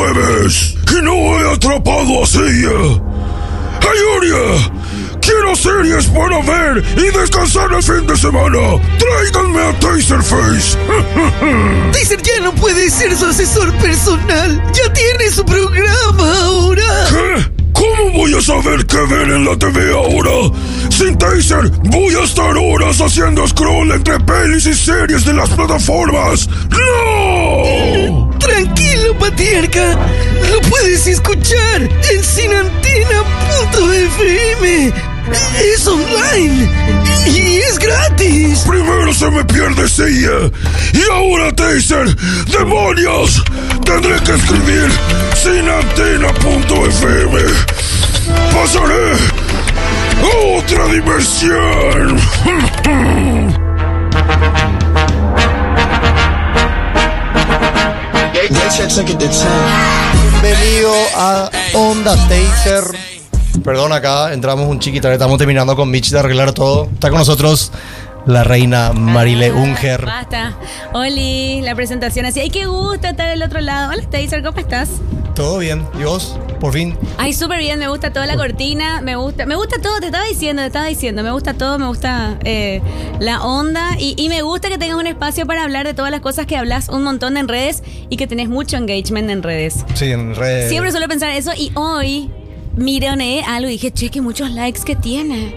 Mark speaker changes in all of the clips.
Speaker 1: jueves y no he atrapado a Seiya. ¡Ayuria! Quiero series para ver y descansar el fin de semana. Tráiganme a Taserface.
Speaker 2: Taser ya no puede ser su asesor personal. Ya tiene su programa ahora.
Speaker 1: ¿Qué? ¿Cómo voy a saber qué ver en la TV ahora? Sin Taser voy a estar horas haciendo scroll entre pelis y series de las plataformas. ¡No!
Speaker 2: Tranquilo, patriarca. Lo puedes escuchar en sinantena.fm. Es online y es gratis.
Speaker 1: Primero se me pierde Seiya y ahora Taser. ¡Demonios! Tendré que escribir sinantena.fm. Pasaré a otra diversión.
Speaker 3: Bienvenido a Onda Taser. Perdón, acá entramos un chiquito, estamos terminando con Mitch de arreglar todo. Está con nosotros la reina Marile Unger.
Speaker 4: Basta. Oli, la presentación así. Ay, qué gusto estar del otro lado. Hola, Taser, ¿cómo estás?
Speaker 3: ¿Todo bien? ¿Y vos? Por fin.
Speaker 4: Ay, súper bien, me gusta toda la cortina, me gusta, me gusta todo, te estaba diciendo, te estaba diciendo, me gusta todo, me gusta eh, la onda y, y me gusta que tengas un espacio para hablar de todas las cosas que hablas un montón en redes y que tenés mucho engagement en redes.
Speaker 3: Sí, en redes.
Speaker 4: Siempre suelo pensar eso y hoy miré algo y dije, che, que muchos likes que tiene.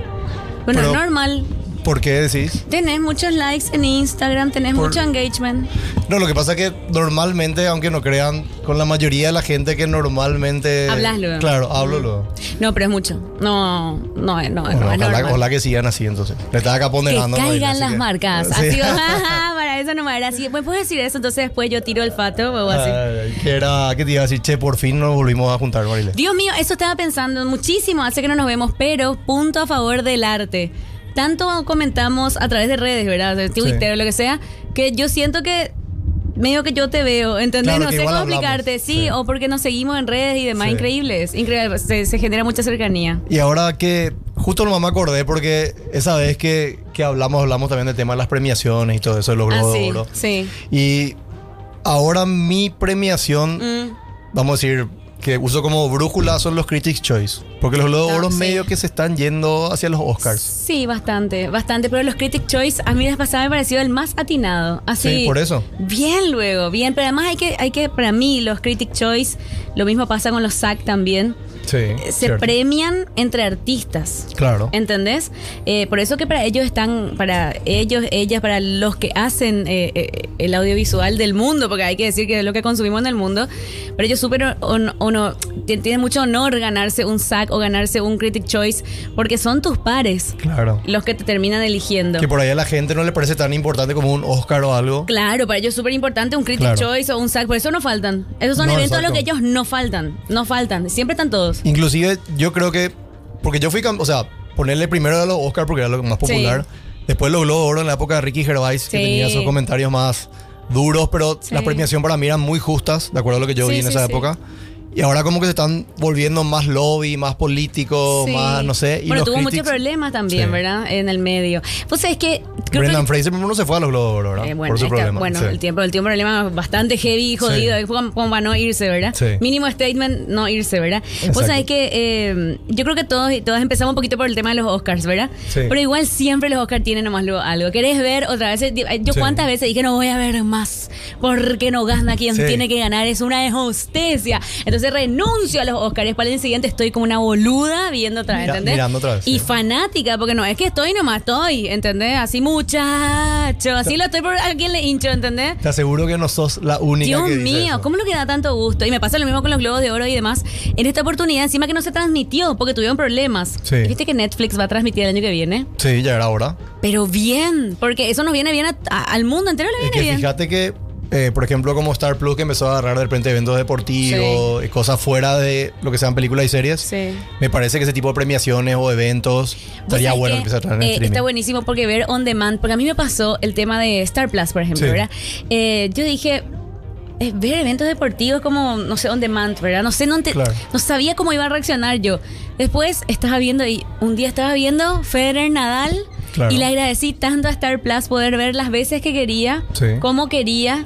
Speaker 4: Bueno,
Speaker 3: Pero-
Speaker 4: es normal.
Speaker 3: ¿Por qué decís?
Speaker 4: Tenés muchos likes en Instagram, tenés
Speaker 3: Por-
Speaker 4: mucho engagement.
Speaker 3: No, lo que pasa es que normalmente, aunque no crean, con la mayoría de la gente que normalmente.
Speaker 4: Hablas luego.
Speaker 3: Claro, hablo luego.
Speaker 4: No, pero es mucho. No, no, es- no,
Speaker 3: Bueno,
Speaker 4: no,
Speaker 3: ojalá, ojalá que sigan así entonces. Le estaba acá
Speaker 4: Que
Speaker 3: ponderando. ¿no?
Speaker 4: caigan las
Speaker 3: que-
Speaker 4: marcas.
Speaker 3: Sí.
Speaker 4: Así, jaja, para eso no me era así. ¿Me puedes decir eso? Entonces después yo tiro el fato o así.
Speaker 3: Ay, que era, que te iba a decir, che, por fin nos volvimos a juntar, Marile.
Speaker 4: Dios mío, eso estaba pensando muchísimo, hace que no nos vemos, pero punto a favor del arte. Tanto comentamos a través de redes, ¿verdad? De Twitter o lo que sea, que yo siento que medio que yo te veo, ¿entendés?
Speaker 3: Claro,
Speaker 4: no sé cómo
Speaker 3: hablamos,
Speaker 4: explicarte, sí,
Speaker 3: sí.
Speaker 4: o porque nos seguimos en redes y demás,
Speaker 3: Sí.
Speaker 4: increíbles, increíble, se, se genera mucha cercanía.
Speaker 3: Y ahora que justo nomás me acordé porque esa vez que, que hablamos, hablamos también del tema de las premiaciones y todo eso, de los
Speaker 4: Ah,
Speaker 3: globos de oro.
Speaker 4: sí.
Speaker 3: Y ahora mi premiación,
Speaker 4: Mm.
Speaker 3: vamos a decir, que uso como brújula son los Critics' Choice. Porque los globos de
Speaker 4: Ah,
Speaker 3: oro
Speaker 4: sí.
Speaker 3: medio que se están yendo hacia los Oscars.
Speaker 4: Sí, bastante, bastante. Pero los Critic Choice a mí la pasada me pareció el más atinado. Así.
Speaker 3: Sí, por eso.
Speaker 4: Bien luego, bien. Pero además hay que, hay que, para mí, los Critic Choice, lo mismo pasa con los SAC también.
Speaker 3: Sí.
Speaker 4: Se
Speaker 3: cierto.
Speaker 4: premian entre artistas.
Speaker 3: Claro.
Speaker 4: ¿Entendés? Eh, por eso que para ellos están, para ellos, ellas, para los que hacen eh, eh, el audiovisual del mundo, porque hay que decir que es lo que consumimos en el mundo, para ellos súper hon- hono- tien- tiene mucho honor ganarse un SAC o ganarse un Critic Choice, porque son tus pares
Speaker 3: Claro.
Speaker 4: los que te terminan eligiendo.
Speaker 3: Que por ahí a la gente no le parece tan importante como un Oscar o algo.
Speaker 4: Claro, para ellos es súper importante un Critic
Speaker 3: Claro.
Speaker 4: Choice o un SAC, por eso no faltan. Esos son
Speaker 3: No,
Speaker 4: eventos a los que ellos no faltan, no faltan, siempre están todos.
Speaker 3: Inclusive yo creo que, porque yo fui, o sea, ponerle primero a los Oscar porque era lo más popular. Después los Globos de Oro en la época de Ricky Gervais, que
Speaker 4: Sí.
Speaker 3: tenía esos comentarios más duros, pero
Speaker 4: Sí.
Speaker 3: las premiaciones para mí eran muy justas, de acuerdo a lo que yo vi en esa época. Y ahora como que se están volviendo más lobby, más político,
Speaker 4: Sí.
Speaker 3: más, no sé. Y
Speaker 4: bueno,
Speaker 3: los
Speaker 4: tuvo
Speaker 3: critics-
Speaker 4: muchos problemas también,
Speaker 3: Sí.
Speaker 4: ¿verdad? En el medio. Pues es que... creo
Speaker 3: Brendan
Speaker 4: que-
Speaker 3: Fraser no se fue a los Globos ¿verdad?
Speaker 4: Eh, bueno,
Speaker 3: Por su
Speaker 4: está-
Speaker 3: problema.
Speaker 4: bueno
Speaker 3: sí.
Speaker 4: el tiempo, el tiempo problema bastante heavy y jodido. Es como, para no irse, ¿verdad?
Speaker 3: Sí.
Speaker 4: Mínimo statement, no irse, ¿verdad? Vos
Speaker 3: Exacto.
Speaker 4: sabés que eh, yo creo que todos y todas empezamos un poquito por el tema de los Oscars, ¿verdad?
Speaker 3: Sí.
Speaker 4: Pero igual siempre los Oscars tienen nomás lo- algo. ¿Querés ver otra vez? Yo cuántas veces dije no voy a ver más porque no gana quien tiene que ganar. Es una injusticia. Entonces renuncio a los Oscars. Para el siguiente estoy como una boluda viendo otra vez,
Speaker 3: Mira-
Speaker 4: ¿entendés?
Speaker 3: mirando otra vez,
Speaker 4: Y
Speaker 3: sí.
Speaker 4: fanática, porque no es que estoy nomás, estoy, ¿entendés? Así muchacho, así lo estoy por a quien le hincho, ¿entendés?
Speaker 3: Te aseguro que no sos la única
Speaker 4: Dios
Speaker 3: que dice
Speaker 4: mío,
Speaker 3: eso.
Speaker 4: ¿cómo lo que da tanto gusto? Y me pasa lo mismo con los Globos de Oro y demás. En esta oportunidad, encima que no se transmitió porque tuvieron problemas.
Speaker 3: Sí.
Speaker 4: ¿Viste que Netflix va a transmitir el año que viene?
Speaker 3: Sí, ya era hora.
Speaker 4: Pero bien, porque eso nos viene bien a- a- al mundo entero, le
Speaker 3: Es
Speaker 4: viene
Speaker 3: que
Speaker 4: bien.
Speaker 3: fíjate que, eh, por ejemplo, como Star Plus que empezó a agarrar de repente eventos deportivos, cosas fuera de lo que sean películas y series,
Speaker 4: Sí.
Speaker 3: me parece que ese tipo de premiaciones o eventos estaría bueno
Speaker 4: que,
Speaker 3: empezar a traer en
Speaker 4: eh,
Speaker 3: streaming.
Speaker 4: Está buenísimo porque ver on demand, porque a mí me pasó el tema de Star Plus, por ejemplo,
Speaker 3: Sí.
Speaker 4: ¿verdad? Eh, yo dije, eh, ver eventos deportivos como, no sé, on demand, ¿verdad? No sé, no, te-
Speaker 3: Claro.
Speaker 4: no sabía cómo iba a reaccionar yo. Después estaba viendo, y un día estaba viendo Federer Nadal,
Speaker 3: Claro.
Speaker 4: y le agradecí tanto a Star Plus poder ver las veces que quería,
Speaker 3: Sí.
Speaker 4: como quería.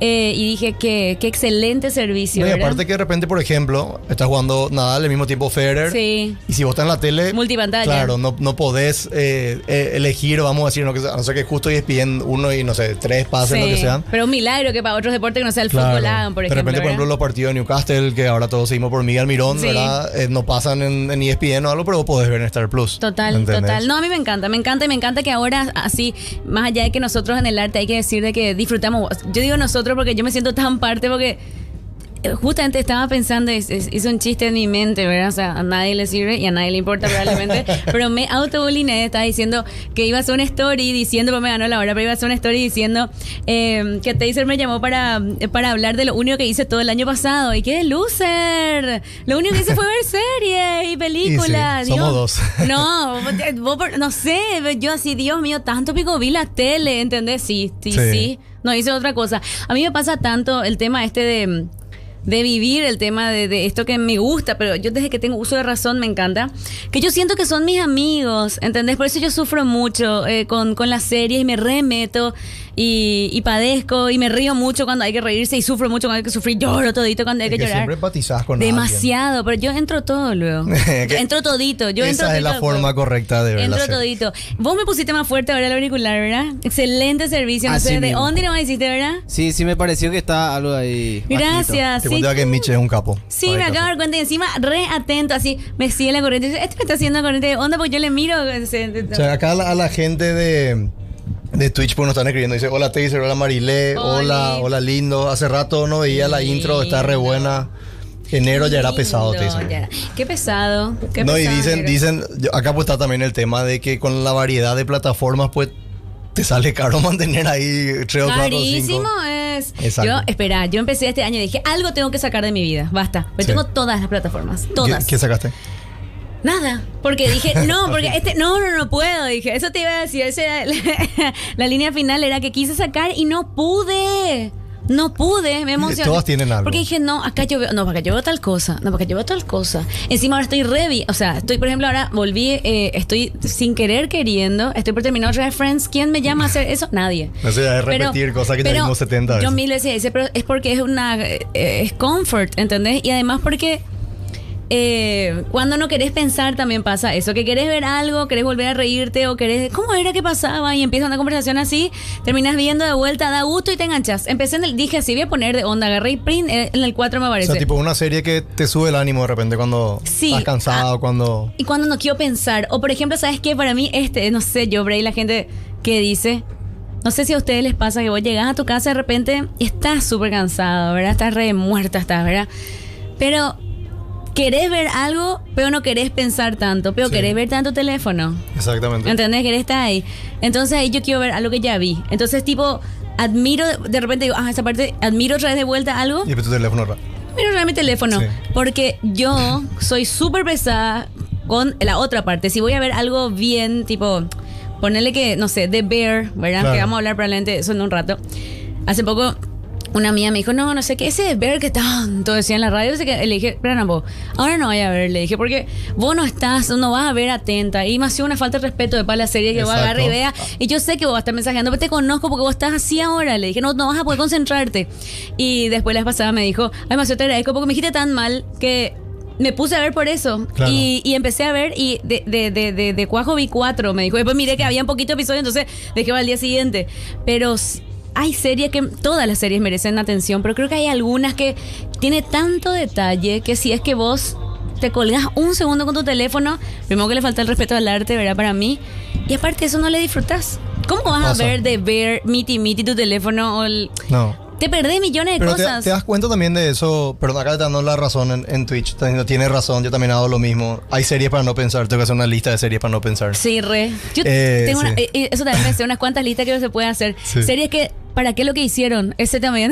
Speaker 4: Eh, y dije que qué excelente servicio.
Speaker 3: No, y aparte que de repente, por ejemplo, estás jugando Nadal al mismo tiempo Federer.
Speaker 4: Sí.
Speaker 3: Y si vos estás en la tele.
Speaker 4: Multipantalla.
Speaker 3: Claro, no, no podés eh, eh, elegir, vamos a decir, no, que, a no ser que justo ESPN uno y no sé, tres pases, lo que
Speaker 4: Sí,
Speaker 3: sean.
Speaker 4: Pero un milagro que para otros deportes que no sea el fútbol hagan, por
Speaker 3: de
Speaker 4: ejemplo.
Speaker 3: repente, por ejemplo, los partidos de Newcastle, que ahora todos seguimos por Miguel Mirón,
Speaker 4: Sí.
Speaker 3: ¿verdad? Eh, no pasan en, en ESPN o algo, pero vos podés ver en Star Plus.
Speaker 4: Total,
Speaker 3: ¿entendés?
Speaker 4: total. No, a mí me encanta, me encanta y me encanta que ahora, así, más allá de que nosotros en el arte hay que decir de que disfrutamos. Yo digo nosotros porque yo me siento tan parte porque eh, justamente estaba pensando, hice un chiste en mi mente, ¿verdad? O sea, a nadie le sirve y a nadie le importa probablemente, pero me autobuliné, estaba diciendo que iba a hacer una story diciendo, pues me ganó la hora, pero iba a hacer una story diciendo eh, que Taser me llamó para, para hablar de lo único que hice todo el año pasado y qué loser. Lo único que hice fue ver series y películas.
Speaker 3: Sí, somos dos.
Speaker 4: No, vos- no sé, yo así, Dios mío, tanto pico vi la tele, ¿entendés? Sí, sí, sí,
Speaker 3: Sí.
Speaker 4: No hice otra cosa. A mí me pasa tanto el tema este de, de vivir, el tema de, de esto que me gusta, pero yo desde que tengo uso de razón me encanta, que yo siento que son mis amigos, ¿entendés? Por eso yo sufro mucho eh, con, con las series y me remeto y, y padezco y me río mucho cuando hay que reírse y sufro mucho cuando hay que sufrir, lloro todito cuando hay
Speaker 3: Es
Speaker 4: que,
Speaker 3: que
Speaker 4: llorar.
Speaker 3: siempre empatizás con alguien.
Speaker 4: Demasiado, pero yo entro todo luego.
Speaker 3: Que
Speaker 4: entro todito, yo entro
Speaker 3: Esa es la forma correcta de ver la
Speaker 4: Entro todito. Vos me pusiste más fuerte ahora el auricular, ¿verdad? Excelente servicio. No
Speaker 5: Así
Speaker 4: sé, ¿de dónde no me hiciste, verdad?
Speaker 5: Sí, sí me pareció que está algo ahí. bajito.
Speaker 4: Gracias.
Speaker 3: Te
Speaker 4: sí.
Speaker 3: cuento que Mitch es un capo.
Speaker 4: Sí, me acabo de dar cuenta y encima re atento, así me sigue la corriente. Dice, Este me está haciendo corriente de onda porque yo le miro.
Speaker 3: O sea, acá a la, a la gente de, de Twitch pues nos están escribiendo. Dice, hola Taser, hola Marilé, hola, hola lindo. Hace rato no veía la intro, está re buena. Enero ya era
Speaker 4: Lindo,
Speaker 3: pesado, Taser.
Speaker 4: ya. Qué pesado. Qué
Speaker 3: No, y
Speaker 4: pesado,
Speaker 3: dicen,
Speaker 4: negro.
Speaker 3: dicen, yo- acá pues está también el tema de que con la variedad de plataformas, pues te sale caro mantener ahí tres o cuatro o
Speaker 4: Carísimo
Speaker 3: cinco.
Speaker 4: es.
Speaker 3: Exacto.
Speaker 4: Yo, espera, yo empecé este año y dije, algo tengo que sacar de mi vida. Basta. Pero
Speaker 3: Sí.
Speaker 4: tengo todas las plataformas. Todas.
Speaker 3: ¿Qué, qué sacaste?
Speaker 4: Nada, porque dije, no, porque este, no, no, no puedo, dije, eso te iba a decir, esa la, la línea final era que quise sacar y no pude. No pude, me emocioné.
Speaker 3: todas tienen algo.
Speaker 4: Porque dije, no, acá yo veo, no, acá yo veo tal cosa, no, acá yo veo tal cosa. Encima ahora estoy ready, o sea, estoy, por ejemplo, ahora volví, eh, estoy sin querer queriendo, estoy por terminar otra vez Friends. ¿Quién me llama a hacer eso? Nadie.
Speaker 3: No sé, es repetir cosas que ya vimos 70
Speaker 4: Yo
Speaker 3: veces.
Speaker 4: mil veces pero es porque es una, eh, es comfort, ¿entendés? Y además porque eh, cuando no querés pensar también pasa eso, que querés ver algo, querés volver a reírte o querés, ¿cómo era que pasaba? Y empieza una conversación así, terminas viendo de vuelta, da gusto y te enganchas. Empecé en el, dije así, voy a poner de onda, agarré y print, eh, en el 4 me
Speaker 3: O
Speaker 4: aparece.
Speaker 3: sea, tipo una serie que te sube el ánimo de repente cuando
Speaker 4: Sí.
Speaker 3: estás cansado,
Speaker 4: Ah.
Speaker 3: cuando...
Speaker 4: Y cuando no quiero pensar, o por ejemplo, ¿sabes qué? Para mí, este, no sé, yo, Bray, la gente que dice, no sé si a ustedes les pasa que vos llegás a tu casa de repente y estás súper cansado, ¿verdad? Estás re muerta, estás, ¿verdad? Pero querés ver algo, pero no querés pensar tanto, pero
Speaker 3: Sí.
Speaker 4: querés ver tanto teléfono.
Speaker 3: Exactamente.
Speaker 4: ¿Entendés? Querés estar ahí. Entonces ahí yo quiero ver algo que ya vi. Entonces, tipo, admiro, de repente digo, ah, esa parte, admiro otra vez de vuelta algo.
Speaker 3: Y tu teléfono... ra-
Speaker 4: Mira usar mi teléfono.
Speaker 3: Sí.
Speaker 4: Porque yo soy súper pesada con la otra parte. Si voy a ver algo bien, tipo, ponerle que, no sé, The Bear, ¿verdad?
Speaker 3: Claro.
Speaker 4: Que vamos a hablar probablemente eso en un rato. Hace poco. Una amiga me dijo, no, no sé qué, ese Bear que tanto decía en la radio, que le dije, pero no, vos, ahora no vaya a ver, le dije, porque vos no estás, no vas a ver atenta, y me ha sido una falta de respeto de para la serie que vos
Speaker 3: Exacto.
Speaker 4: agarre y vea, y yo sé que vos vas a estar mensajeando, pero te conozco porque vos estás así ahora. Le dije, no, no vas a poder concentrarte. Y después la vez pasada me dijo, ay, Macio, te agradezco porque me dijiste tan mal que me puse a ver por eso.
Speaker 3: Claro.
Speaker 4: Y, y empecé a ver y de, de, de, de, de Cuajo vi cuatro, me dijo. Después miré que había un poquito de episodio, entonces dejé para el día siguiente. Pero hay series que, todas las series merecen atención, pero creo que hay algunas que tiene tanto detalle que si es que vos te colgas un segundo con tu teléfono, primero que le falta el respeto al arte, ¿verdad? Para mí. Y aparte eso no le disfrutas. ¿Cómo vas
Speaker 3: Pasa.
Speaker 4: a ver de ver miti miti tu teléfono? O el-
Speaker 3: No.
Speaker 4: Te perdés millones de
Speaker 3: Pero
Speaker 4: cosas.
Speaker 3: te das cuenta también de eso, perdón, acá te dando la razón en, en Twitch, tienes razón, yo también hago lo mismo. Hay series para no pensar, tengo que hacer una lista de series para no pensar.
Speaker 4: Sí, re. Yo
Speaker 3: Eh,
Speaker 4: tengo una-
Speaker 3: sí.
Speaker 4: eh, eh, eso también me sé unas cuantas listas que se puede hacer.
Speaker 3: Sí.
Speaker 4: Series que, ¿para qué lo que hicieron? Ese también.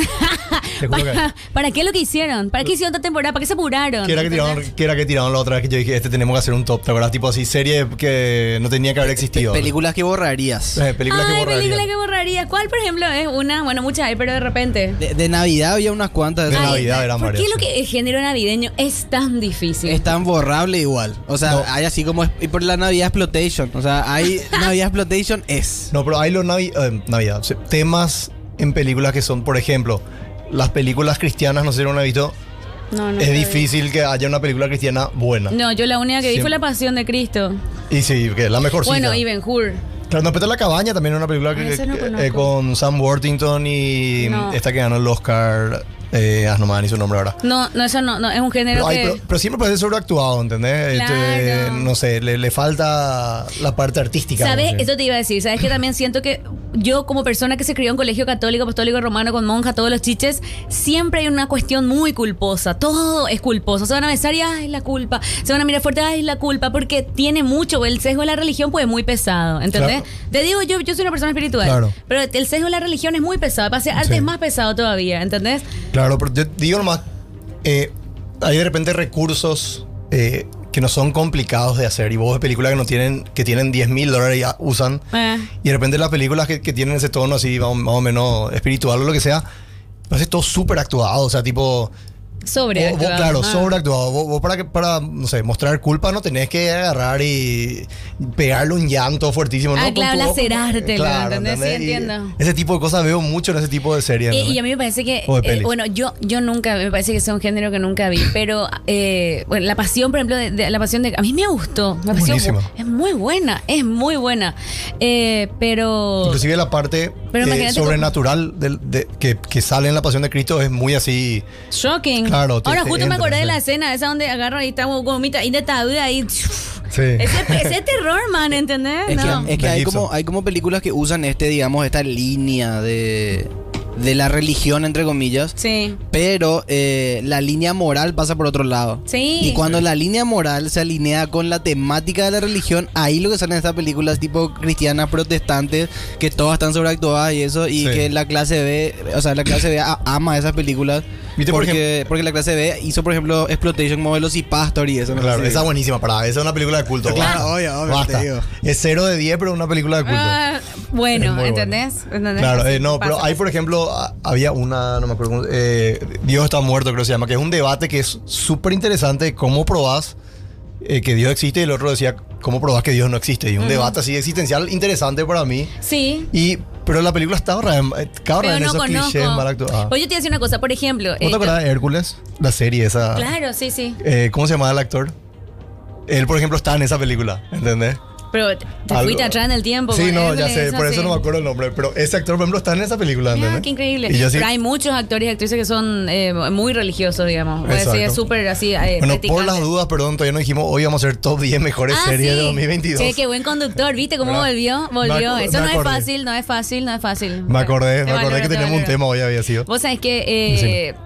Speaker 3: Te juro que-
Speaker 4: ¿Para, ¿Para qué lo que hicieron? ¿Para qué hicieron esta temporada? ¿Para qué se apuraron?
Speaker 3: Que era que, tiraron, que era que tiraron la otra vez que yo dije, este tenemos que hacer un top, ¿te acuerdas? Tipo así, serie que no tenía que haber existido.
Speaker 5: Películas que borrarías.
Speaker 3: Eh, películas
Speaker 4: Ay,
Speaker 3: que borraría.
Speaker 4: película que borraría. ¿Cuál, por ejemplo, es una? Bueno, muchas hay, pero de repente.
Speaker 5: De, de Navidad había unas cuantas.
Speaker 3: De
Speaker 5: Ay,
Speaker 3: Navidad eran
Speaker 4: ¿Por qué
Speaker 3: varias,
Speaker 4: lo
Speaker 3: sí.
Speaker 4: que el género navideño es tan difícil?
Speaker 5: Es tan borrable igual. O sea,
Speaker 3: No.
Speaker 5: hay así como. es- Y por la Navidad Exploitation. O sea, hay Navidad Exploitation es.
Speaker 3: No, pero hay los navi- eh, Navidad, sí, temas en películas que son, por ejemplo, las películas cristianas, no sé si lo han visto,
Speaker 4: No, no
Speaker 3: es
Speaker 4: vi.
Speaker 3: difícil que haya una película cristiana buena.
Speaker 4: No, yo la única que vi fue. La Pasión de Cristo.
Speaker 3: Y sí, que es la mejor
Speaker 4: Bueno, y Ben Hur.
Speaker 3: Claro, no, pero La Cabaña también es una película
Speaker 4: Ah,
Speaker 3: que-
Speaker 4: no
Speaker 3: eh, con Sam Worthington y esta que ganó el Oscar, eh, ah, no me da ni su nombre ahora.
Speaker 4: No, no, eso no, no, es un género
Speaker 3: Pero, ay,
Speaker 4: que...
Speaker 3: pero- pero siempre parece sobreactuado, ¿entendés?
Speaker 4: Claro.
Speaker 3: Este, no sé, le, le falta la parte artística.
Speaker 4: ¿Sabes? Eso te iba a decir. ¿Sabes que también siento que yo, como persona que se crió en colegio católico, apostólico, romano, con monja, todos los chiches, siempre hay una cuestión muy culposa. Todo es culposo. Se van a besar y, ay, la culpa. Se van a mirar fuerte, ay, la culpa. Porque tiene mucho. El sesgo de la religión, pues, es muy pesado. ¿Entendés?
Speaker 3: Claro.
Speaker 4: Te digo, yo, yo soy una persona espiritual.
Speaker 3: Claro.
Speaker 4: Pero el sesgo de la religión es muy pesado. Para hacer arte
Speaker 3: Sí.
Speaker 4: es más pesado todavía. ¿Entendés?
Speaker 3: Claro, pero yo digo nomás, eh, hay de repente recursos eh, que no son complicados de hacer y vos ves películas que no tienen, que tienen 10 mil dólares y ya usan
Speaker 4: Eh.
Speaker 3: y de repente las películas que, que tienen ese tono así más o, más o menos espiritual o lo que sea, parece todo súper actuado, o sea, tipo...
Speaker 4: Sobre.
Speaker 3: Vos- vos, claro, sobreactuado. Vos, vos para, que, para, no sé, mostrar culpa no tenés que agarrar y pegarle un llanto fuertísimo.
Speaker 4: Ah,
Speaker 3: ¿no?
Speaker 4: Claro, lacerártelo, ¿entendés? Sí,
Speaker 3: Y
Speaker 4: entiendo.
Speaker 3: Ese tipo de cosas veo mucho en ese tipo de series.
Speaker 4: Y a mí me parece que, eh, bueno, yo, yo nunca, me parece que sea un género que nunca vi, pero eh, bueno, la pasión, por ejemplo, de, de- la pasión de, a mí me gustó, es muy buena, es muy buena, Eh, pero
Speaker 3: Inclusive la parte
Speaker 4: Pero
Speaker 3: eh, sobrenatural de- que, que sale en la Pasión de Cristo es muy así.
Speaker 4: shocking.
Speaker 3: Claro,
Speaker 4: Ahora
Speaker 3: te
Speaker 4: justo me acordé de la escena esa donde agarro y está gomita y de tabú ahí.
Speaker 3: Sí.
Speaker 4: Ese, ese terror, man, ¿entendés?
Speaker 5: Es
Speaker 4: No.
Speaker 5: que, es que
Speaker 3: Mel
Speaker 5: hay, como, hay como películas que usan este, digamos, esta línea de, de la religión, entre comillas.
Speaker 4: Sí.
Speaker 5: Pero eh, la línea moral pasa por otro lado.
Speaker 4: Sí.
Speaker 5: Y cuando la línea moral se alinea con la temática de la religión, ahí lo que salen estas películas tipo cristianas, protestantes, que todas están sobreactuadas y eso, y
Speaker 3: Sí.
Speaker 5: que la clase B, o sea, la clase B ama esas películas.
Speaker 3: ¿Viste, por
Speaker 5: porque, porque la clase B hizo, por ejemplo, Exploitation como Velocipastor y eso. ¿no?
Speaker 3: Claro, esa es buenísima para. Esa es una película de culto.
Speaker 5: Claro, obvio, obvio,
Speaker 3: Basta.
Speaker 5: te digo.
Speaker 3: Es cero de 10, pero una película de culto. Es
Speaker 4: bueno, ¿entendés? ¿Entendés?
Speaker 3: Claro, eh, no, pero hay, por ejemplo, había una, no me acuerdo, eh, Dios está muerto, creo que se llama, que es un debate que es súper interesante, cómo probás eh, que Dios existe y el otro decía, cómo probás que Dios no existe. Y un debate así existencial interesante para mí.
Speaker 4: Sí.
Speaker 3: Y, pero la película está ahorrada en, en
Speaker 4: no
Speaker 3: esos
Speaker 4: conozco.
Speaker 3: clichés mal actuados.
Speaker 4: Pues yo te voy a decir una cosa, por ejemplo.
Speaker 3: ¿No
Speaker 4: eh,
Speaker 3: te acuerdas de Hércules? La serie esa.
Speaker 4: Claro, sí, sí.
Speaker 3: Eh, ¿Cómo se llamaba el actor? Él, por ejemplo, está en esa película, ¿entendés?
Speaker 4: Pero te fuiste atrás en el tiempo.
Speaker 3: Sí, no, ya sé, por eso
Speaker 4: sí.
Speaker 3: no me acuerdo el nombre. Pero ese actor, por ejemplo, está en esa película, ¿entendés?
Speaker 4: qué increíble.
Speaker 3: Y yo sí-
Speaker 4: Pero hay muchos actores y actrices que son eh, muy religiosos, digamos. Es súper así. eh,
Speaker 3: Bueno, por las dudas, perdón, todavía no dijimos, hoy vamos a hacer top 10 mejores
Speaker 4: Ah,
Speaker 3: series
Speaker 4: sí.
Speaker 3: de 2022.
Speaker 4: Che, qué buen conductor, ¿viste cómo
Speaker 3: ¿Verdad?
Speaker 4: volvió? Volvió. Eso no es fácil, no es fácil, no es fácil.
Speaker 3: Me acordé, me acordé que
Speaker 4: te
Speaker 3: teníamos un tema hoy había sido.
Speaker 4: Vos sabés que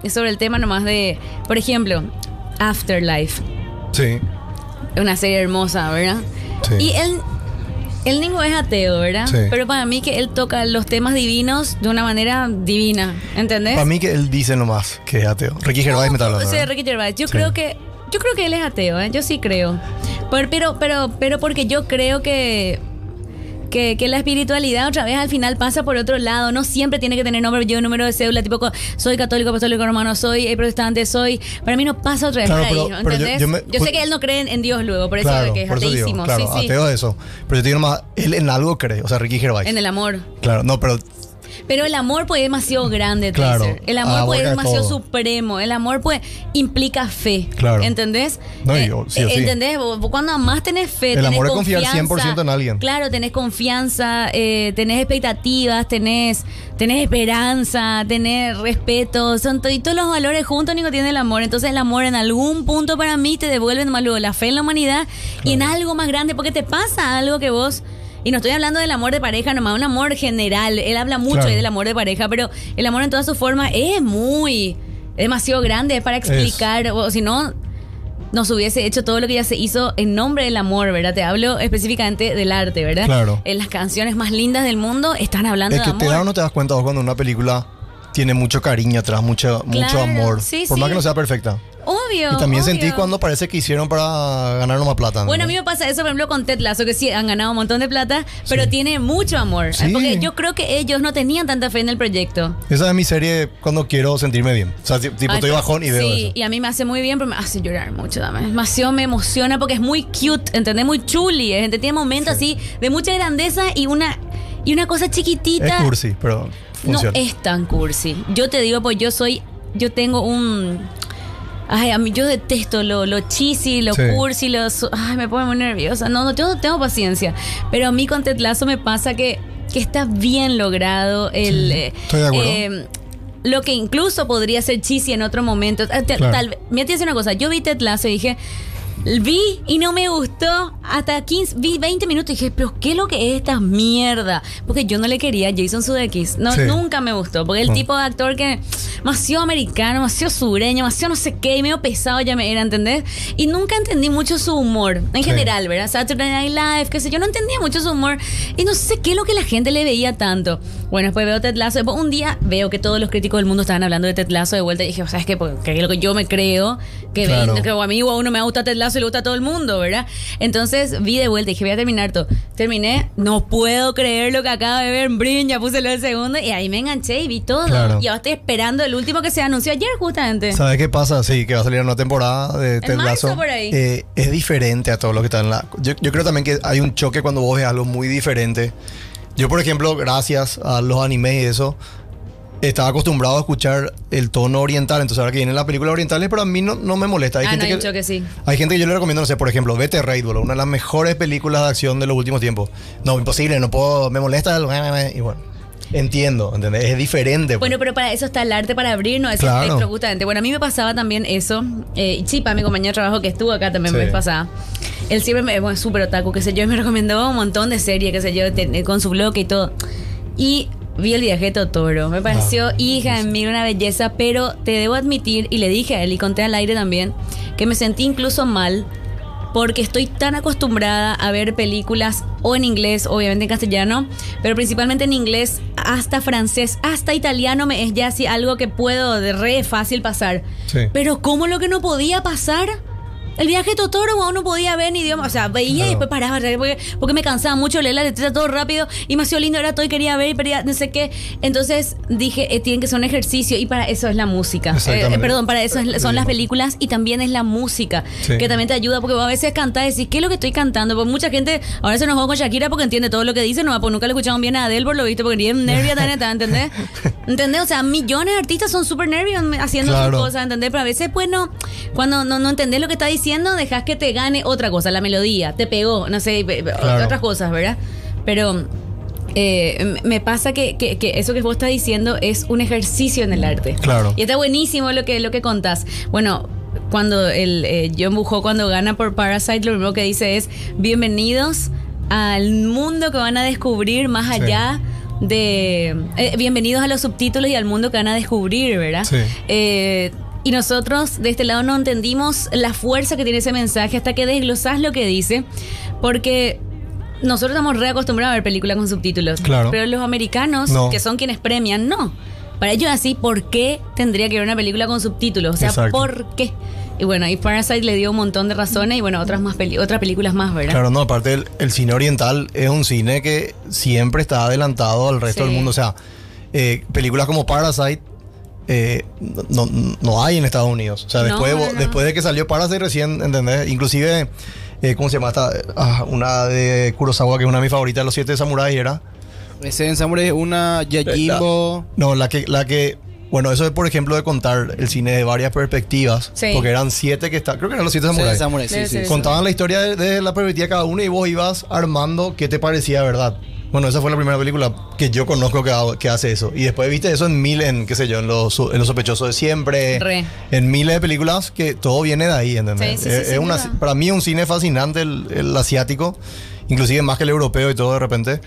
Speaker 4: eh, sobre el tema nomás de, por ejemplo, Afterlife.
Speaker 3: Sí.
Speaker 4: Una serie hermosa, ¿verdad?
Speaker 3: Sí.
Speaker 4: Y él, el Ningo es ateo, ¿verdad?
Speaker 3: Sí.
Speaker 4: Pero para mí que él toca los temas divinos de una manera divina, ¿entendés?
Speaker 3: Para mí que él dice nomás que es ateo. Ricky Gervais me está hablando. ¿verdad?
Speaker 4: Ricky Gervais. Yo
Speaker 3: Sí.
Speaker 4: creo que yo creo que él es ateo, ¿eh? Yo sí creo. Pero pero pero, pero porque yo creo que que, que la espiritualidad otra vez al final pasa por otro lado. No siempre tiene que tener nombre, yo número de cédula, tipo soy católico, apostólico romano, soy eh, protestante, soy. Para mí no pasa otra vez
Speaker 3: Claro,
Speaker 4: por ahí,
Speaker 3: pero- yo-
Speaker 4: ¿entendés?
Speaker 3: yo
Speaker 4: sé que él no cree en, Dios luego, por eso
Speaker 3: Claro,
Speaker 4: que es ateísimo.
Speaker 3: claro,
Speaker 4: sí, sí.
Speaker 3: ateo de eso. Pero yo te digo nomás, él en algo cree, o sea, Ricky Gervais.
Speaker 4: En el amor.
Speaker 3: Claro, no, pero
Speaker 4: Pero el amor pues es demasiado grande,
Speaker 3: Claro.
Speaker 4: Tracer. El amor pues es demasiado
Speaker 3: todo.
Speaker 4: supremo. El amor pues implica fe.
Speaker 3: Claro.
Speaker 4: ¿Entendés?
Speaker 3: No,
Speaker 4: Eh,
Speaker 3: yo- sí sí.
Speaker 4: ¿Entendés? Vos- Cuando más tenés fe,
Speaker 3: El
Speaker 4: tenés
Speaker 3: amor es confiar
Speaker 4: confianza.
Speaker 3: 100% en alguien.
Speaker 4: Claro, tenés confianza, eh, tenés expectativas, tenés, tenés esperanza, tenés respeto. Son todos los valores juntos, Nico, tiene el amor. Entonces el amor en algún punto para mí te devuelve más luego la fe en la humanidad y en algo más grande, porque te pasa algo que vos... Y no estoy hablando del amor de pareja nomás, un amor general. Él habla mucho
Speaker 3: Claro.
Speaker 4: del amor de pareja, pero el amor en todas sus formas es muy... Es demasiado grande es para explicar. O si no, nos hubiese hecho todo lo que ya se hizo en nombre del amor, ¿verdad? Te hablo específicamente del arte, ¿verdad?
Speaker 3: Claro.
Speaker 4: En las canciones más lindas del mundo están hablando
Speaker 3: es que
Speaker 4: de
Speaker 3: te das o no te das cuenta vos cuando una película tiene mucho cariño atrás, mucho, amor.
Speaker 4: sí,
Speaker 3: por más que no sea perfecta.
Speaker 4: Obvio.
Speaker 3: Y también
Speaker 4: obvio.
Speaker 3: sentís cuando parece que hicieron para ganar más plata.
Speaker 4: Bueno, a
Speaker 3: ¿no?
Speaker 4: mí me pasa eso, por ejemplo, con Ted Lasso, que sí han ganado un montón de plata, pero tiene mucho amor.
Speaker 3: Sí.
Speaker 4: Porque yo creo que ellos no tenían tanta fe en el proyecto.
Speaker 3: Esa es mi serie cuando quiero sentirme bien. O sea, tipo,
Speaker 4: Ay,
Speaker 3: estoy bajón y veo
Speaker 4: Sí,
Speaker 3: eso.
Speaker 4: y a mí me hace muy bien, pero me hace llorar mucho también. Demasiado me emociona porque es muy cute, ¿entendés? Muy chuli. ¿entendés? Tiene momentos así de mucha grandeza y una, y una cosa chiquitita.
Speaker 3: Es cursi, pero funciona.
Speaker 4: No es tan cursi. Yo te digo, pues yo soy, yo tengo un... Ay, a mí yo detesto lo, lo cheesy, lo
Speaker 3: Sí.
Speaker 4: cursi, lo... su- Ay, me pone muy nerviosa. No, no, yo no tengo paciencia. Pero a mí con Ted Lasso me pasa que, que está bien logrado el...
Speaker 3: Sí,
Speaker 4: eh,
Speaker 3: estoy de acuerdo.
Speaker 4: eh, lo que incluso podría ser cheesy en otro momento. Ah,
Speaker 3: Claro.
Speaker 4: Tal te voy a decir una cosa. Yo vi Ted Lasso y dije... Vi y no me gustó hasta 15, vi 20 minutos y dije, pero ¿qué es lo que es esta mierda? Porque yo no le quería a Jason Sudeikis. No,
Speaker 3: Sí.
Speaker 4: nunca me gustó. Porque el
Speaker 3: Mm.
Speaker 4: tipo de actor que demasiado americano, demasiado sureño, demasiado no sé qué, y medio pesado ya me era, ¿entendés? Y nunca entendí mucho su humor. En
Speaker 3: Sí.
Speaker 4: general, ¿verdad? Saturday Night Live, qué sé yo, no entendía mucho su humor. Y no sé qué es lo que la gente le veía tanto. Bueno, después veo Ted Lasso. Después un día veo que todos los críticos del mundo estaban hablando de Ted Lasso de vuelta. Y dije, ¿sabes qué? Porque es lo que yo me creo. Que,
Speaker 3: Claro.
Speaker 4: que a mí o a uno me gusta Ted Lasso y le gusta a todo el mundo, ¿verdad? Entonces vi de vuelta y dije, voy a terminar todo. Terminé, no puedo creer lo que acabo de ver en Brin, ya puse el segundo y ahí me enganché y vi todo.
Speaker 3: Claro.
Speaker 4: Y ahora estoy esperando el último que se anunció ayer justamente.
Speaker 3: ¿Sabes qué pasa? Sí, que va a salir una temporada de Ted Lasso.
Speaker 4: por ahí.
Speaker 3: Eh, es diferente a todo lo que está en la. Yo, yo creo también que hay un choque cuando vos ves algo muy diferente. Yo, por ejemplo, gracias a los animes y eso, estaba acostumbrado a escuchar el tono oriental. Entonces, ahora que vienen las películas orientales, pero a mí no, no me molesta. Hay
Speaker 4: ah, no,
Speaker 3: gente
Speaker 4: un
Speaker 3: que,
Speaker 4: choque, sí.
Speaker 3: Hay gente que yo le recomiendo, no sé, por ejemplo, Vete Raid, boludo, una de las mejores películas de acción de los últimos tiempos. No, imposible, no puedo, me molesta. Y bueno, entiendo, ¿entendés? Es diferente. pues.
Speaker 4: Bueno, pero para eso está el arte para abrirnos ese
Speaker 3: Claro.
Speaker 4: espectro justamente. Bueno, a mí me pasaba también eso. Eh, Chipa, mi compañero de trabajo que estuvo acá también
Speaker 3: Sí.
Speaker 4: me pasaba. Él siempre me, bueno, súper otaku, qué sé yo, y me recomendó un montón de series, qué sé yo, te- con su bloque y todo. Y vi el viaje de Totoro. Me pareció,
Speaker 3: Ah,
Speaker 4: hija de mí, una belleza, pero te debo admitir, y le dije a él y conté al aire también, que me sentí incluso mal porque estoy tan acostumbrada a ver películas o en inglés, obviamente en castellano, pero principalmente en inglés, hasta francés, hasta italiano me es ya así algo que puedo de re fácil pasar.
Speaker 3: Sí.
Speaker 4: Pero ¿cómo lo que no podía pasar? El viaje de Totoro wow, no podía ver ni idioma, o sea, veía y
Speaker 3: Claro.
Speaker 4: después paraba porque, porque me cansaba mucho leer la letra todo rápido y me hacía lindo, era todo y quería ver y quería no sé qué. Entonces dije, eh, tiene que ser un ejercicio y para eso es la música.
Speaker 3: Exactamente.
Speaker 4: Eh, perdón, para eso es- son las películas y también es la música,
Speaker 3: Sí.
Speaker 4: que también te ayuda porque a veces cantás y decís, ¿qué es lo que estoy cantando? Porque mucha gente ahora se enojó con Shakira porque entiende todo lo que dice, no, pues nunca le escucharon bien a Adele por lo visto, porque ni es nervia ¿entendés? ¿Entendés? O sea, millones de artistas son súper nervios haciendo
Speaker 3: Claro.
Speaker 4: sus cosas, ¿entendés? Pero a veces, pues no, cuando no, no entendés lo que está diciendo, dejas que te gane otra cosa, la melodía, te pegó, no sé,
Speaker 3: Claro.
Speaker 4: otras cosas, ¿verdad? Pero eh, me pasa que, que- que eso que vos estás diciendo es un ejercicio en el arte.
Speaker 3: Claro.
Speaker 4: Y está buenísimo lo que, lo que contás. Bueno, cuando el eh, John cuando gana por Parasite, lo primero que dice es bienvenidos al mundo que van a descubrir más
Speaker 3: Sí.
Speaker 4: allá de... eh, bienvenidos a los subtítulos y al mundo que van a descubrir, ¿verdad?
Speaker 3: Sí.
Speaker 4: Y nosotros de este lado no entendimos la fuerza que tiene ese mensaje hasta que desglosás lo que dice, porque nosotros estamos reacostumbrados a ver películas con subtítulos,
Speaker 3: Claro.
Speaker 4: pero los americanos,
Speaker 3: No.
Speaker 4: que son quienes premian, no. Para ellos así, ¿por qué tendría que ver una película con subtítulos? O sea,
Speaker 3: Exacto.
Speaker 4: ¿por qué? Y bueno, y Parasite le dio un montón de razones y bueno, otras más peli- otras películas más, ¿verdad?
Speaker 3: Claro, no, aparte el, el cine oriental es un cine que siempre está adelantado al resto
Speaker 4: Sí.
Speaker 3: del mundo. O sea, eh, películas como Parasite eh, no, no- no hay en Estados Unidos. O sea,
Speaker 4: No,
Speaker 3: después, de,
Speaker 4: no, no.
Speaker 3: después de que salió Parasite recién, ¿entendés? Inclusive, eh, ¿cómo se llama esta? Ah, una de Kurosawa, que es una de mis favoritas, Los Siete Samuráis, era.
Speaker 5: Ese en Samurai es una Yajimbo.
Speaker 3: No, la que, la que, bueno, eso es por ejemplo de contar el cine de varias perspectivas.
Speaker 4: Sí.
Speaker 3: Porque eran siete que está, creo que eran los siete samuráis.
Speaker 5: Samurai, sí, sí.
Speaker 3: Contaban la historia de, de la perspectiva de cada uno y vos ibas armando qué te parecía verdad. Bueno, esa fue la primera película que yo conozco que, ha- que hace eso. Y después viste eso en mil, en qué sé yo, en los, en los sospechosos de siempre.
Speaker 4: Re.
Speaker 3: En miles de películas que todo viene de ahí, ¿entendés?
Speaker 4: Sí, sí, sí,
Speaker 3: es,
Speaker 4: sin
Speaker 3: una-
Speaker 4: duda.
Speaker 3: para mí es un cine fascinante el, el asiático, inclusive más que el europeo y todo de repente.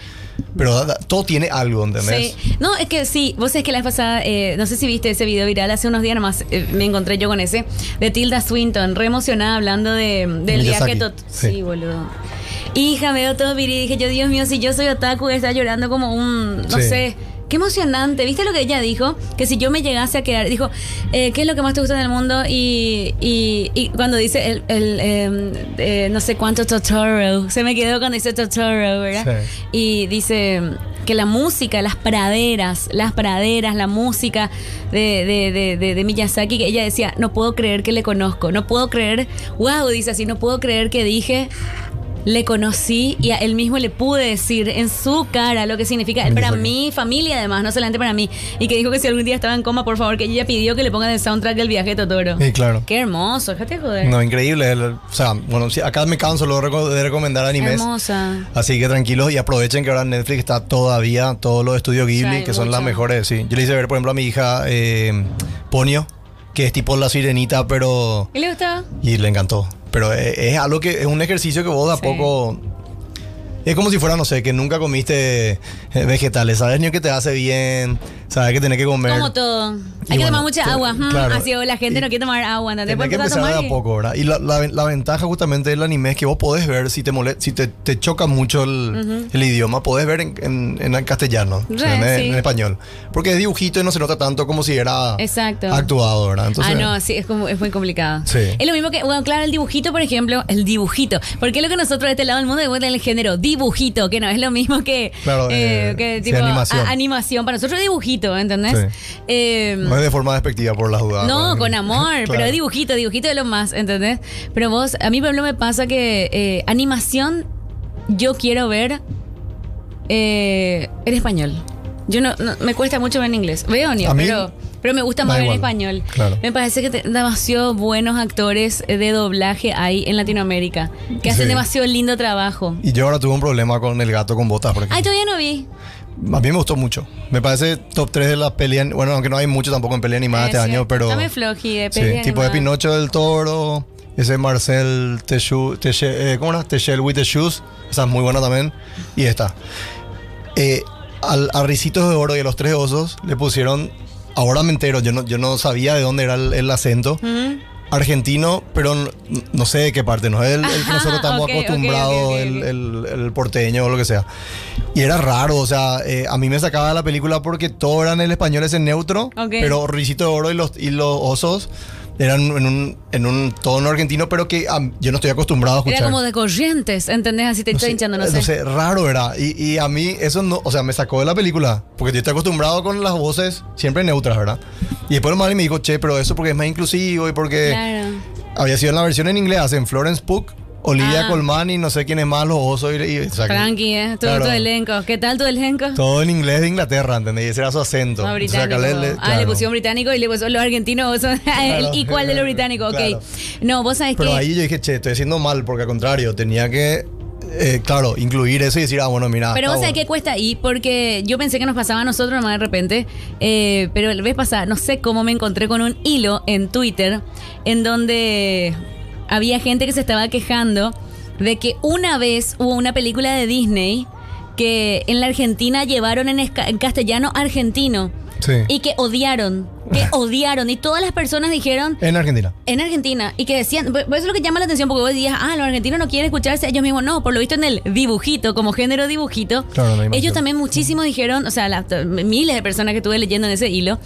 Speaker 3: Pero da- da- todo tiene algo, ¿entendés?
Speaker 4: Sí. No, es que sí, vos sabés que la vez pasada, eh, no sé si viste ese video viral, hace unos días nomás eh, me encontré yo con ese, de Tilda Swinton, re emocionada hablando de, del
Speaker 3: Miyazaki,
Speaker 4: viaje tot
Speaker 3: sí.
Speaker 4: sí. boludo. Hija, me veo todo viri y dije yo, Dios mío, si yo soy otaku, está llorando como un, no
Speaker 3: Sí.
Speaker 4: sé. Qué emocionante, ¿viste lo que ella dijo? Que si yo me llegase a quedar, dijo, eh, ¿qué es lo que más te gusta en el mundo? Y, y, y cuando dice el, el, em, eh, no sé cuánto Totoro, se me quedó cuando dice Totoro, ¿verdad?
Speaker 3: Sí.
Speaker 4: Y dice que la música, las praderas, las praderas, la música de, de, de, de, de Miyazaki, que ella decía, no puedo creer que le conozco, no puedo creer, wow, dice así, no puedo creer que dije le conocí y a él mismo le pude decir en su cara lo que significa él para mi familia además, no solamente para mí. Y que dijo que si algún día estaba en coma, por favor, que ella pidió que le pongan el soundtrack del viaje de Totoro.
Speaker 3: Sí, claro.
Speaker 4: Qué hermoso, déjate joder.
Speaker 3: No, increíble. o sea, bueno, acá me canso luego de recomendar animes.
Speaker 4: Hermosa.
Speaker 3: Así que tranquilos y aprovechen que ahora Netflix está todavía todos los estudios Ghibli, que son las mejores. Sí. Yo le hice ver, por ejemplo, a mi hija eh, Ponio, que es tipo la sirenita, pero.
Speaker 4: ¿Y le gustaba?
Speaker 3: Y le encantó. Pero es, es algo que es un ejercicio que vos de a
Speaker 4: Sí.
Speaker 3: poco. Es como si fuera, no sé, que nunca comiste eh, vegetales. Sabes ni que te hace bien, sabes que tenés que comer.
Speaker 4: Como todo. Hay
Speaker 3: Y
Speaker 4: que
Speaker 3: bueno,
Speaker 4: tomar mucha agua.
Speaker 3: claro.
Speaker 4: Así la gente
Speaker 3: Y
Speaker 4: no quiere tomar agua.
Speaker 3: Tenés que empezar
Speaker 4: empieza
Speaker 3: de a poco, ¿verdad? Y la, la- la ventaja justamente del anime es que vos podés ver si te mole- si te, te choca mucho el, el idioma, podés ver en, en- en el castellano,
Speaker 4: Re,
Speaker 3: o sea, en,
Speaker 4: sí.
Speaker 3: en español. Porque es dibujito y no se nota tanto como si era
Speaker 4: Exacto.
Speaker 3: actuado, ¿verdad? Entonces,
Speaker 4: ah, no, sí, es, como, es muy complicado.
Speaker 3: Sí.
Speaker 4: Es lo mismo que, bueno, claro, el dibujito, por ejemplo, el dibujito. Porque es lo que nosotros de este lado del mundo devuelven el género dibujito, que no es lo mismo que,
Speaker 3: Claro, eh,
Speaker 4: que
Speaker 3: sí,
Speaker 4: tipo
Speaker 3: animación.
Speaker 4: a- animación. Para nosotros es dibujito, ¿entendés?
Speaker 3: Sí.
Speaker 4: Eh,
Speaker 3: no es de forma despectiva por las dudas.
Speaker 4: no,
Speaker 3: ¿verdad?
Speaker 4: con amor,
Speaker 3: Claro.
Speaker 4: pero dibujito, dibujito de lo más, ¿entendés? Pero vos, a mí por ejemplo me pasa que eh, animación yo quiero ver eh, en español. Yo no, no- me cuesta mucho ver en inglés. Veo ni, pero, pero me gusta más ver en español.
Speaker 3: claro.
Speaker 4: Me parece que te- demasiado buenos actores de doblaje hay en Latinoamérica, que hacen
Speaker 3: Sí.
Speaker 4: demasiado lindo trabajo.
Speaker 3: Y yo ahora tuve un problema con el gato con botas, por ejemplo.
Speaker 4: Ay, todavía no vi.
Speaker 3: A mí me gustó mucho. Me parece top 3 de las peleas. Bueno, aunque no hay mucho tampoco en pelea animada este
Speaker 4: sí.
Speaker 3: año, pero.
Speaker 4: Dame floji de
Speaker 3: Sí,
Speaker 4: peli
Speaker 3: tipo de. Pinocho del Toro, ese Marcel Techu, Teche, eh, ¿cómo era? Techel with the Shoes, esa es muy buena también. Y esta. Eh, al, a Ricitos de Oro y a los Tres Osos le pusieron, ahora me entero, yo no, yo no sabía de dónde era el, el acento. Argentino, pero no sé de qué parte, no es el, el que nosotros estamos
Speaker 4: ok, ok,
Speaker 3: acostumbrados,
Speaker 4: ok, ok,
Speaker 3: el- porteño o lo que sea. Y era raro, o sea, eh, a mí me sacaba de la película porque todo era en el español ese neutro, pero Ricito de Oro y los, y los osos eran en un, en un tono argentino, pero que am, yo no estoy acostumbrado a escuchar.
Speaker 4: Era como de corrientes, ¿entendés? Así te
Speaker 3: No
Speaker 4: estoy
Speaker 3: sé,
Speaker 4: hinchando, no
Speaker 3: eh,
Speaker 4: sé.
Speaker 3: raro era. Y, y a mí eso no, o sea, me sacó de la película. Porque yo estoy acostumbrado con las voces siempre neutras, ¿verdad? Y después el Mari me dijo, che, pero eso porque es más inclusivo y porque
Speaker 4: Claro.
Speaker 3: había sido en la versión en inglés, hacen Florence Pugh, Olivia
Speaker 4: Ah.
Speaker 3: Colman y no sé quién es más, los osos y... y- o sea,
Speaker 4: Frankie, ¿eh? Tu,
Speaker 3: Claro.
Speaker 4: tu elenco. ¿Qué tal tu elenco?
Speaker 3: Todo en inglés de Inglaterra, ¿entendés? Y ese era su acento.
Speaker 4: Ah,
Speaker 3: acá
Speaker 4: británico.
Speaker 3: le- le-
Speaker 4: Ah, le pusieron británico y le pusieron los argentinos. son-
Speaker 3: Claro.
Speaker 4: ¿Y cuál de los británicos? Ok. No, vos sabés
Speaker 3: Pero
Speaker 4: que.
Speaker 3: ahí yo dije, che, estoy haciendo mal, porque al contrario, tenía que, eh, claro, incluir eso y decir, ah, bueno, mira.
Speaker 4: Pero vos sabés qué cuesta ahí, porque yo pensé que nos pasaba a nosotros nomás de repente, eh, pero el vez pasada, no sé cómo me encontré con un hilo en Twitter en donde había gente que se estaba quejando de que una vez hubo una película de Disney que en la Argentina llevaron en, en castellano argentino
Speaker 3: Sí.
Speaker 4: y que odiaron, que odiaron y todas las personas dijeron
Speaker 3: En Argentina.
Speaker 4: en Argentina y que decían, pues eso es lo que llama la atención porque vos decías, ah, los argentinos no quieren escucharse ellos mismos, no, por lo visto en el dibujito, como género dibujito,
Speaker 3: Claro, la animación.
Speaker 4: ellos también muchísimo dijeron, o sea, las- miles de personas que estuve leyendo en ese hilo,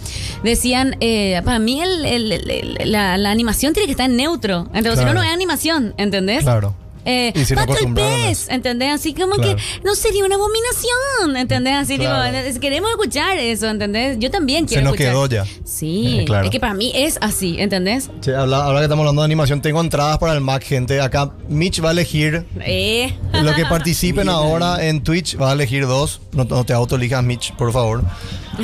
Speaker 4: decían, eh, para mí el- el- el- la, la animación tiene que estar en neutro, entonces si no, no es animación, ¿entendés?
Speaker 3: Claro.
Speaker 4: Eh,
Speaker 3: Y si no
Speaker 4: el pez, ¿entendés? Así como
Speaker 3: Claro.
Speaker 4: que no sería una abominación, ¿entendés? Así
Speaker 3: Claro.
Speaker 4: tipo, queremos escuchar eso, ¿entendés? Yo también
Speaker 3: Se
Speaker 4: quiero
Speaker 3: nos
Speaker 4: escuchar.
Speaker 3: quedó ya.
Speaker 4: Sí,
Speaker 3: Eh, claro.
Speaker 4: es que para mí es así, ¿entendés?
Speaker 3: Che, habla- ahora que estamos hablando de animación, tengo entradas para el Mac, gente. Acá Mitch va a elegir.
Speaker 4: Eh.
Speaker 3: Los que participen ahora en Twitch va a elegir dos. No, no te autoelijas, Mitch, por favor.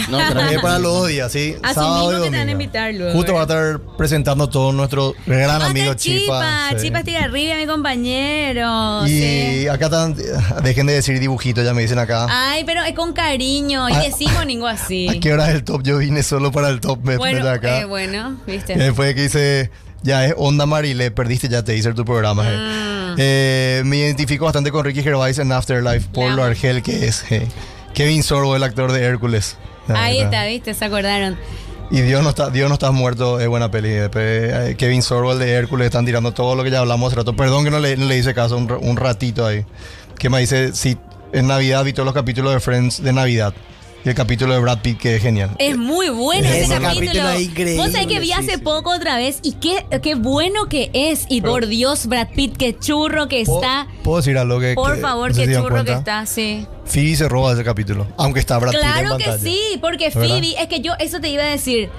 Speaker 5: No, tranqui.
Speaker 3: para los dos días, ¿sí?
Speaker 4: Asumimos
Speaker 3: Sábado y
Speaker 4: que te van a invitar luego,
Speaker 3: Justo va a estar presentando todo nuestro gran
Speaker 4: Hola,
Speaker 3: amigo
Speaker 4: Chipa,
Speaker 3: Chipa. sí.
Speaker 4: Chipa estoy arriba, mi compañero.
Speaker 3: Y
Speaker 4: sí.
Speaker 3: acá están, dejen de decir dibujito, ya me dicen acá.
Speaker 4: Ay, pero es con cariño. Y
Speaker 3: Ah,
Speaker 4: decimos ningún así.
Speaker 3: ¿A qué hora es el top? Yo vine solo para el top, me
Speaker 4: bueno,
Speaker 3: acá.
Speaker 4: eh, bueno, viste.
Speaker 3: Y después que dice, ya es Onda Marile, perdiste ya te hice tu programa. eh.
Speaker 4: Mm.
Speaker 3: Eh, me identifico bastante con Ricky Gervais en Afterlife por lo argel que es. eh. Kevin Sorbo, el actor de Hércules.
Speaker 4: Ahí está, viste, se acordaron.
Speaker 3: Y Dios no está, Dios no está muerto, es buena peli. Después, eh, Kevin Sorbo, el de Hércules, están tirando todo lo que ya hablamos hace rato. Perdón que no le, no le hice caso un, un ratito ahí. Que me dice, si en Navidad vi todos los capítulos de Friends de Navidad. Y el capítulo de Brad Pitt que es genial.
Speaker 4: Es muy bueno ese,
Speaker 5: Ese
Speaker 4: capítulo.
Speaker 5: capítulo es increíble,
Speaker 4: Vos sabés que vi
Speaker 5: sí,
Speaker 4: hace
Speaker 5: sí.
Speaker 4: poco otra vez y qué, qué bueno que es. Y por Dios, Brad Pitt, qué churro que
Speaker 3: ¿Puedo-
Speaker 4: está.
Speaker 3: ¿Puedo decir algo que
Speaker 4: Por
Speaker 3: que
Speaker 4: favor,
Speaker 3: no sé
Speaker 4: qué
Speaker 3: si
Speaker 4: churro que está, sí.
Speaker 3: Phoebe se roba ese capítulo, aunque está Brad Pitt en
Speaker 4: Claro que
Speaker 3: pantalla.
Speaker 4: sí, porque
Speaker 3: ¿Verdad?
Speaker 4: Phoebe, es que yo eso te iba a decir.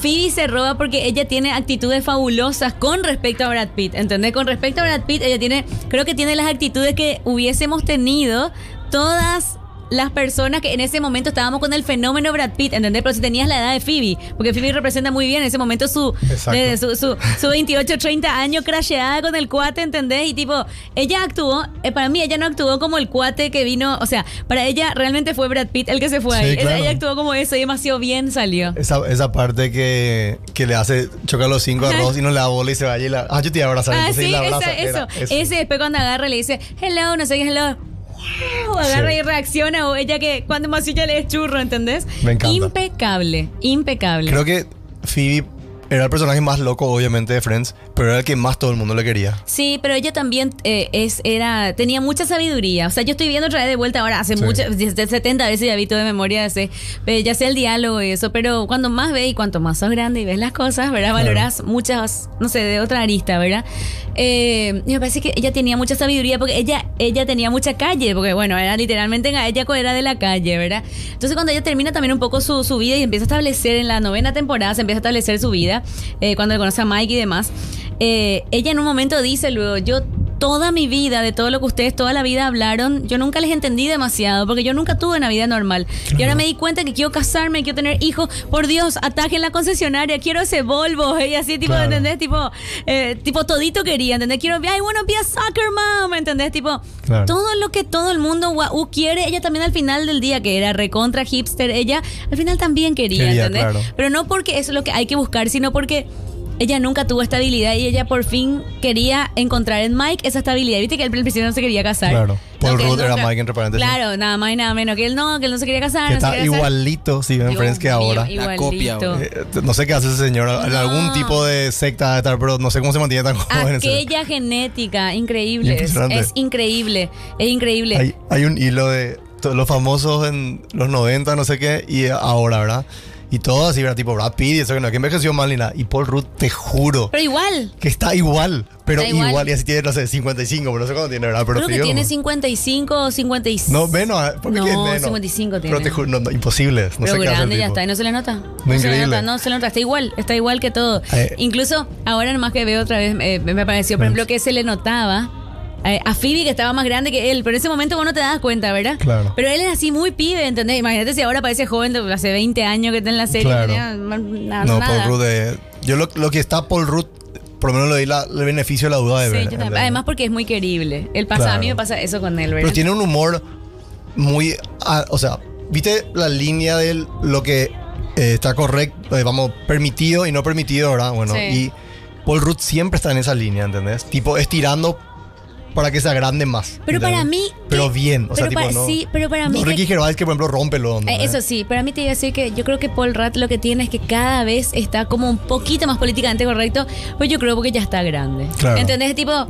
Speaker 4: Phoebe se roba porque ella tiene actitudes fabulosas con respecto a Brad Pitt, ¿entendés? Con respecto a Brad Pitt, ella tiene, creo que tiene las actitudes que hubiésemos tenido todas las personas que en ese momento estábamos con el fenómeno Brad Pitt, ¿entendés? Pero si tenías la edad de Phoebe, porque Phoebe representa muy bien en ese momento su, eh, su, su, su 28, 30 años crasheada con el cuate, ¿entendés? Y tipo, ella actuó, eh, para mí ella no actuó como el cuate que vino, o sea, para ella realmente fue Brad Pitt el que se fue
Speaker 3: Sí,
Speaker 4: ahí. Ella-
Speaker 3: claro.
Speaker 4: Ella actuó como eso y demasiado bien salió.
Speaker 3: Esa, esa parte que, que le hace chocar los cinco a Ross y no le da bola y se vaya y la. Ah, yo te iba a abrazar.
Speaker 4: Ah,
Speaker 3: entonces y
Speaker 4: sí,
Speaker 3: la
Speaker 4: esa- eso.
Speaker 3: Era
Speaker 4: Ese después cuando agarra le dice, hello, no sé qué, hello. Wow, agarra
Speaker 3: Sí.
Speaker 4: y reacciona o ella que cuando más ella le es churro, ¿entendés?
Speaker 3: Me encanta.
Speaker 4: Impecable, impecable.
Speaker 3: Creo que Phoebe era el personaje más loco, obviamente, de Friends, pero era el que más todo el mundo le quería.
Speaker 4: Sí, pero ella también eh, es, era, tenía mucha sabiduría. O sea, yo estoy viendo otra vez de vuelta ahora, hace
Speaker 3: Sí.
Speaker 4: muchas, desde 70 veces ya vi todo de memoria, ese, eh, ya sé el diálogo y eso, pero cuando más ves y cuanto más sos grande y ves las cosas, ¿verdad? Valorás muchas, no sé, de otra arista, ¿verdad? Eh, me parece que ella tenía mucha sabiduría porque ella, ella tenía mucha calle, porque bueno, era literalmente, ella era de la calle, ¿verdad? Entonces cuando ella termina también un poco su, su vida y empieza a establecer en la novena temporada, se empieza a establecer su vida, eh, cuando le conoce a Mike y demás, eh, ella en un momento dice luego, yo toda mi vida, de todo lo que ustedes toda la vida hablaron, yo nunca les entendí demasiado, porque yo nunca tuve una vida normal. Y ahora me di cuenta que quiero casarme, quiero tener hijos. Por Dios, atajen la concesionaria, quiero ese Volvo. Y así, tipo,
Speaker 3: Claro.
Speaker 4: ¿entendés? Tipo, eh, tipo, todito quería, ¿entendés? Quiero, I wanna be a soccer mom, ¿entendés? Tipo,
Speaker 3: Claro.
Speaker 4: todo lo que todo el mundo guau, quiere, ella también al final del día, que era recontra hipster, ella al final también quería,
Speaker 3: Quería,
Speaker 4: ¿entendés? Pero no porque eso es lo que hay que buscar, sino porque ella nunca tuvo estabilidad y ella por fin quería encontrar en Mike esa estabilidad. Viste que él al principio no se quería casar.
Speaker 3: Claro. Paul
Speaker 4: él
Speaker 3: Rudd era
Speaker 4: nunca-
Speaker 3: Mike, entre paréntesis.
Speaker 4: Claro, nada más y nada menos. Que él no, que él no se quería casar.
Speaker 3: Que
Speaker 4: no se
Speaker 3: está
Speaker 4: quería
Speaker 3: igualito, si ven Friends, que
Speaker 4: mío,
Speaker 3: ahora.
Speaker 5: La
Speaker 4: Igualito.
Speaker 5: copia, güey.
Speaker 3: Eh, no sé qué hace ese señor.
Speaker 4: No.
Speaker 3: algún tipo de secta de estar, pero no sé cómo se mantiene tan joven. ese-
Speaker 4: Aquella genética, increíble. Es, es increíble. Es increíble.
Speaker 3: Hay, hay un hilo de los famosos en los 90, no sé qué, y ahora, ¿verdad? Y todo así, ¿verdad? Tipo Brad Pitt y eso que no, que envejeció mal ni nada. Y Paul Rudd, te juro,
Speaker 4: Pero igual.
Speaker 3: que está igual. Pero
Speaker 4: Está
Speaker 3: igual.
Speaker 4: igual.
Speaker 3: y así tiene, no sé, 55, pero no sé cuándo tiene, ¿verdad? Pero
Speaker 4: Creo que
Speaker 3: digo,
Speaker 4: tiene 55 o 56.
Speaker 3: No, menos. ¿eh? ¿Por qué
Speaker 4: No,
Speaker 3: es menos?
Speaker 4: 55 tiene.
Speaker 3: Pero te juro, no, no, imposible. No
Speaker 4: pero
Speaker 3: sé qué
Speaker 4: grande ya
Speaker 3: tipo.
Speaker 4: está, y no se le nota. No, se le nota, no se le nota, está igual, está igual que todo.
Speaker 3: Eh.
Speaker 4: Incluso ahora nomás que veo otra vez, eh, me pareció, por ejemplo, que se le notaba a Phoebe que estaba más grande que él, pero en ese momento vos no te das cuenta, ¿verdad?
Speaker 3: Claro.
Speaker 4: Pero él es así muy pibe, ¿entendés? Imagínate si ahora parece joven de hace 20 años que está en la serie.
Speaker 3: Claro.
Speaker 4: na-
Speaker 3: No,
Speaker 4: nada.
Speaker 3: Paul Rudd. eh, yo lo, lo que está Paul Rudd, por lo menos le di la- el beneficio de la duda de
Speaker 4: Sí,
Speaker 3: ver.
Speaker 4: yo también. Además porque es muy querible. Él pasa, a mí
Speaker 3: Claro.
Speaker 4: me pasa eso con él, ¿verdad?
Speaker 3: Pero tiene un humor muy. ah, o sea, ¿viste la línea de lo que eh, está correcto, eh, vamos, permitido y no permitido, ¿verdad? Bueno,
Speaker 4: Sí.
Speaker 3: y Paul Rudd siempre está en esa línea, ¿entendés? Tipo, estirando para que se agrande más.
Speaker 4: Pero para mí.
Speaker 3: Pero bien, o sea,
Speaker 4: pero
Speaker 3: tipo,
Speaker 4: para-
Speaker 3: no.
Speaker 4: Sí, pero para mí.
Speaker 3: no, Ricky Gervais, que por ejemplo, rompe lo
Speaker 4: Eh, Eso sí, para mí te iba a decir que yo creo que Paul Rudd lo que tiene es que cada vez está como un poquito más políticamente correcto, pues yo creo porque ya está grande.
Speaker 3: Claro.
Speaker 4: ¿Entendés? Tipo,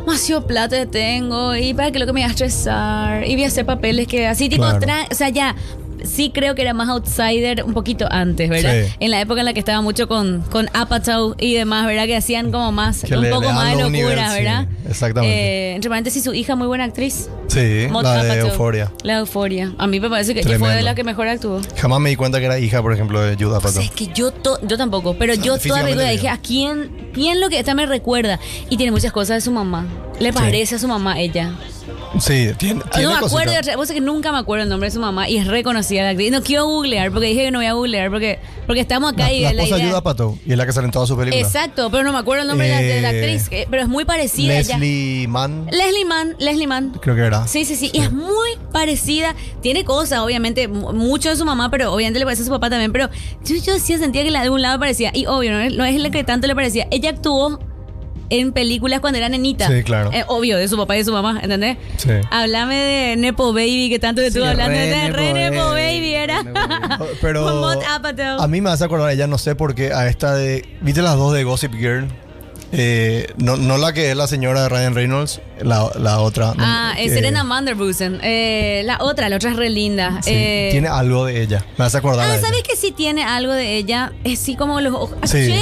Speaker 4: demasiado plata tengo y para que lo que me voy a estresar y voy a hacer papeles que así, tipo,
Speaker 3: Claro.
Speaker 4: o sea, ya. Sí creo que era más outsider un poquito antes, ¿verdad?
Speaker 3: Sí.
Speaker 4: En la época en la que estaba mucho con, con Apatow y demás, ¿verdad? Que hacían como más,
Speaker 3: Que
Speaker 4: un
Speaker 3: le-
Speaker 4: poco
Speaker 3: le
Speaker 4: más de locura,
Speaker 3: niveles, sí,
Speaker 4: ¿verdad?
Speaker 3: exactamente.
Speaker 4: Eh, entre paréntesis, su hija muy buena actriz.
Speaker 3: Sí, la de. Euforia.
Speaker 4: La Euforia. A mí me parece que fue de la que mejor actuó.
Speaker 3: Jamás me di cuenta que era hija, por ejemplo, de
Speaker 4: sea,
Speaker 3: Apatow.
Speaker 4: es que yo, to- yo tampoco, pero yo toda
Speaker 3: digo.
Speaker 4: dije, ¿a quién, quién lo que esta me recuerda? Y tiene muchas cosas de su mamá. Le
Speaker 3: Sí.
Speaker 4: parece a su mamá ella.
Speaker 3: Sí, tiene, tiene
Speaker 4: no me acuerdo, de vos sabés que nunca me acuerdo el nombre de su mamá y es reconocida la actriz. No quiero googlear porque dije que no voy a googlear porque, porque estamos acá
Speaker 3: La,
Speaker 4: y
Speaker 3: la
Speaker 4: la
Speaker 3: esposa Judah Apatow, y es la que sale en todas sus películas.
Speaker 4: Exacto, pero no me acuerdo el nombre de, la, de la
Speaker 3: Eh,
Speaker 4: actriz, que- pero es muy parecida ella.
Speaker 3: Leslie Mann,
Speaker 4: Leslie Mann, Leslie Mann.
Speaker 3: creo que era.
Speaker 4: Sí, sí, sí, y es muy parecida. Tiene cosas, obviamente, mu- mucho de su mamá, pero obviamente le parece a su papá también. Pero yo, yo sí sentía que la de algún lado parecía. Y obvio, no es, no es la que tanto le parecía. Ella actuó en películas cuando era nenita.
Speaker 3: Sí, claro.
Speaker 4: Eh, obvio, de su papá y de su mamá, ¿entendés?
Speaker 3: Sí.
Speaker 4: Hablame de Nepo Baby, que tanto estuvo
Speaker 5: Sí,
Speaker 4: hablando
Speaker 5: re
Speaker 4: de
Speaker 5: Nepo
Speaker 4: Re Nepo
Speaker 5: Baby,
Speaker 4: Baby, era.
Speaker 5: Re Nepo Baby.
Speaker 3: Pero a mí me hace acordar, ella no sé por qué, a esta de... ¿Viste las dos de Gossip Girl? Eh, no, no la que es la señora de Ryan Reynolds, la, la otra. no,
Speaker 4: Ah, es
Speaker 3: que-
Speaker 4: Serena Manderbusen. Eh, la otra, la otra es re linda.
Speaker 3: sí,
Speaker 4: Eh,
Speaker 3: tiene algo de ella. Me a acordar.
Speaker 4: Ah. ¿sabes que sí tiene algo de ella? Es sí como los ojos.
Speaker 3: Sí.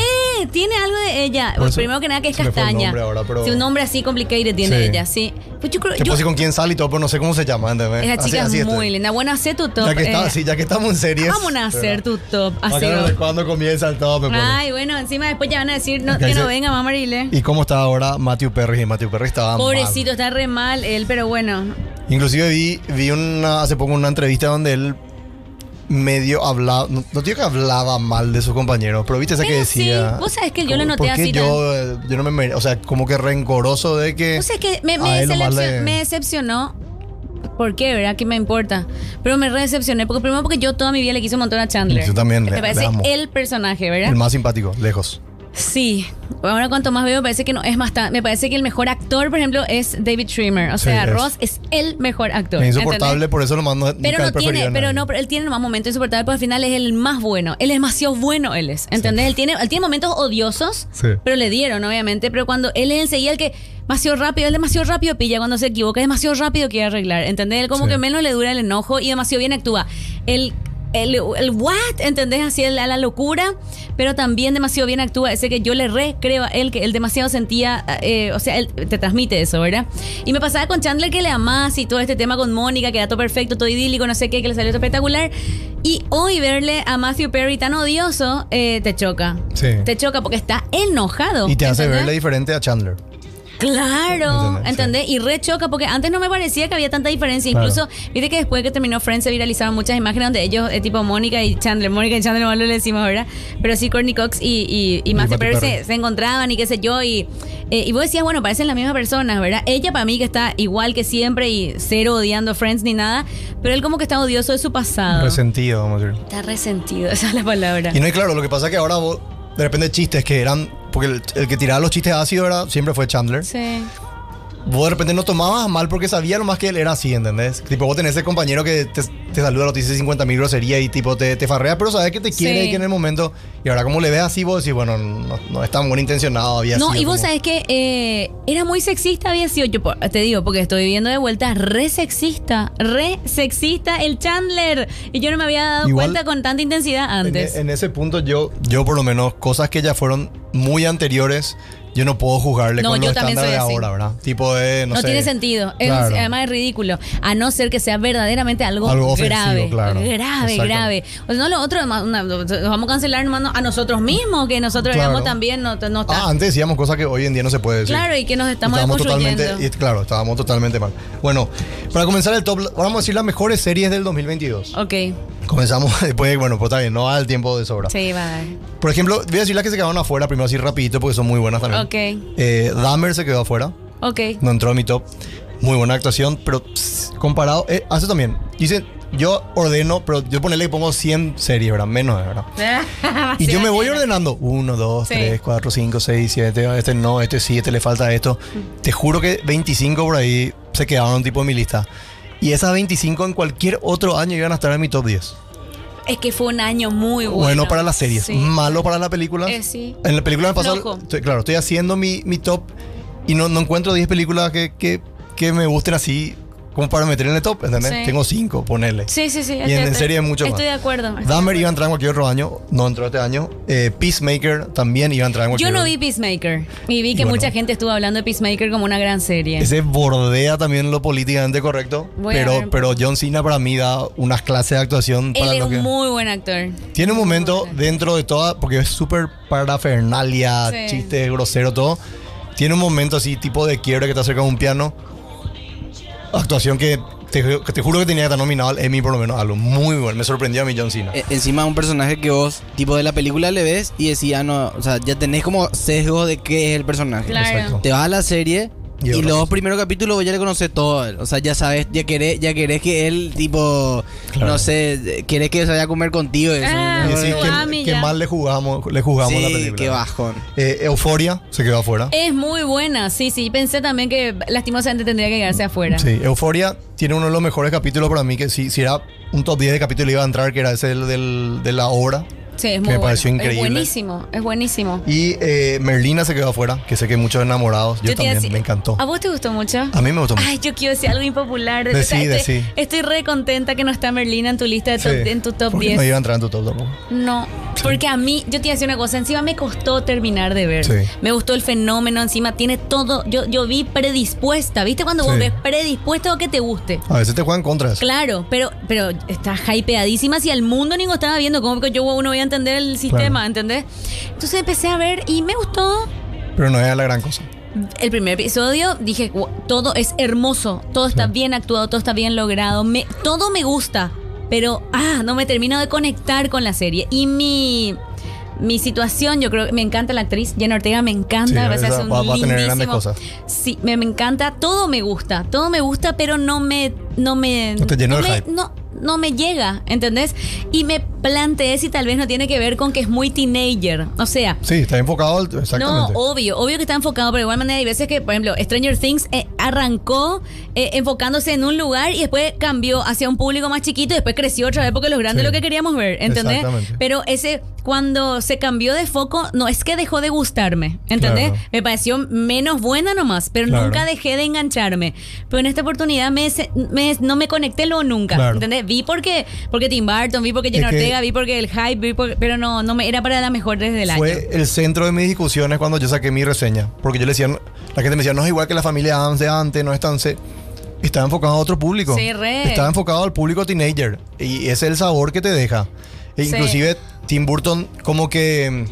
Speaker 4: Tiene algo de ella.
Speaker 3: Eso
Speaker 4: Primero que nada que es castaña.
Speaker 3: nombre ahora, pero-
Speaker 4: Sí, un nombre así complicated tiene
Speaker 3: Sí.
Speaker 4: ella, sí. Pues yo creo
Speaker 3: Que
Speaker 4: yo,
Speaker 3: puse con quién sale y todo, pero no sé cómo se llama. ¿entendés?
Speaker 4: esa chica
Speaker 3: así
Speaker 4: es
Speaker 3: estoy.
Speaker 4: muy linda. Bueno, hace tu top.
Speaker 3: Ya que, está-
Speaker 4: eh,
Speaker 3: sí, ya que estamos en series.
Speaker 4: Vamos a hacer tu top. Así
Speaker 3: cuando comienza el top me pone.
Speaker 4: Ay, bueno, encima después ya van a decir no, que no venga, mamá Marile.
Speaker 3: ¿Y cómo está ahora Matthew Perry? Matthew Perry estaba.
Speaker 4: Pobrecito, está re mal él, pero bueno.
Speaker 3: Inclusive vi, vi una, hace poco una entrevista donde él medio hablaba, no, no digo que hablaba mal de sus compañeros, pero viste esa que
Speaker 4: Pero sí,
Speaker 3: decía...
Speaker 4: vos sabés que yo lo noté
Speaker 3: ¿por qué
Speaker 4: así
Speaker 3: Yo, eh, yo no me o sea, como que rencoroso de que...
Speaker 4: O sea, que me, decepcion-
Speaker 3: le-
Speaker 4: decepcionó. ¿Por qué? ¿Verdad? ¿Qué me importa? Pero me re decepcioné. Porque primero porque yo toda mi vida le quise un montón a Chandler.
Speaker 3: Yo también, le-
Speaker 4: Me
Speaker 3: le
Speaker 4: parece
Speaker 3: amo.
Speaker 4: el personaje, ¿verdad?
Speaker 3: El más simpático, lejos.
Speaker 4: Sí. Ahora cuanto más veo, me parece que no es más tan. Me parece que el mejor actor, por ejemplo, es David Schwimmer. O sea. Ross es el mejor actor.
Speaker 3: Es insoportable,
Speaker 4: ¿entendés?
Speaker 3: por eso lo mando
Speaker 4: Pero no tiene, pero no, pero él tiene más momentos insoportables, pero al final es el más bueno. Él es demasiado bueno, él es. ¿Entendés? Él, tiene, él tiene momentos odiosos,
Speaker 3: Sí.
Speaker 4: pero le dieron, obviamente. Pero cuando él es enseguida el que demasiado rápido, él demasiado rápido pilla cuando se equivoca, es demasiado rápido quiere arreglar. ¿Entendés? Él como
Speaker 3: Sí.
Speaker 4: que menos le dura el enojo y demasiado bien actúa. El, el, el what, ¿entendés? Así el- a la locura, pero también demasiado bien actúa. Ese que yo le re creo a él, que él demasiado sentía, eh, o sea, él te transmite eso, ¿verdad? Y me pasaba con Chandler que le amás y todo este tema con Mónica, que era todo perfecto, todo idílico, no sé qué, que le salió todo espectacular. Y hoy verle a Matthew Perry tan odioso, eh, te choca.
Speaker 3: Sí.
Speaker 4: Te choca porque está enojado.
Speaker 3: Y te hace
Speaker 4: ¿entendés?
Speaker 3: verle diferente a Chandler.
Speaker 4: Claro,
Speaker 3: ¿Entendés?
Speaker 4: Y re choca porque antes no me parecía que había tanta diferencia.
Speaker 3: Claro.
Speaker 4: Incluso, viste que después que terminó Friends se viralizaron muchas imágenes donde ellos, eh, tipo Mónica y Chandler, Mónica y Chandler, no lo le decimos, ¿verdad? Pero sí, Courtney Cox y, y, y Matthew Perry se, se encontraban y qué sé yo. Y, eh, y vos decías, bueno, parecen las mismas personas, ¿verdad? Ella para mí que está igual que siempre y cero odiando Friends ni nada, pero él como que está odioso de su pasado.
Speaker 3: Resentido, vamos a decir.
Speaker 4: Está resentido, esa es la palabra.
Speaker 3: Y no, y claro, lo que pasa es que ahora vos, de repente chistes que eran, porque el, el que tiraba los chistes ácidos era, siempre fue Chandler.
Speaker 4: Sí.
Speaker 3: Vos de repente no tomabas mal porque sabía nomás que él era así, ¿entendés? Tipo, vos tenés ese compañero que te, te saluda, te dice 50 mil groserías y tipo te, te farrea, pero sabes que te quiere
Speaker 4: Sí.
Speaker 3: y que en el momento. Y ahora, como le ves así, vos decís, bueno, no, no es tan buen intencionado, había
Speaker 4: No,
Speaker 3: sido
Speaker 4: y vos
Speaker 3: como-
Speaker 4: sabés que eh, era muy sexista, había sido, yo te digo, porque estoy viendo de vuelta, re sexista, re sexista el Chandler. Y yo no me había dado
Speaker 3: Igual-
Speaker 4: cuenta con tanta intensidad
Speaker 3: En,
Speaker 4: antes.
Speaker 3: en ese punto, yo, yo por lo menos, cosas que ya fueron muy anteriores, yo no puedo juzgarle
Speaker 4: No,
Speaker 3: con los estándares de ahora, ¿verdad? Tipo de, no,
Speaker 4: no
Speaker 3: sé,
Speaker 4: tiene sentido. Es- además es ridículo. A no ser que sea verdaderamente algo,
Speaker 3: Algo ofensivo,
Speaker 4: grave.
Speaker 3: claro.
Speaker 4: Grave,
Speaker 3: Exacto.
Speaker 4: grave. O sea, no lo otro, nos vamos a cancelar hermano, a nosotros mismos, que nosotros
Speaker 3: Claro.
Speaker 4: éramos también, no, no.
Speaker 3: Ah, antes decíamos cosas que hoy en día no se puede decir.
Speaker 4: claro, y que nos estamos
Speaker 3: Estábamos totalmente, y, claro, estábamos totalmente mal. Bueno, para comenzar el top, vamos a decir las mejores series del 2022.
Speaker 4: Ok,
Speaker 3: Comenzamos después, bueno, pues está bien, no va el tiempo de sobra.
Speaker 4: sí, va.
Speaker 3: Por ejemplo, voy a decir las que se quedaron afuera, primero así rapidito, porque son muy buenas también.
Speaker 4: Ok,
Speaker 3: Eh, Dahmer se quedó afuera,
Speaker 4: ok.
Speaker 3: no entró a mi top. Muy buena actuación, pero pss, comparado, eh, hace también. Dice, yo ordeno, pero yo ponerle que pongo 100 series, ¿verdad? Menos, ¿verdad? Y yo me voy ordenando. 1, 2,
Speaker 4: Sí.
Speaker 3: 3, 4, 5, 6, 7. Este no, este sí, este le falta esto. Te juro que 25 por ahí se quedaron tipo en mi lista. Y esas 25 en cualquier otro año iban a estar en mi top 10.
Speaker 4: Es que fue un año muy bueno.
Speaker 3: Bueno, para las series,
Speaker 4: Sí.
Speaker 3: malo para las películas.
Speaker 4: Eh, sí.
Speaker 3: En la película me pasó. Estoy- claro, estoy haciendo mi, mi top y no, no encuentro 10 películas que, que, que me gusten así como para meter en el top. ¿entendés?
Speaker 4: Sí.
Speaker 3: Tengo 5, ponerle.
Speaker 4: Sí, sí, sí.
Speaker 3: Y en, en serie mucho más.
Speaker 4: Estoy de acuerdo.
Speaker 3: Dahmer iba a entrar en cualquier otro año, no entró este año. Eh, Peacemaker también iba a entrar en cualquier
Speaker 4: Yo no vi Peacemaker y vi que
Speaker 3: Y bueno.
Speaker 4: mucha gente estuvo hablando de Peacemaker como una gran serie.
Speaker 3: Ese bordea también lo políticamente correcto.
Speaker 4: Voy
Speaker 3: Pero, pero John Cena para mí da unas clases de actuación
Speaker 4: Él
Speaker 3: para
Speaker 4: es
Speaker 3: lo
Speaker 4: un
Speaker 3: que.
Speaker 4: muy buen actor.
Speaker 3: Tiene un momento dentro de toda. Porque es súper parafernalia,
Speaker 4: Sí.
Speaker 3: chiste grosero, todo. Tiene un momento así, tipo de quiebre que te acerca a un piano. Actuación que te, que te juro que tenía que estar nominado al Emmy por lo menos. Algo muy bueno. Me sorprendió a mí John Cena.
Speaker 5: Eh, encima un personaje que vos, tipo de la película, le ves y decís, ah, no, o sea, ya tenés como sesgo de qué es el personaje.
Speaker 4: Claro.
Speaker 5: Te vas a la serie
Speaker 3: Y
Speaker 5: y, los primeros capítulos vos ya le conoces todo. O sea, ya sabes, ya querés, ya querés que él, tipo,
Speaker 3: Claro.
Speaker 5: no sé, querés que se vaya a comer contigo. Eso,
Speaker 4: Ah,
Speaker 3: Y
Speaker 5: ¿no?
Speaker 3: decís
Speaker 4: tu
Speaker 3: que, que mal le jugamos, le jugamos la
Speaker 5: Sí,
Speaker 3: película.
Speaker 5: qué bajón.
Speaker 3: Eh, Euforia se quedó afuera.
Speaker 4: Es muy buena, sí, sí. Pensé también que lastimosamente tendría que quedarse afuera.
Speaker 3: Sí, Euforia tiene uno de los mejores capítulos para mí, que si, si era un top 10 de capítulos iba a entrar, que era ese del, del- de la obra.
Speaker 4: Sí, es
Speaker 3: que
Speaker 4: muy
Speaker 3: me
Speaker 4: bueno.
Speaker 3: pareció
Speaker 4: Es
Speaker 3: increíble.
Speaker 4: buenísimo, es buenísimo.
Speaker 3: Y eh, Merlina se quedó afuera, que sé que muchos enamorados. Yo, también,
Speaker 4: decir-
Speaker 3: me encantó.
Speaker 4: ¿A vos te gustó mucho?
Speaker 3: A mí me gustó mucho.
Speaker 4: Ay, yo quiero decir algo impopular.
Speaker 3: Decí,
Speaker 4: O sea, estoy,
Speaker 3: decí.
Speaker 4: estoy re contenta que no está Merlina en tu lista de top,
Speaker 3: Sí,
Speaker 4: en tu top
Speaker 3: porque
Speaker 4: 10.
Speaker 3: No iba a entrar en tu top tampoco.
Speaker 4: No, porque a mí, yo te iba a decir una cosa, encima me costó terminar de ver.
Speaker 3: Sí.
Speaker 4: Me gustó el fenómeno, encima tiene todo, yo, yo vi predispuesta, ¿viste? Cuando vos ves predispuesto a que te guste.
Speaker 3: A veces te juegan contra eso.
Speaker 4: Claro, pero, pero está hypeadísima si el mundo ni lo estaba viendo, como que yo uno voy a entender el sistema,
Speaker 3: Claro.
Speaker 4: ¿entendés? Entonces empecé a ver y me gustó.
Speaker 3: Pero no era la gran cosa.
Speaker 4: El primer episodio dije, "Wow, todo es hermoso, todo está
Speaker 3: Sí.
Speaker 4: bien actuado, todo está bien logrado, me, todo me gusta, pero ah, no me termino de conectar con la serie. Y mi, mi situación, yo creo que me encanta la actriz, Jenna Ortega, me encanta,
Speaker 3: Sí, esa
Speaker 4: un
Speaker 3: va- va a tener grandes
Speaker 4: lindísimo-
Speaker 3: cosas.
Speaker 4: Sí, me, me encanta, todo me gusta, todo me gusta, pero no me, no me,
Speaker 3: No te llenó
Speaker 4: me-
Speaker 3: hype.
Speaker 4: no, no me llega, ¿entendés? Y me planteé si tal vez no tiene que ver con que es muy teenager, o sea,
Speaker 3: Sí, está enfocado al- exactamente.
Speaker 4: no, obvio, obvio que está enfocado, pero de igual manera hay veces que, por ejemplo, Stranger Things eh, arrancó eh, enfocándose en un lugar y después cambió hacia un público más chiquito y después creció otra vez porque los grandes
Speaker 3: Sí.
Speaker 4: lo que queríamos ver, ¿entendés?
Speaker 3: Exactamente.
Speaker 4: Pero ese, cuando se cambió de foco, no es que dejó de gustarme, ¿entendés?
Speaker 3: Claro.
Speaker 4: Me pareció menos buena nomás, pero
Speaker 3: Claro.
Speaker 4: nunca dejé de engancharme. Pero en esta oportunidad me, me- no me conecté luego nunca,
Speaker 3: Claro.
Speaker 4: ¿entendés? Vi porque, porque Tim Burton, vi porque Jenna
Speaker 3: Es
Speaker 4: Ortega, vi porque el hype, vi porque- pero no, no me era para la mejor desde el año.
Speaker 3: Fue el centro de mis discusiones cuando yo saqué mi reseña. Porque yo le decía, la gente me decía, no es igual que la familia Adams de antes, no es tan... se-". Estaba enfocado a otro público.
Speaker 4: Sí, re.
Speaker 3: Estaba enfocado al público teenager. Y ese es el sabor que te deja. E. Inclusive Tim Burton como que...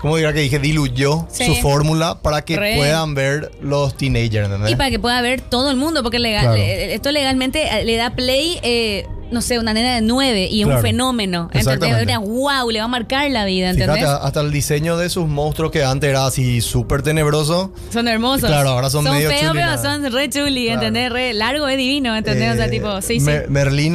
Speaker 3: ¿Cómo dirá que dije? Diluyó
Speaker 4: Sí.
Speaker 3: su fórmula para que
Speaker 4: Re.
Speaker 3: puedan ver los teenagers, ¿entendés?
Speaker 4: Y para que pueda ver todo el mundo, porque legal,
Speaker 3: Claro.
Speaker 4: eh, esto legalmente eh, le da play, eh, no sé, una nena de nueve y es un fenómeno. ¿Entendés? Era wow, le va a marcar la vida, ¿entendés?
Speaker 3: Fíjate, hasta el diseño de sus monstruos que antes era así súper tenebroso.
Speaker 4: Son hermosos.
Speaker 3: Claro, ahora son medio
Speaker 4: feos,
Speaker 3: chuli,
Speaker 4: pero
Speaker 3: nada.
Speaker 4: son re chuli,
Speaker 3: Claro.
Speaker 4: ¿entendés? Re largo es divino, ¿entendés? o sea,
Speaker 3: Eh,
Speaker 4: tipo, sí, sí.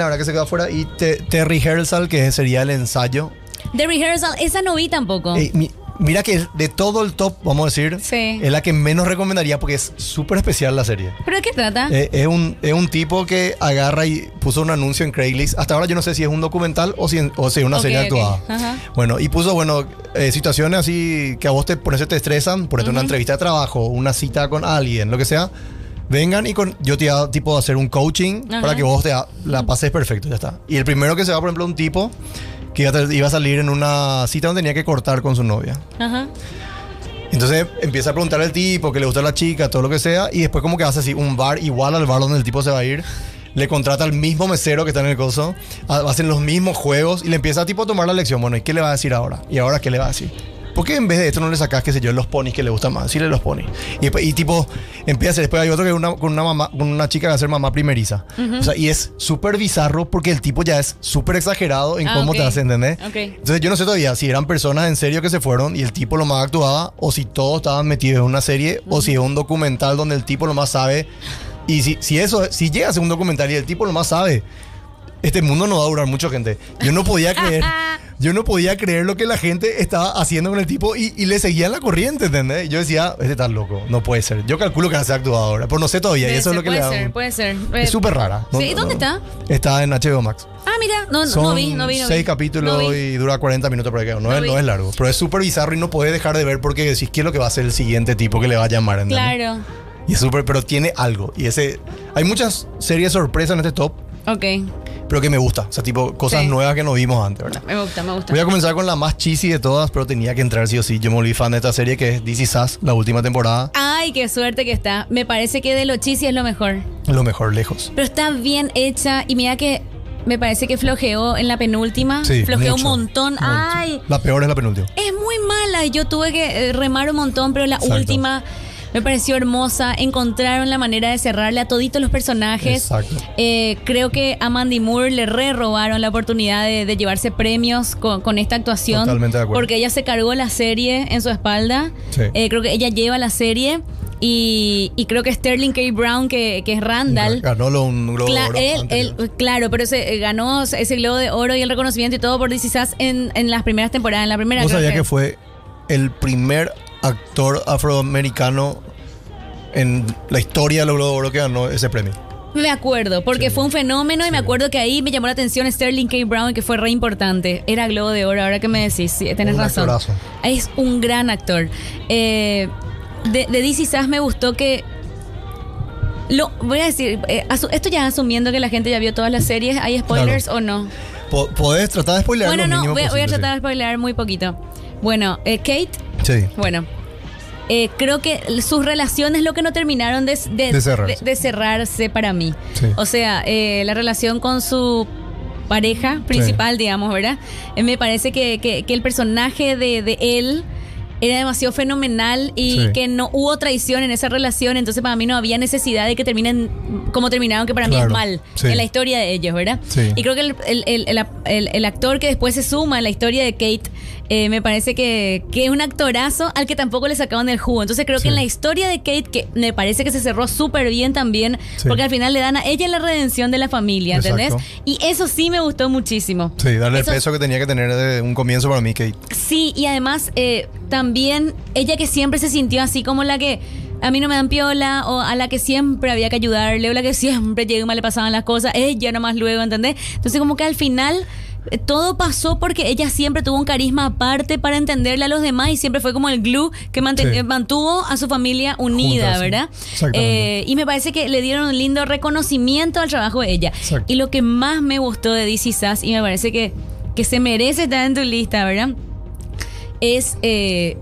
Speaker 3: Ahora que se quedó afuera. Y Te- Terry Hersal, que sería el ensayo.
Speaker 4: The Rehearsal, esa no vi tampoco.
Speaker 3: Eh, mi- mira que de todo el top, vamos a decir,
Speaker 4: Sí.
Speaker 3: es la que menos recomendaría porque es súper especial la serie.
Speaker 4: ¿Pero de qué trata?
Speaker 3: Eh, es, un, es un tipo que agarra y puso un anuncio en Craigslist. Hasta ahora yo no sé si es un documental o si, o si es una
Speaker 4: Ok,
Speaker 3: serie actuada.
Speaker 4: Ajá.
Speaker 3: Bueno, y puso, bueno, eh, situaciones así que a vos te, por eso te estresan, ponete una entrevista de trabajo, una cita con alguien, lo que sea. Vengan y con, yo te tipo a hacer un coaching
Speaker 4: Ajá.
Speaker 3: para que vos te, la pases perfecto, ya está. Y el primero que se va, por ejemplo, un tipo que iba a, iba a salir en una cita donde tenía que cortar con su novia.
Speaker 4: Ajá.
Speaker 3: Entonces empieza a preguntar al tipo que le gusta a la chica, todo lo que sea, y después como que hace así un bar igual al bar donde el tipo se va a ir. Le contrata al mismo mesero que está en el coso, ha- hacen los mismos juegos y le empieza tipo a tomar la lección. Bueno, ¿y qué le va a decir ahora? ¿Y ahora qué le va a decir? ¿Por qué en vez de esto no le sacas, qué sé yo, los ponis que le gustan más? Sí, le los ponis. Y, tipo, empieza. Después hay otro que es una, con una mamá, con una chica que va a ser mamá primeriza. O sea, y es súper bizarro porque el tipo ya es súper exagerado en
Speaker 4: Ah,
Speaker 3: cómo te hace, ¿entendés?
Speaker 4: Ok.
Speaker 3: Entonces yo no sé todavía si eran personas en serio que se fueron y el tipo lo más actuaba o si todos estaban metidos en una serie o si es un documental donde el tipo lo más sabe. Y si, si eso, si llega a ser un documental y el tipo lo más sabe, este mundo no va a durar mucho, gente. Yo no podía creer, yo no podía creer lo que la gente estaba haciendo con el tipo y, y le seguían la corriente, ¿entendés? Yo decía, este está loco, no puede ser. Yo calculo que va a ser actuado ahora, pero no sé todavía y eso es lo que
Speaker 4: puede
Speaker 3: le da.
Speaker 4: ser,
Speaker 3: un-
Speaker 4: puede ser.
Speaker 3: Es
Speaker 4: Eh,
Speaker 3: súper rara.
Speaker 4: Sí, ¿y dónde está?
Speaker 3: Está en HBO Max.
Speaker 4: Ah, mira, no, no,
Speaker 3: Son
Speaker 4: no vi, no vi. No vi.
Speaker 3: seis capítulos
Speaker 4: No vi.
Speaker 3: y dura 40 minutos por ahí. No,
Speaker 4: No
Speaker 3: es, no largo. Pero es súper bizarro y no puedes dejar de ver porque decís qué es lo que va a ser el siguiente tipo que le va a llamar. ¿entendés?
Speaker 4: Claro.
Speaker 3: Y es súper, pero tiene algo. Y ese. Hay muchas series sorpresas en este top,
Speaker 4: Ok.
Speaker 3: Pero que me gusta. O sea, tipo cosas
Speaker 4: Sí.
Speaker 3: nuevas que no vimos antes, ¿verdad?
Speaker 4: Me gusta, me gusta.
Speaker 3: Voy a comenzar con la más cheesy de todas, pero tenía que entrar sí o sí. Yo me volví fan de esta serie que es DC Sass, la última temporada.
Speaker 4: Ay, qué suerte que está. Me parece que de lo chisi es lo mejor.
Speaker 3: Lo mejor, lejos.
Speaker 4: Pero está bien hecha y mira que me parece que flojeó en la penúltima.
Speaker 3: Sí,
Speaker 4: flojeó
Speaker 3: mucho,
Speaker 4: un montón.
Speaker 3: mucho.
Speaker 4: Ay,
Speaker 3: La peor es la penúltima.
Speaker 4: es muy mala y yo tuve que remar un montón, pero la
Speaker 3: Exacto.
Speaker 4: última me pareció hermosa. Encontraron la manera de cerrarle a toditos los personajes.
Speaker 3: Exacto.
Speaker 4: Eh, creo que a Mandy Moore le re robaron la oportunidad de, de llevarse premios con, con esta actuación.
Speaker 3: Totalmente de acuerdo.
Speaker 4: Porque ella se cargó la serie en su espalda.
Speaker 3: Sí.
Speaker 4: Eh, creo que ella lleva la serie. Y, y creo que Sterling K. Brown, que, que es Randall.
Speaker 3: Ganó lo- un globo de oro
Speaker 4: él,
Speaker 3: anterior.
Speaker 4: él- claro, pero se eh, ganó ese globo de oro y el reconocimiento y todo por DC en, en las primeras temporadas. En la primera
Speaker 3: ¿Vos sabías que fue el primer actor afroamericano en la historia de los Globos de Oro que ganó ese premio?
Speaker 4: Me acuerdo, porque
Speaker 3: Sí.
Speaker 4: fue un fenómeno y me acuerdo que ahí me llamó la atención Sterling K. Brown, que fue re importante. Era Globo de Oro, ahora que me decís, sí, tenés
Speaker 3: Un
Speaker 4: razón.
Speaker 3: actorazo.
Speaker 4: Es un gran actor. Eh, de, de DC Sass me gustó que. Lo, voy a decir, eh, esto ya asumiendo que la gente ya vio todas las series, ¿hay spoilers
Speaker 3: Claro.
Speaker 4: o no?
Speaker 3: Po- Podés tratar de spoilear
Speaker 4: Bueno,
Speaker 3: lo
Speaker 4: no, voy, a- voy a tratar de
Speaker 3: sí.
Speaker 4: spoilear muy poquito. Bueno, eh, Kate,
Speaker 3: Sí.
Speaker 4: bueno, eh, creo que sus relaciones lo que no terminaron de, de-
Speaker 3: De cerrarse.
Speaker 4: de- de cerrarse para mí.
Speaker 3: Sí.
Speaker 4: O sea, eh, la relación con su pareja principal, digamos, ¿verdad? Eh, me parece que, que- que el personaje de, de él era demasiado fenomenal y
Speaker 3: Sí.
Speaker 4: que no hubo traición en esa relación, entonces para mí no había necesidad de que terminen como terminaron, que para mí es mal
Speaker 3: Sí.
Speaker 4: en la historia de ellos, ¿verdad?
Speaker 3: Sí.
Speaker 4: Y creo que el- el- el- el actor que después se suma en la historia de Kate, eh, me parece que, que es un actorazo al que tampoco le sacaban el jugo. Entonces creo
Speaker 3: Sí.
Speaker 4: que en la historia de Kate, que me parece que se cerró súper bien también,
Speaker 3: Sí.
Speaker 4: porque al final le dan a ella la redención de la familia, ¿entendés?
Speaker 3: Exacto.
Speaker 4: Y eso sí me gustó muchísimo.
Speaker 3: Sí, darle
Speaker 4: Eso-
Speaker 3: el peso que tenía que tener de un comienzo para mí, Kate.
Speaker 4: Sí, y además eh, también ella que siempre se sintió así como la que a mí no me dan piola o a la que siempre había que ayudarle o la que siempre llega y mal le pasaban las cosas, ella nomás luego, ¿entendés? Entonces como que al final todo pasó porque ella siempre tuvo un carisma aparte para entenderle a los demás y siempre fue como el glue que
Speaker 3: Sí.
Speaker 4: eh, mantuvo a su familia unida,
Speaker 3: Juntas.
Speaker 4: ¿verdad? Eh, y me parece que le dieron un lindo reconocimiento al trabajo de ella.
Speaker 3: Exacto.
Speaker 4: Y lo que más me gustó de DC Sass, y me parece que, que se merece estar en tu lista, ¿verdad? Es eh,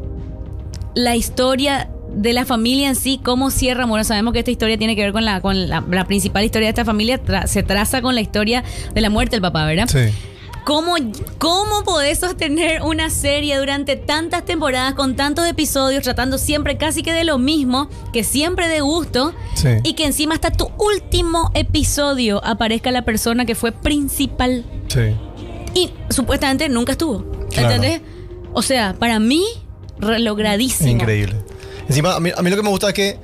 Speaker 4: la historia de la familia en sí, cómo cierra. Bueno, sabemos que esta historia tiene que ver con la, con la, la principal historia de esta familia, tra- se traza con la historia de la muerte del papá, ¿verdad?
Speaker 3: Sí.
Speaker 4: ¿Cómo, ¿Cómo podés sostener una serie durante tantas temporadas con tantos episodios, tratando siempre casi que de lo mismo, que siempre de gusto,
Speaker 3: Sí.
Speaker 4: y que encima hasta tu último episodio aparezca la persona que fue principal
Speaker 3: Sí.
Speaker 4: y supuestamente nunca estuvo?
Speaker 3: Claro.
Speaker 4: ¿Entendés? O sea, para mí, logradísimo.
Speaker 3: Increíble. Encima, a mí, a mí lo que me gusta es que,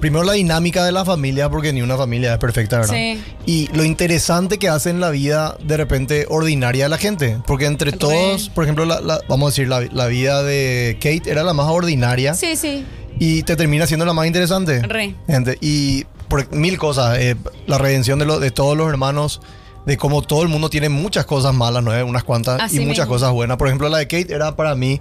Speaker 3: primero, la dinámica de la familia, porque ni una familia es perfecta, ¿verdad?
Speaker 4: Sí.
Speaker 3: Y lo interesante que hacen la vida, de repente, ordinaria de la gente. Porque entre
Speaker 4: Re.
Speaker 3: todos, por ejemplo, la, la- vamos a decir, la, la vida de Kate era la más ordinaria.
Speaker 4: Sí, sí.
Speaker 3: Y te termina siendo la más interesante.
Speaker 4: Re.
Speaker 3: Gente, y por mil cosas. eh, la redención de, lo- de todos los hermanos. De cómo todo el mundo tiene muchas cosas malas, ¿no? Unas cuantas.
Speaker 4: Así
Speaker 3: y muchas
Speaker 4: mismo.
Speaker 3: cosas buenas. Por ejemplo, la de Kate era para mí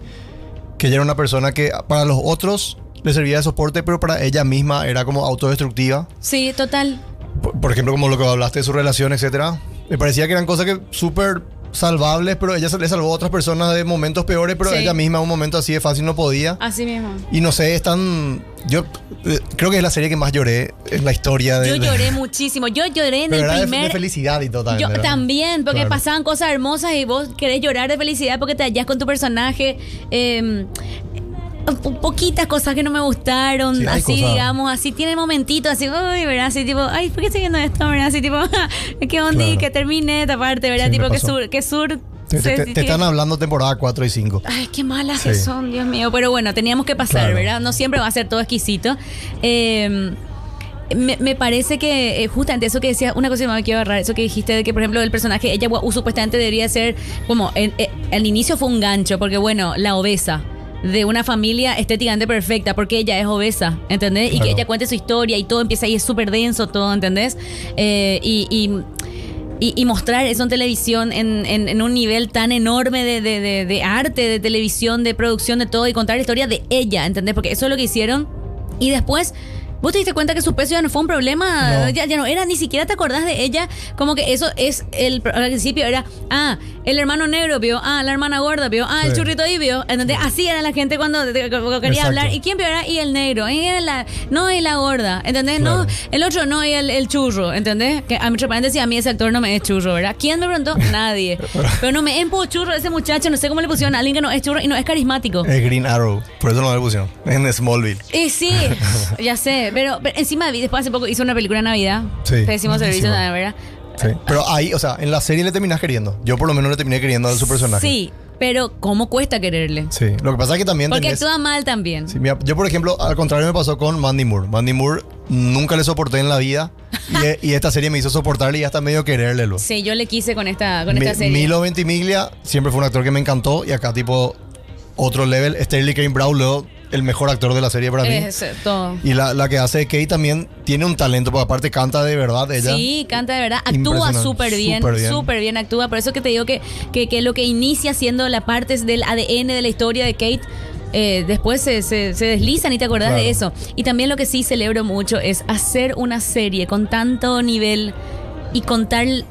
Speaker 3: que ella era una persona que para los otros le servía de soporte, pero para ella misma era como autodestructiva.
Speaker 4: Sí, total.
Speaker 3: Por, por ejemplo, como lo que hablaste de su relación, etcétera. Me parecía que eran cosas que súper salvables, pero ella le salvó a otras personas de momentos peores, pero
Speaker 4: Sí.
Speaker 3: ella misma en un momento así de fácil no podía.
Speaker 4: Así mismo.
Speaker 3: Y no sé, es tan... Yo eh, creo que es la serie que más lloré en la historia de...
Speaker 4: Yo
Speaker 3: de-
Speaker 4: lloré muchísimo. Yo lloré en
Speaker 3: pero
Speaker 4: el
Speaker 3: era de-
Speaker 4: primer.
Speaker 3: de, felicidad y todo
Speaker 4: Yo
Speaker 3: ¿verdad?
Speaker 4: también, porque
Speaker 3: Claro.
Speaker 4: pasaban cosas hermosas y vos querés llorar de felicidad porque te hallás con tu personaje. eh, po- poquitas cosas que no me gustaron,
Speaker 3: Sí,
Speaker 4: así
Speaker 3: cosas.
Speaker 4: digamos, así tiene momentitos, así, uy, ¿verdad? Así tipo, ay, ¿por qué estoy viendo esto? ¿verdad? Así tipo, ¿qué onda?
Speaker 3: Claro.
Speaker 4: Que termine esta parte, ¿verdad?
Speaker 3: Sí,
Speaker 4: tipo, que sur, que sur.
Speaker 3: Te,
Speaker 4: se-
Speaker 3: te- te
Speaker 4: que-
Speaker 3: están hablando temporada 4 y 5.
Speaker 4: Ay, qué malas que
Speaker 3: Sí.
Speaker 4: son, Dios mío. Pero bueno, teníamos que pasar,
Speaker 3: Claro.
Speaker 4: ¿verdad? No siempre va a ser todo exquisito. Eh, me, me parece que eh, justamente eso que decía, una cosa que me quiero agarrar, eso que dijiste de que, por ejemplo, el personaje, ella supuestamente debería ser como, en- eh, al inicio fue un gancho, porque bueno, la obesa de una familia estéticamente perfecta, porque ella es obesa, ¿entendés? Y que ella cuente su historia y todo empieza ahí, es súper denso todo, ¿entendés? Eh, y- y y, y mostrar eso en televisión en, en- en un nivel tan enorme de, de- de- de arte, de televisión, de producción, de todo, y contar la historia de ella, ¿entendés? Porque eso es lo que hicieron. Y después, ¿vos te diste cuenta que su peso ya no fue un problema?
Speaker 3: No.
Speaker 4: Ya, ya no era, ni siquiera te acordás de ella. Como que eso es, el al principio era, ah, el hermano negro vio, ah, la hermana gorda vio, ah, el
Speaker 3: Sí.
Speaker 4: churrito ahí vio. ¿entendés? Así era la gente cuando, cuando quería
Speaker 3: Exacto.
Speaker 4: hablar. ¿Y quién vio? Era, y el negro, y era la, no, y la gorda, ¿entendés? No,
Speaker 3: Claro.
Speaker 4: el otro no, y el, el churro, ¿entendés? Que a gente decía, a mí ese actor no me es churro, ¿verdad? ¿Quién me preguntó? Nadie. Pero no me es churro ese muchacho, no sé cómo le pusieron a alguien que no es churro y no es carísimo.
Speaker 3: Es Green Arrow. Por eso no le pusieron. En Smallville.
Speaker 4: Y sí, ya sé, pero, pero encima después hace poco hizo una película de Navidad.
Speaker 3: Sí,
Speaker 4: Pésimo servicio, la verdad.
Speaker 3: Sí. Pero ahí, o sea, en la serie le terminas queriendo. Yo por lo menos le terminé queriendo a su personaje.
Speaker 4: Sí, pero ¿cómo cuesta quererle?
Speaker 3: Sí. Lo que pasa es que también
Speaker 4: Porque
Speaker 3: tenés-
Speaker 4: actúa mal también.
Speaker 3: Sí, mira, yo, por ejemplo, al contrario me pasó con Mandy Moore. Mandy Moore nunca le soporté en la vida y, y esta serie me hizo soportarle y hasta medio quererle. lo.
Speaker 4: Sí, yo le quise con esta, con
Speaker 3: Mi-
Speaker 4: esta serie.
Speaker 3: Milo Ventimiglia siempre fue un actor que me encantó y acá tipo otro level. Sterling Kane Brown luego el mejor actor de la serie para mí.
Speaker 4: Es todo.
Speaker 3: Y la, la que hace Kate también tiene un talento, porque aparte canta de verdad ella.
Speaker 4: Sí, canta de verdad, actúa súper bien,
Speaker 3: súper bien.
Speaker 4: actúa. Por eso que te digo que, que, que lo que inicia siendo la parte del ADN de la historia de Kate, eh, después se, se- se deslizan y te acordás
Speaker 3: Claro.
Speaker 4: de eso. Y también lo que sí celebro mucho es hacer una serie con tanto nivel y con tal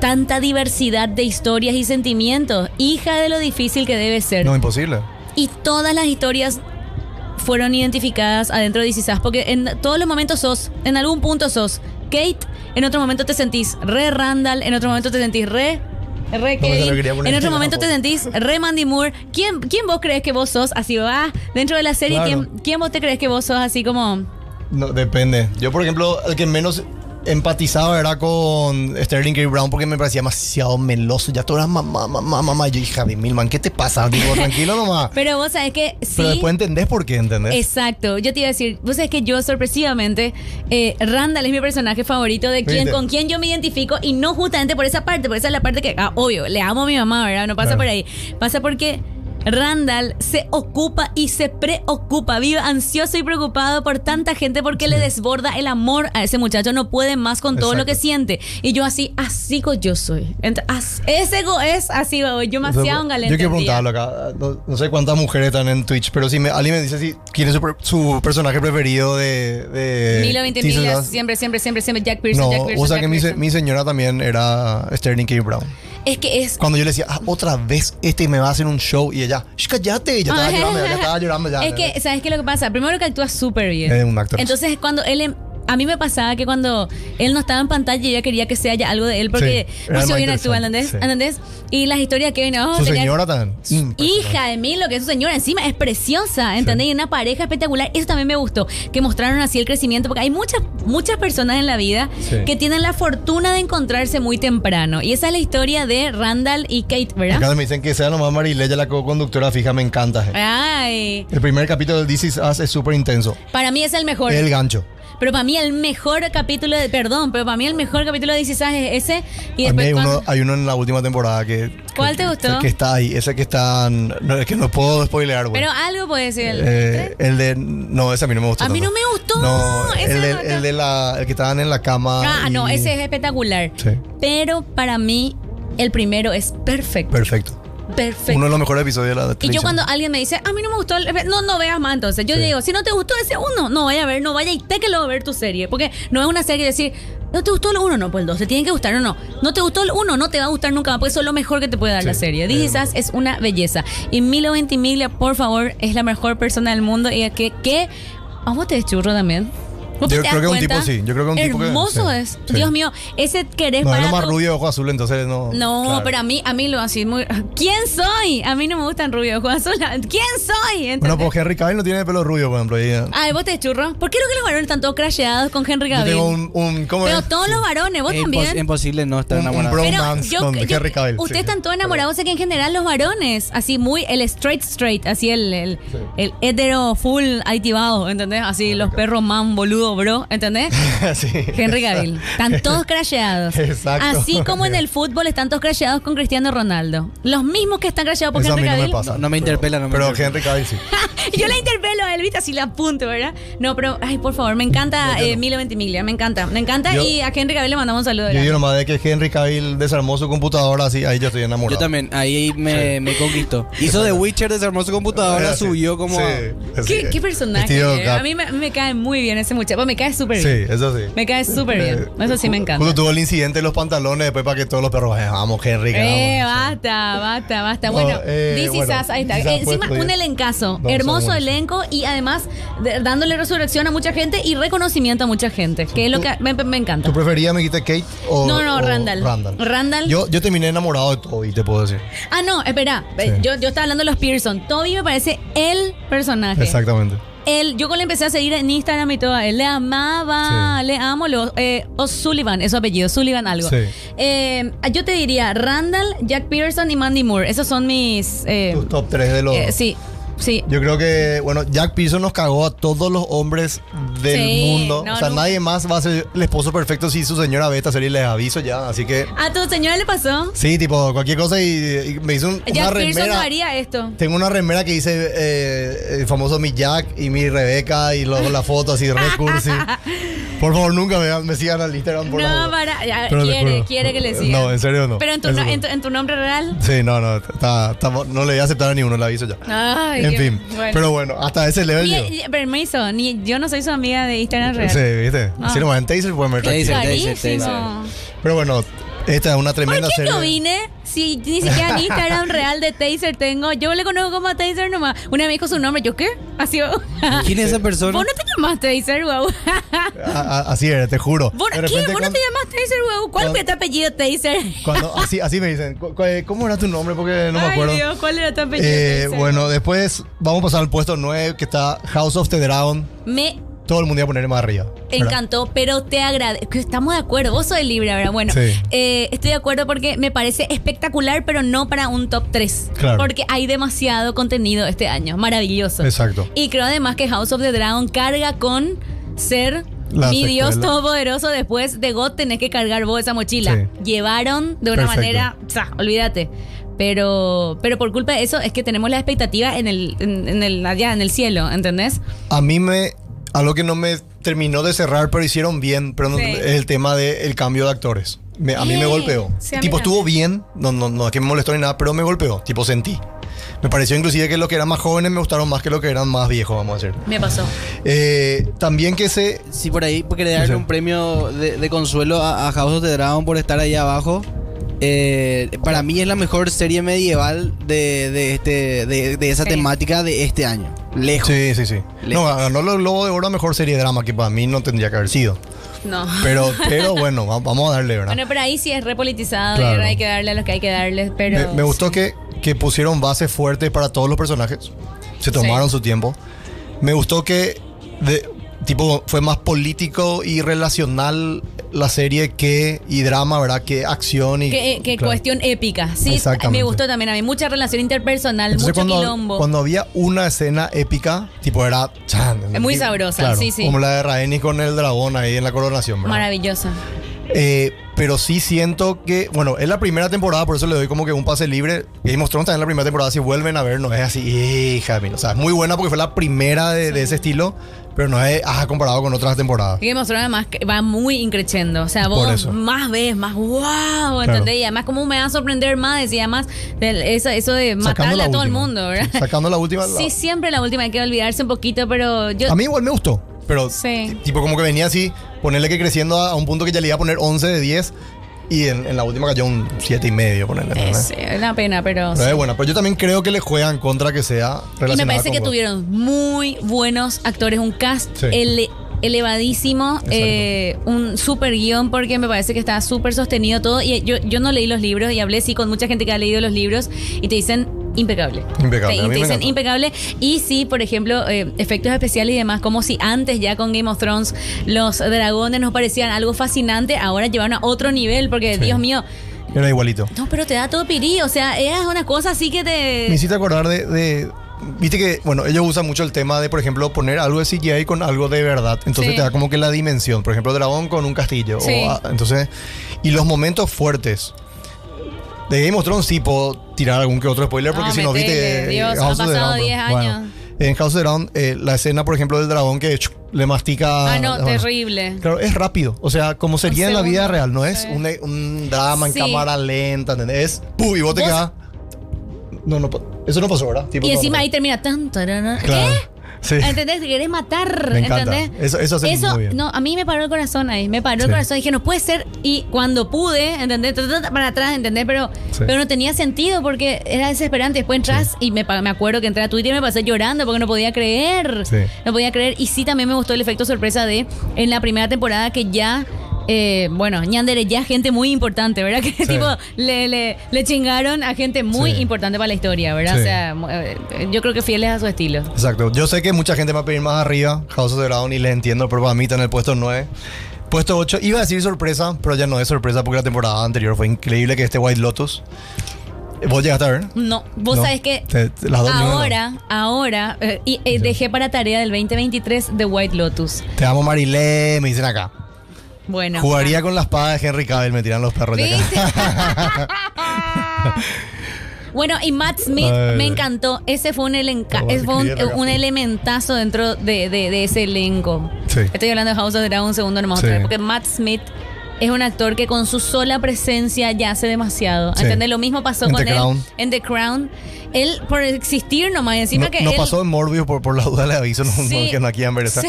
Speaker 4: tanta diversidad de historias y sentimientos. Hija de lo difícil que debe ser.
Speaker 3: No, imposible.
Speaker 4: Y todas las historias fueron identificadas adentro de DC Sass, porque en todos los momentos sos, en algún punto sos Kate, en otro momento te sentís re Randall, en otro momento te sentís re re
Speaker 3: No,
Speaker 4: en otro momento te sentís re Mandy Moore. ¿Quién, ¿Quién vos crees que vos sos así, va? Dentro de la serie,
Speaker 3: Claro.
Speaker 4: ¿quién, ¿quién vos te crees que vos sos así como...
Speaker 3: No, depende. Yo, por ejemplo, el que menos empatizaba era con Sterling K. Brown porque me parecía demasiado meloso. Ya tú eras mamá, mamá, mamá. Yo, hija de Milman, ¿qué te pasa? Digo, tranquilo nomás.
Speaker 4: Pero vos sabés que sí...
Speaker 3: Pero después entendés por qué, ¿entendés?
Speaker 4: Exacto, yo te iba a decir, vos sabés que yo sorpresivamente, eh, Randall es mi personaje favorito de quien, con quien yo me identifico y no justamente por esa parte, porque esa es la parte que, ah, obvio, le amo a mi mamá, ¿verdad? No pasa
Speaker 3: Claro.
Speaker 4: por ahí, pasa porque... Randall se ocupa y se preocupa, vive ansioso y preocupado por tanta gente porque le desborda el amor a ese muchacho, no puede más con todo lo que siente. Y yo así, así co- yo soy. Ese go es así, yo demasiado
Speaker 3: Yo
Speaker 4: galente.
Speaker 3: quiero preguntarlo acá. No, no sé cuántas mujeres están en Twitch, pero si me, alguien me dice si quién es su, per- su personaje preferido de. de
Speaker 4: Milo 20
Speaker 3: This Is
Speaker 4: millas, siempre, siempre, siempre, siempre Jack Pearson,
Speaker 3: No,
Speaker 4: Jack Pearson.
Speaker 3: o sea
Speaker 4: Jack
Speaker 3: que mi señora también era Sterling K. Brown.
Speaker 4: Es que es
Speaker 3: Cuando yo le decía, ah, otra vez este me va a hacer un show y ella, "Shh, cállate, ya estaba llorando, ya estaba llorando ya.
Speaker 4: Es que, ¿sabes qué es lo que pasa? Primero que actúa súper bien.
Speaker 3: Es un actor.
Speaker 4: Entonces, cuando él. A mí me pasaba que cuando él no estaba en pantalla, yo ya quería que se haya algo de él porque
Speaker 3: Sí,
Speaker 4: pues, bien actúa, ¿entendés?
Speaker 3: sí.
Speaker 4: ¿entendés? Y las historias que vienen. oh,
Speaker 3: Su
Speaker 4: tenía-
Speaker 3: señora. Mm,
Speaker 4: Hija de mí, lo que es su señora encima es preciosa, ¿entendés? Y una pareja espectacular. Eso también me gustó, que mostraron así el crecimiento, porque hay muchas, muchas personas en la vida
Speaker 3: Sí.
Speaker 4: que tienen la fortuna de encontrarse muy temprano. Y esa es la historia de Randall y Kate, ¿verdad?
Speaker 3: Acá me dicen que sea nomás Marileya la co-conductora fija, me encanta.
Speaker 4: Ay,
Speaker 3: El primer capítulo de This Is Us es súper intenso.
Speaker 4: para mí es el mejor.
Speaker 3: El gancho.
Speaker 4: Pero para mí el mejor capítulo de, perdón, pero para mí el mejor capítulo de DC Sass es ese. Y
Speaker 3: mí
Speaker 4: después
Speaker 3: hay uno,
Speaker 4: cuando-
Speaker 3: hay uno en la última temporada que...
Speaker 4: ¿Cuál
Speaker 3: que-
Speaker 4: te gustó?
Speaker 3: Que está ahí, ese que está... No, es que no puedo spoilear, güey.
Speaker 4: Pero algo puede decir. el-
Speaker 3: Eh, el de... No, ese a mí no me gustó
Speaker 4: A mí
Speaker 3: tanto.
Speaker 4: no me gustó,
Speaker 3: No,
Speaker 4: ese
Speaker 3: el,
Speaker 4: no
Speaker 3: de,
Speaker 4: gustó.
Speaker 3: el de la... El que estaban en la cama.
Speaker 4: ah,
Speaker 3: y-
Speaker 4: no, ese es espectacular.
Speaker 3: Sí.
Speaker 4: Pero para mí el primero es perfecto.
Speaker 3: Perfecto.
Speaker 4: Perfecto.
Speaker 3: Uno de los mejores episodios de la
Speaker 4: y yo cuando alguien me dice, a mí no me gustó, el- no, no veas más entonces. Yo
Speaker 3: Sí.
Speaker 4: digo, si no te gustó ese uno, no vaya a ver, no vaya y te que lo va a ver tu serie. Porque no es una serie de decir, no te gustó el uno, no, pues el dos, te tiene que gustar o no. No te gustó el uno, no te va a gustar nunca más, pues eso es lo mejor que te puede dar
Speaker 3: Sí,
Speaker 4: la serie. Us es una belleza. Y Milo Ventimiglia, por favor, es la mejor persona del mundo. Y que, que, ¿a vos te churro también? ¿Vos
Speaker 3: Yo
Speaker 4: te
Speaker 3: creo
Speaker 4: das
Speaker 3: que es un tipo, sí. Yo creo que es un tipo que-
Speaker 4: Hermoso
Speaker 3: sí,
Speaker 4: es.
Speaker 3: sí.
Speaker 4: Dios mío, ese querés
Speaker 3: No, es
Speaker 4: para
Speaker 3: lo más
Speaker 4: tu-
Speaker 3: rubio de ojo azul, entonces no...
Speaker 4: no,
Speaker 3: claro.
Speaker 4: pero a mí, a mí lo así muy. ¿Quién soy? A mí no me gustan rubios, Juan Azul. ¿Quién soy? ¿Entendés?
Speaker 3: Bueno, pues Henry Cavill no tiene pelo rubio, por ejemplo. y-
Speaker 4: Ay, vos te churro. ¿Por qué no que los varones están todos crasheados con Henry
Speaker 3: Yo
Speaker 4: Cavill?
Speaker 3: tengo un... un ¿Cómo
Speaker 4: Pero
Speaker 3: es?
Speaker 4: todos los varones, vos
Speaker 5: Es
Speaker 4: también.
Speaker 5: imposible no estar
Speaker 3: Un- un
Speaker 4: yo,
Speaker 3: con
Speaker 4: yo-
Speaker 3: Henry Cavill,
Speaker 4: ustedes
Speaker 3: sí.
Speaker 4: están todos enamorados, sé que en general los varones, así muy el straight straight, así el, el, el hetero full activado, ¿entendés? Así los perros man boludo, bro, ¿entendés?
Speaker 3: sí.
Speaker 4: Henry Cavill. Están todos crasheados.
Speaker 3: Exacto.
Speaker 4: Así como en el fútbol están todos crasheados con Cristiano Ronaldo. Los mismos que están crasheados por
Speaker 3: Eso a
Speaker 4: Henry
Speaker 3: no me
Speaker 4: Cavill.
Speaker 3: pasa.
Speaker 5: No, no me interpela, no me
Speaker 3: Pero
Speaker 5: interpela.
Speaker 3: Henry Cavill sí.
Speaker 4: Yo la interpelo a él, ¿viste? Así la apunto, ¿verdad? No, pero, ay, por favor, me encanta eh, Milo Ventimiglia, me encanta. Me encanta
Speaker 3: Yo-
Speaker 4: y a Henry Cavill le mandamos un saludo.
Speaker 3: Yo digo nomás de que Henry Cavill desarmó su computadora así, ahí yo estoy enamorado.
Speaker 5: Yo también, ahí me, me conquistó. Hizo The Witcher, desarmó su computadora,
Speaker 3: sí.
Speaker 5: subió como...
Speaker 3: Sí,
Speaker 5: a-
Speaker 4: ¿Qué, personaje? Eh. A mí me, me cae muy bien ese muchacho. Pues me cae súper
Speaker 3: Sí,
Speaker 4: bien.
Speaker 3: eso sí.
Speaker 4: Me cae súper bien.
Speaker 3: Eh,
Speaker 4: Eso sí me encanta.
Speaker 3: Justo tuvo el incidente de los pantalones después para que todos los perros, eh, vamos Henry,
Speaker 4: Eh,
Speaker 3: vamos".
Speaker 4: basta, basta, basta.
Speaker 3: No,
Speaker 4: Bueno,
Speaker 3: eh,
Speaker 4: This Is
Speaker 3: bueno,
Speaker 4: Us, ahí está.
Speaker 3: Us
Speaker 4: Encima, un elencazo.
Speaker 3: No,
Speaker 4: hermoso elenco y además de- dándole resurrección a mucha gente y reconocimiento a mucha gente. Que es lo que me, me encanta.
Speaker 3: ¿Tu preferida me dijiste Kate o
Speaker 4: No, no,
Speaker 3: o
Speaker 4: Randall.
Speaker 3: Randall.
Speaker 4: Randall.
Speaker 3: Yo, yo terminé enamorado de Toby, te puedo decir.
Speaker 4: Ah, no, espera. Eh,
Speaker 3: Sí.
Speaker 4: Yo, yo estaba hablando de los Pearson. Toby me parece el personaje.
Speaker 3: Exactamente.
Speaker 4: Él, yo cuando le empecé a seguir en Instagram y todo, él le amaba,
Speaker 3: Sí.
Speaker 4: le amo, lo, eh, O'Sullivan, es su apellido, Sullivan algo.
Speaker 3: Sí.
Speaker 4: Eh, yo te diría Randall, Jack Pearson y Mandy Moore. Esos son mis... eh,
Speaker 3: Tus top 3 de los.
Speaker 4: eh, sí. Sí.
Speaker 3: Yo creo que, bueno, Jack Pearson nos cagó a todos los hombres del
Speaker 4: Sí,
Speaker 3: mundo.
Speaker 4: no,
Speaker 3: o sea,
Speaker 4: no.
Speaker 3: nadie más va a ser el esposo perfecto si su señora ve esta serie les aviso ya. Así que,
Speaker 4: ¿A tu señora le pasó?
Speaker 3: sí, tipo, cualquier cosa y, y me hizo un- una
Speaker 4: Jack Pearson no
Speaker 3: remera.
Speaker 4: haría esto.
Speaker 3: Tengo una remera que dice eh, el famoso mi Jack y mi Rebeca y luego la foto así re cursi. Por favor, nunca me, me sigan al Instagram por
Speaker 4: No, para. ya, quiere, quiere que le siga.
Speaker 3: No, en serio no.
Speaker 4: Pero en tu,
Speaker 3: En
Speaker 4: en tu, en tu nombre real.
Speaker 3: Sí, no, no, está- está- no le voy a aceptar a ninguno, le aviso ya.
Speaker 4: Ay,
Speaker 3: en fin,
Speaker 4: bueno.
Speaker 3: pero bueno, hasta ese level
Speaker 4: Ni-
Speaker 3: yo.
Speaker 4: ni- permiso, ni, yo no soy su amiga de Instagram real.
Speaker 3: Sí, ¿viste?
Speaker 4: Ah.
Speaker 3: Si no en Taser pueden ver
Speaker 5: Taser. Taser,
Speaker 4: Carísimo.
Speaker 3: Pero bueno, esta es una
Speaker 4: ¿Por
Speaker 3: tremenda
Speaker 4: qué
Speaker 3: serie.
Speaker 4: yo vine? Si ni siquiera en Instagram real de Taser tengo. Yo le conozco como Taser nomás. Una vez me dijo su nombre. ¿Yo qué? Así.
Speaker 5: ¿Quién es esa persona?
Speaker 4: Vos no te llamas Taser, wow.
Speaker 3: A- a- así era, te juro.
Speaker 4: ¿Vos, ¿Qué?
Speaker 3: repente
Speaker 4: ¿Vos no te llamas Taser, wow? ¿Cuál
Speaker 3: cuando-
Speaker 4: fue tu apellido Taser?
Speaker 3: cuando- así, así me dicen. Cu- ¿Cómo era tu nombre? Porque no me acuerdo.
Speaker 4: Dios, ¿cuál era tu apellido
Speaker 3: Eh,
Speaker 4: Taser?
Speaker 3: bueno, después vamos a pasar al puesto 9 que está House of the Dragon.
Speaker 4: Me
Speaker 3: Todo el mundo iba a poner más arriba.
Speaker 4: encantó, pero te agradezco. Estamos de acuerdo. Vos sos libre, ¿verdad? Bueno,
Speaker 3: Sí.
Speaker 4: eh, estoy de acuerdo porque me parece espectacular, pero no para un top 3.
Speaker 3: Claro.
Speaker 4: Porque hay demasiado contenido este año. Maravilloso.
Speaker 3: Exacto.
Speaker 4: Y creo además que House of the Dragon carga con ser
Speaker 3: La
Speaker 4: mi Dios todopoderoso. Después de God tenés que cargar vos esa mochila.
Speaker 3: Sí.
Speaker 4: Llevaron de una
Speaker 3: Perfecto.
Speaker 4: manera, olvídate. Pero, pero por culpa de eso es que tenemos la expectativa en el, en, en el, allá en el cielo, ¿entendés?
Speaker 3: A mí me. Algo que no me terminó de cerrar, pero hicieron bien, pero no-
Speaker 4: Sí.
Speaker 3: es el tema del cambio de actores. Me- a mí me golpeó.
Speaker 4: sí,
Speaker 3: tipo, estuvo bien, no, no, no es que me molestó ni nada, pero me golpeó. Tipo, sentí. Me pareció inclusive que los que eran más jóvenes me gustaron más que los que eran más viejos, vamos a decir.
Speaker 4: Me pasó.
Speaker 3: Eh, también que se.
Speaker 5: Si por ahí querés darle
Speaker 3: Sí.
Speaker 5: un premio de, de consuelo a, a House of the Dragon por estar ahí abajo. Eh, para mí es la mejor serie medieval de, de este, de, de esa
Speaker 4: Sí.
Speaker 5: temática de este año. Lejos.
Speaker 3: Sí, sí, sí.
Speaker 5: Lejos.
Speaker 3: No, ganó el Globo de Oro mejor serie de drama, que para mí no tendría que haber sido.
Speaker 4: No.
Speaker 3: Pero, pero bueno, va- vamos a darle, ¿verdad?
Speaker 4: Bueno, pero ahí sí es repolitizado
Speaker 3: Claro.
Speaker 4: y hay que darle a los que hay que darles, pero...
Speaker 3: Me, me gustó que, que pusieron bases fuertes para todos los personajes. Se tomaron su tiempo. Me gustó que de, tipo fue más político y relacional la serie que y drama, ¿verdad? Que acción y
Speaker 4: Que, que
Speaker 3: claro.
Speaker 4: cuestión épica. Sí, me gustó también a mí. Mucha relación interpersonal,
Speaker 3: Entonces
Speaker 4: mucho
Speaker 3: cuando,
Speaker 4: quilombo.
Speaker 3: cuando había una escena épica, tipo era chan,
Speaker 4: Es muy sabrosa,
Speaker 3: claro,
Speaker 4: sí, sí.
Speaker 3: Como la de Rhaenys con el dragón ahí en la coronación, ¿verdad?
Speaker 4: Maravillosa.
Speaker 3: Eh, pero sí siento que, bueno, es la primera temporada, por eso le doy como que un pase libre. Game of Thrones también es la primera temporada, si vuelven a ver, no es así, hija de mí. O sea, es muy buena porque fue la primera de, de ese estilo, pero no es, ah, comparado con otras temporadas.
Speaker 4: Game of Thrones además va muy increciendo. O sea, vos más ves, más wow, ¿entendés? Y además, ¿cómo me va a sorprender más? Decía más del- eso, eso de matarle
Speaker 3: la
Speaker 4: a todo el mundo, ¿verdad?
Speaker 3: Sí, sacando la última. la-
Speaker 4: Sí, siempre la última, hay que olvidarse un poquito, pero yo.
Speaker 3: A mí igual me gustó, pero
Speaker 4: Sí.
Speaker 3: tipo como que venía así, ponerle que creciendo a, a un punto que ya le iba a poner 11 de 10 y en, en la última cayó un 7 y medio, ponerle. ¿no?
Speaker 4: es, una pena, pero.
Speaker 3: Pero es buena, pero yo también creo que le juegan contra que sea
Speaker 4: Y me parece
Speaker 3: con
Speaker 4: que
Speaker 3: God.
Speaker 4: tuvieron muy buenos actores, un cast
Speaker 3: Sí.
Speaker 4: ele- elevadísimo, eh, un super guion porque me parece que está súper sostenido todo. Y yo, yo no leí los libros y hablé sí con mucha gente que ha leído los libros y te dicen impecable.
Speaker 3: Impecable,
Speaker 4: Te, te dicen impecable. Y sí, por ejemplo, eh, efectos especiales y demás, como si antes ya con Game of Thrones los dragones nos parecían algo fascinante, ahora llevaron a otro nivel porque,
Speaker 3: Sí.
Speaker 4: Dios mío,
Speaker 3: Era igualito.
Speaker 4: no, pero te da todo pirí, o sea, es una cosa así que te...
Speaker 3: Me hiciste acordar de, de- Viste que, bueno, ellos usan mucho el tema de, por ejemplo, poner algo de CGI con algo de verdad. Entonces
Speaker 4: Sí.
Speaker 3: te da como que la dimensión. Por ejemplo, dragón con un castillo.
Speaker 4: Sí.
Speaker 3: O, entonces, y los momentos fuertes. De Game of Thrones sí puedo tirar algún que otro spoiler porque
Speaker 4: No,
Speaker 3: si no viste. eh,
Speaker 4: Dios,
Speaker 3: House
Speaker 4: han
Speaker 3: of the
Speaker 4: pasado
Speaker 3: Dragon,
Speaker 4: 10
Speaker 3: pero-
Speaker 4: años.
Speaker 3: en House of the Dragon, eh, la escena, por ejemplo, del dragón que chuc, le mastica.
Speaker 4: Ah, no,
Speaker 3: bueno,
Speaker 4: terrible.
Speaker 3: Claro, es rápido. O sea, como sería en la vida real, no es
Speaker 4: sí.
Speaker 3: un, un drama en
Speaker 4: Sí.
Speaker 3: cámara lenta, ¿entendés? Es ¡pum! y vos te quedás. No, no, eso no pasó, ¿verdad? Tipo,
Speaker 4: Y encima
Speaker 3: no.
Speaker 4: ahí termina tan, tarana.
Speaker 3: Claro.
Speaker 4: ¿Qué?
Speaker 3: Sí.
Speaker 4: ¿Entendés? Te querés matar.
Speaker 3: Me encanta.
Speaker 4: ¿Entendés?
Speaker 3: Eso- eso hacen muy bien.
Speaker 4: No, a mí me paró el corazón ahí. Me paró el corazón. Dije, no puede ser. Y cuando pude, ¿entendés? Para atrás, ¿entendés? Pero,
Speaker 3: Sí.
Speaker 4: pero no tenía sentido porque era desesperante. Después entras y me, me acuerdo que entré a Twitter y me pasé llorando porque no podía creer. No podía creer. Y sí, también me gustó el efecto sorpresa de en la primera temporada que ya. Eh, bueno, Ñandere ya gente muy importante, ¿verdad? Que tipo le, le, le chingaron a gente muy
Speaker 3: Sí.
Speaker 4: importante para la historia, ¿verdad?
Speaker 3: Sí.
Speaker 4: O sea, mu- eh, yo creo que fieles a su estilo.
Speaker 3: Exacto. Yo sé que mucha gente me va a pedir más arriba, House of the Dragon, y les entiendo, pero para mí está en el puesto 9. Puesto 8, iba a decir sorpresa, pero ya no es sorpresa porque la temporada anterior fue increíble que este White Lotus. ¿Vos llegaste a ver?
Speaker 4: No, vos
Speaker 3: No.
Speaker 4: sabés que
Speaker 3: Te- te- las no.
Speaker 4: ahora, ahora, eh, y, eh, dejé para tarea del 2023 The White Lotus.
Speaker 3: Te amo Marilé, me dicen acá.
Speaker 4: Bueno.
Speaker 3: Jugaría con la espada de Henry Cavill, me tiran los perros de
Speaker 4: ¿Viste?
Speaker 3: acá.
Speaker 4: Bueno, y Matt Smith
Speaker 3: Ay.
Speaker 4: me encantó. Ese fue un, elenca- ese fue un, elementazo dentro de, de- de ese elenco.
Speaker 3: Sí.
Speaker 4: Estoy hablando de House of Dragon un segundo nomás
Speaker 3: Sí.
Speaker 4: porque Matt Smith es un actor que con su sola presencia ya hace demasiado.
Speaker 3: Sí.
Speaker 4: ¿Entendés? Lo mismo pasó
Speaker 3: En
Speaker 4: con él
Speaker 3: Crown.
Speaker 4: en The Crown. Él, por existir nomás, encima
Speaker 3: No,
Speaker 4: que
Speaker 3: no
Speaker 4: él...
Speaker 3: pasó en Morbius por, por la duda le aviso, no, no,
Speaker 4: Sí.
Speaker 3: que no quieran ver esa.
Speaker 4: Sí.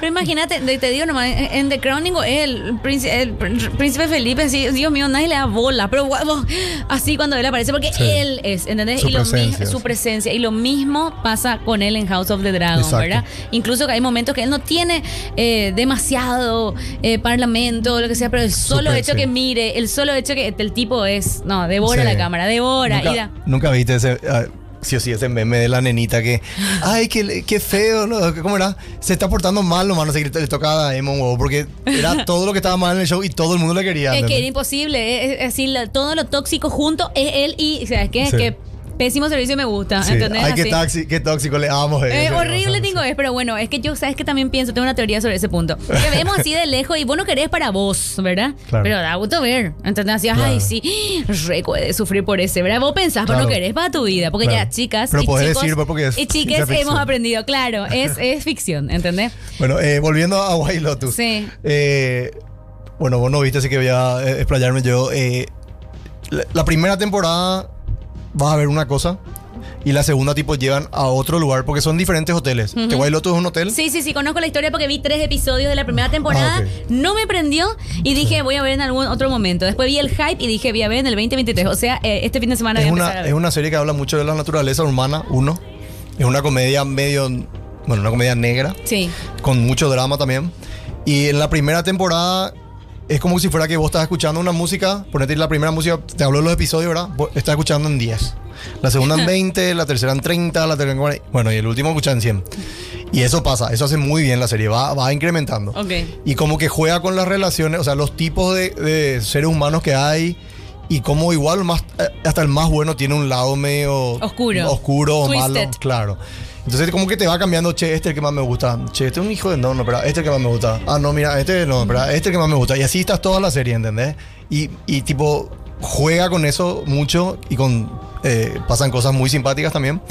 Speaker 4: Pero imagínate, te digo nomás, en en The Crown, digo, el, príncipe, el pr- príncipe Felipe, así, Dios mío, nadie le da bola, pero guau, así cuando él aparece, porque él es, ¿entendés?
Speaker 3: Su
Speaker 4: y lo
Speaker 3: presencia,
Speaker 4: su
Speaker 3: sí.
Speaker 4: presencia. Y lo mismo pasa con él en House of the Dragon,
Speaker 3: Exacto.
Speaker 4: ¿verdad? Incluso que hay momentos que él no tiene eh, demasiado eh, parlamento lo que sea, pero el solo hecho
Speaker 3: sí.
Speaker 4: que mire, el solo hecho que el tipo es, no, devora
Speaker 3: Sí.
Speaker 4: la cámara, devora. y
Speaker 3: ¿Nunca,
Speaker 4: da-
Speaker 3: nunca viste ese, ah, sí o sí, ese meme de la nenita que, ay, qué, qué feo, ¿no? ¿cómo era? Se está portando mal, nomás, no sé, qué le toca a Emon, huevo, porque era todo lo que estaba mal en el show y todo el mundo le quería.
Speaker 4: Es que era imposible, es, es la- todo lo tóxico junto es él y, ¿sabes qué?
Speaker 3: Sí.
Speaker 4: Que pésimo servicio me gusta,
Speaker 3: Sí.
Speaker 4: ¿entendés?
Speaker 3: Ay, qué,
Speaker 4: Así.
Speaker 3: taxi, qué tóxico, le amo.
Speaker 4: Eh, horrible tengo es, pero bueno, es que yo, ¿sabes que También pienso, tengo una teoría sobre ese punto. Que vemos así de lejos y vos no querés para vos, ¿verdad?
Speaker 3: Claro.
Speaker 4: Pero da gusto ver, ¿entendés? Así, ay, sí, reco de sufrir por ese, ¿verdad? Vos pensás, pero no querés para tu vida, porque ya chicas
Speaker 3: Pero
Speaker 4: y
Speaker 3: podés
Speaker 4: chicos
Speaker 3: decir, pues, porque es
Speaker 4: y chiques hemos aprendido, claro, es, es ficción, ¿entendés?
Speaker 3: Bueno, eh, volviendo a White Lotus.
Speaker 4: Sí.
Speaker 3: Eh, bueno, vos no viste, así que voy a eh, explayarme yo. Eh, la, la primera temporada vas a ver una cosa y la segunda tipo llevan a otro lugar porque son diferentes hoteles. The White Lotus es un hotel.
Speaker 4: Sí, sí, sí, conozco la historia porque vi tres episodios de la primera temporada,
Speaker 3: Ah, ok.
Speaker 4: no me prendió y dije voy a ver en algún otro momento. Después vi el hype y dije voy a ver en el 2023, o sea, eh, este fin de semana
Speaker 3: Es
Speaker 4: voy a empezar a
Speaker 3: una,
Speaker 4: ver.
Speaker 3: es una serie que habla mucho de la naturaleza humana, uno. Es una comedia medio, bueno, una comedia negra,
Speaker 4: Sí.
Speaker 3: con mucho drama también. Y en la primera temporada es como si fuera que vos estás escuchando una música, ponete la primera música, te hablo de los episodios, ¿verdad? Vos estás escuchando en 10. La segunda en 20, la tercera en 30, la tercera en 40. Bueno, y el último escucha en 100. Y eso pasa, eso hace muy bien la serie, va, va incrementando.
Speaker 4: Ok.
Speaker 3: Y como que juega con las relaciones, o sea, los tipos de, de seres humanos que hay. Y como igual más, eh, hasta el más bueno tiene un lado medio
Speaker 4: Oscuro.
Speaker 3: oscuro o malo, claro. Entonces como que te va cambiando, che, este es el que más me gusta. Che, este es un hijo de no, no, pero este es el que más me gusta. Ah, no, mira, este no, pero este es el que más me gusta. Y así estás toda la serie, ¿entendés? Y, y tipo, juega con eso mucho y con eh, pasan cosas muy simpáticas también.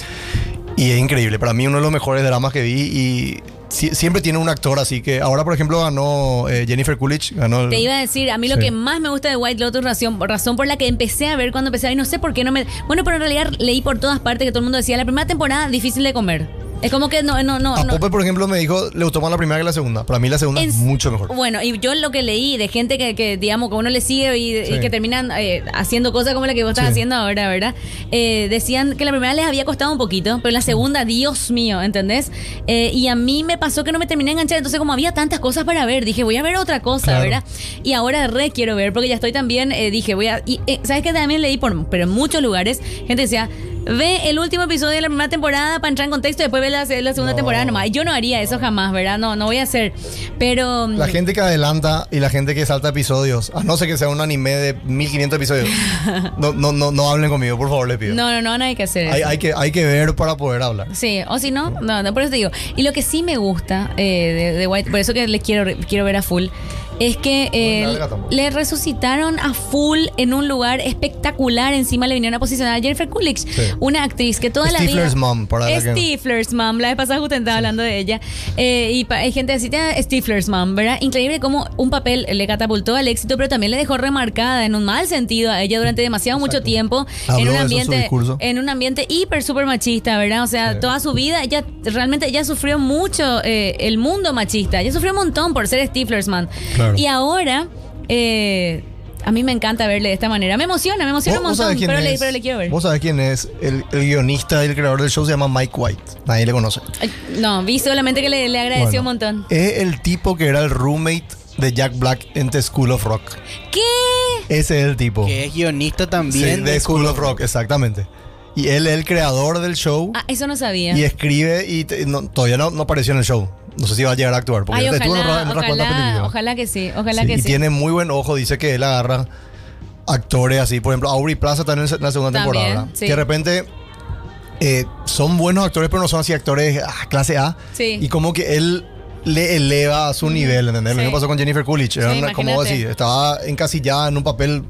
Speaker 3: Y es increíble. Para mí uno de los mejores dramas que vi y si- siempre tiene un actor así que ahora, por ejemplo, ganó eh, Jennifer Coolidge. Ganó el-
Speaker 4: Te iba a decir, a mí lo
Speaker 3: Sí.
Speaker 4: que más me gusta de White Lotus, razón, razón por la que empecé a ver cuando empecé a ver, y no sé por qué no me... Bueno, pero en realidad leí por todas partes que todo el mundo decía, la primera temporada difícil de comer. Es como que no, no, no.
Speaker 3: A
Speaker 4: no.
Speaker 3: Pope, por ejemplo, me dijo, le gustó más la primera que la segunda. Para mí la segunda
Speaker 4: En-
Speaker 3: es mucho mejor.
Speaker 4: Bueno, y yo lo que leí de gente que, que, digamos, que uno le sigue y, y
Speaker 3: Sí.
Speaker 4: que terminan eh, haciendo cosas como la que vos estás
Speaker 3: Sí.
Speaker 4: haciendo ahora, ¿verdad? Eh, decían que la primera les había costado un poquito, pero la segunda, Dios mío, ¿entendés? Eh, y a mí me pasó que no me terminé de enganchar, entonces como había tantas cosas para ver, dije, voy a ver otra cosa,
Speaker 3: Claro.
Speaker 4: ¿verdad? Y ahora re quiero ver, porque ya estoy también, eh, dije, voy a... Y, eh, ¿Sabes qué? También leí por, pero en muchos lugares, gente decía... Ve el último episodio de la primera temporada para entrar en contexto y después ve la, la segunda
Speaker 3: No.
Speaker 4: temporada nomás. Yo no haría eso jamás, ¿verdad? No, no voy a hacer. Pero...
Speaker 3: La gente que adelanta y la gente que salta episodios, a no ser que sea un anime de 1500 episodios, no, no, no, no hablen conmigo, por favor, le pido.
Speaker 4: No, no, no, no hay que hacer eso.
Speaker 3: Hay, hay que, hay que ver para poder hablar.
Speaker 4: Sí, o si no, no, no, por eso te digo. Y lo que sí me gusta eh, de, de White, por eso que le quiero, quiero ver a full, es que eh, le resucitaron a full en un lugar espectacular. Encima le vinieron a posicionar a Jennifer Coolidge, una actriz que toda la vida.
Speaker 3: Stifler's mom, para la que-
Speaker 4: Stifler's mom, la vez pasada justo estaba hablando de ella. Eh, y pa- hay gente así, "Ah, Stifler's mom, ¿verdad? Increíble cómo un papel le catapultó al éxito, pero también le dejó remarcada en un mal sentido a ella durante demasiado mucho tiempo
Speaker 3: Habló
Speaker 4: en un ambiente
Speaker 3: discurso.
Speaker 4: en un ambiente hiper super machista, ¿verdad? O sea,
Speaker 3: Sí.
Speaker 4: toda su vida ella realmente ella sufrió mucho eh, el mundo machista. Ella sufrió un montón por ser Stiflersman.
Speaker 3: Claro.
Speaker 4: Y ahora eh, a mí me encanta verle de esta manera. Me emociona, me emociona un
Speaker 3: ¿Vos- vos sabés
Speaker 4: montón,
Speaker 3: quién
Speaker 4: pero le,
Speaker 3: es?
Speaker 4: pero le quiero ver.
Speaker 3: Vos sabés quién es el, el guionista y el creador del show, se llama Mike White. Nadie le conoce.
Speaker 4: Ay, No, vi solamente que le, le agradeció
Speaker 3: Bueno,
Speaker 4: un montón.
Speaker 3: Es el tipo que era el roommate de Jack Black en The School of Rock.
Speaker 4: ¿Qué?
Speaker 3: Ese es el tipo.
Speaker 5: Que es guionista
Speaker 3: Sí,
Speaker 5: también.
Speaker 3: de School of Rock, exactamente. Y él es el creador del show
Speaker 4: Ah, eso no sabía.
Speaker 3: y escribe y te- no- todavía no, no apareció en el show. No sé si va a llegar a actuar. Porque
Speaker 4: Ay,
Speaker 3: él estuvo en,
Speaker 4: ojalá,
Speaker 3: otras- otras cuantas
Speaker 4: ojalá,
Speaker 3: películas.
Speaker 4: ojalá que sí, ojalá
Speaker 3: Sí,
Speaker 4: que
Speaker 3: y
Speaker 4: sí.
Speaker 3: tiene muy buen ojo, dice que él agarra actores así. Por ejemplo, Aubrey Plaza está en la segunda
Speaker 4: También,
Speaker 3: temporada.
Speaker 4: sí.
Speaker 3: Que de repente eh, son buenos actores, pero no son así actores ah, clase A.
Speaker 4: Sí.
Speaker 3: Y como que él le eleva a su nivel, ¿entendés? Lo mismo pasó con Jennifer Coolidge. Era una- como decir, estaba encasillada en un papel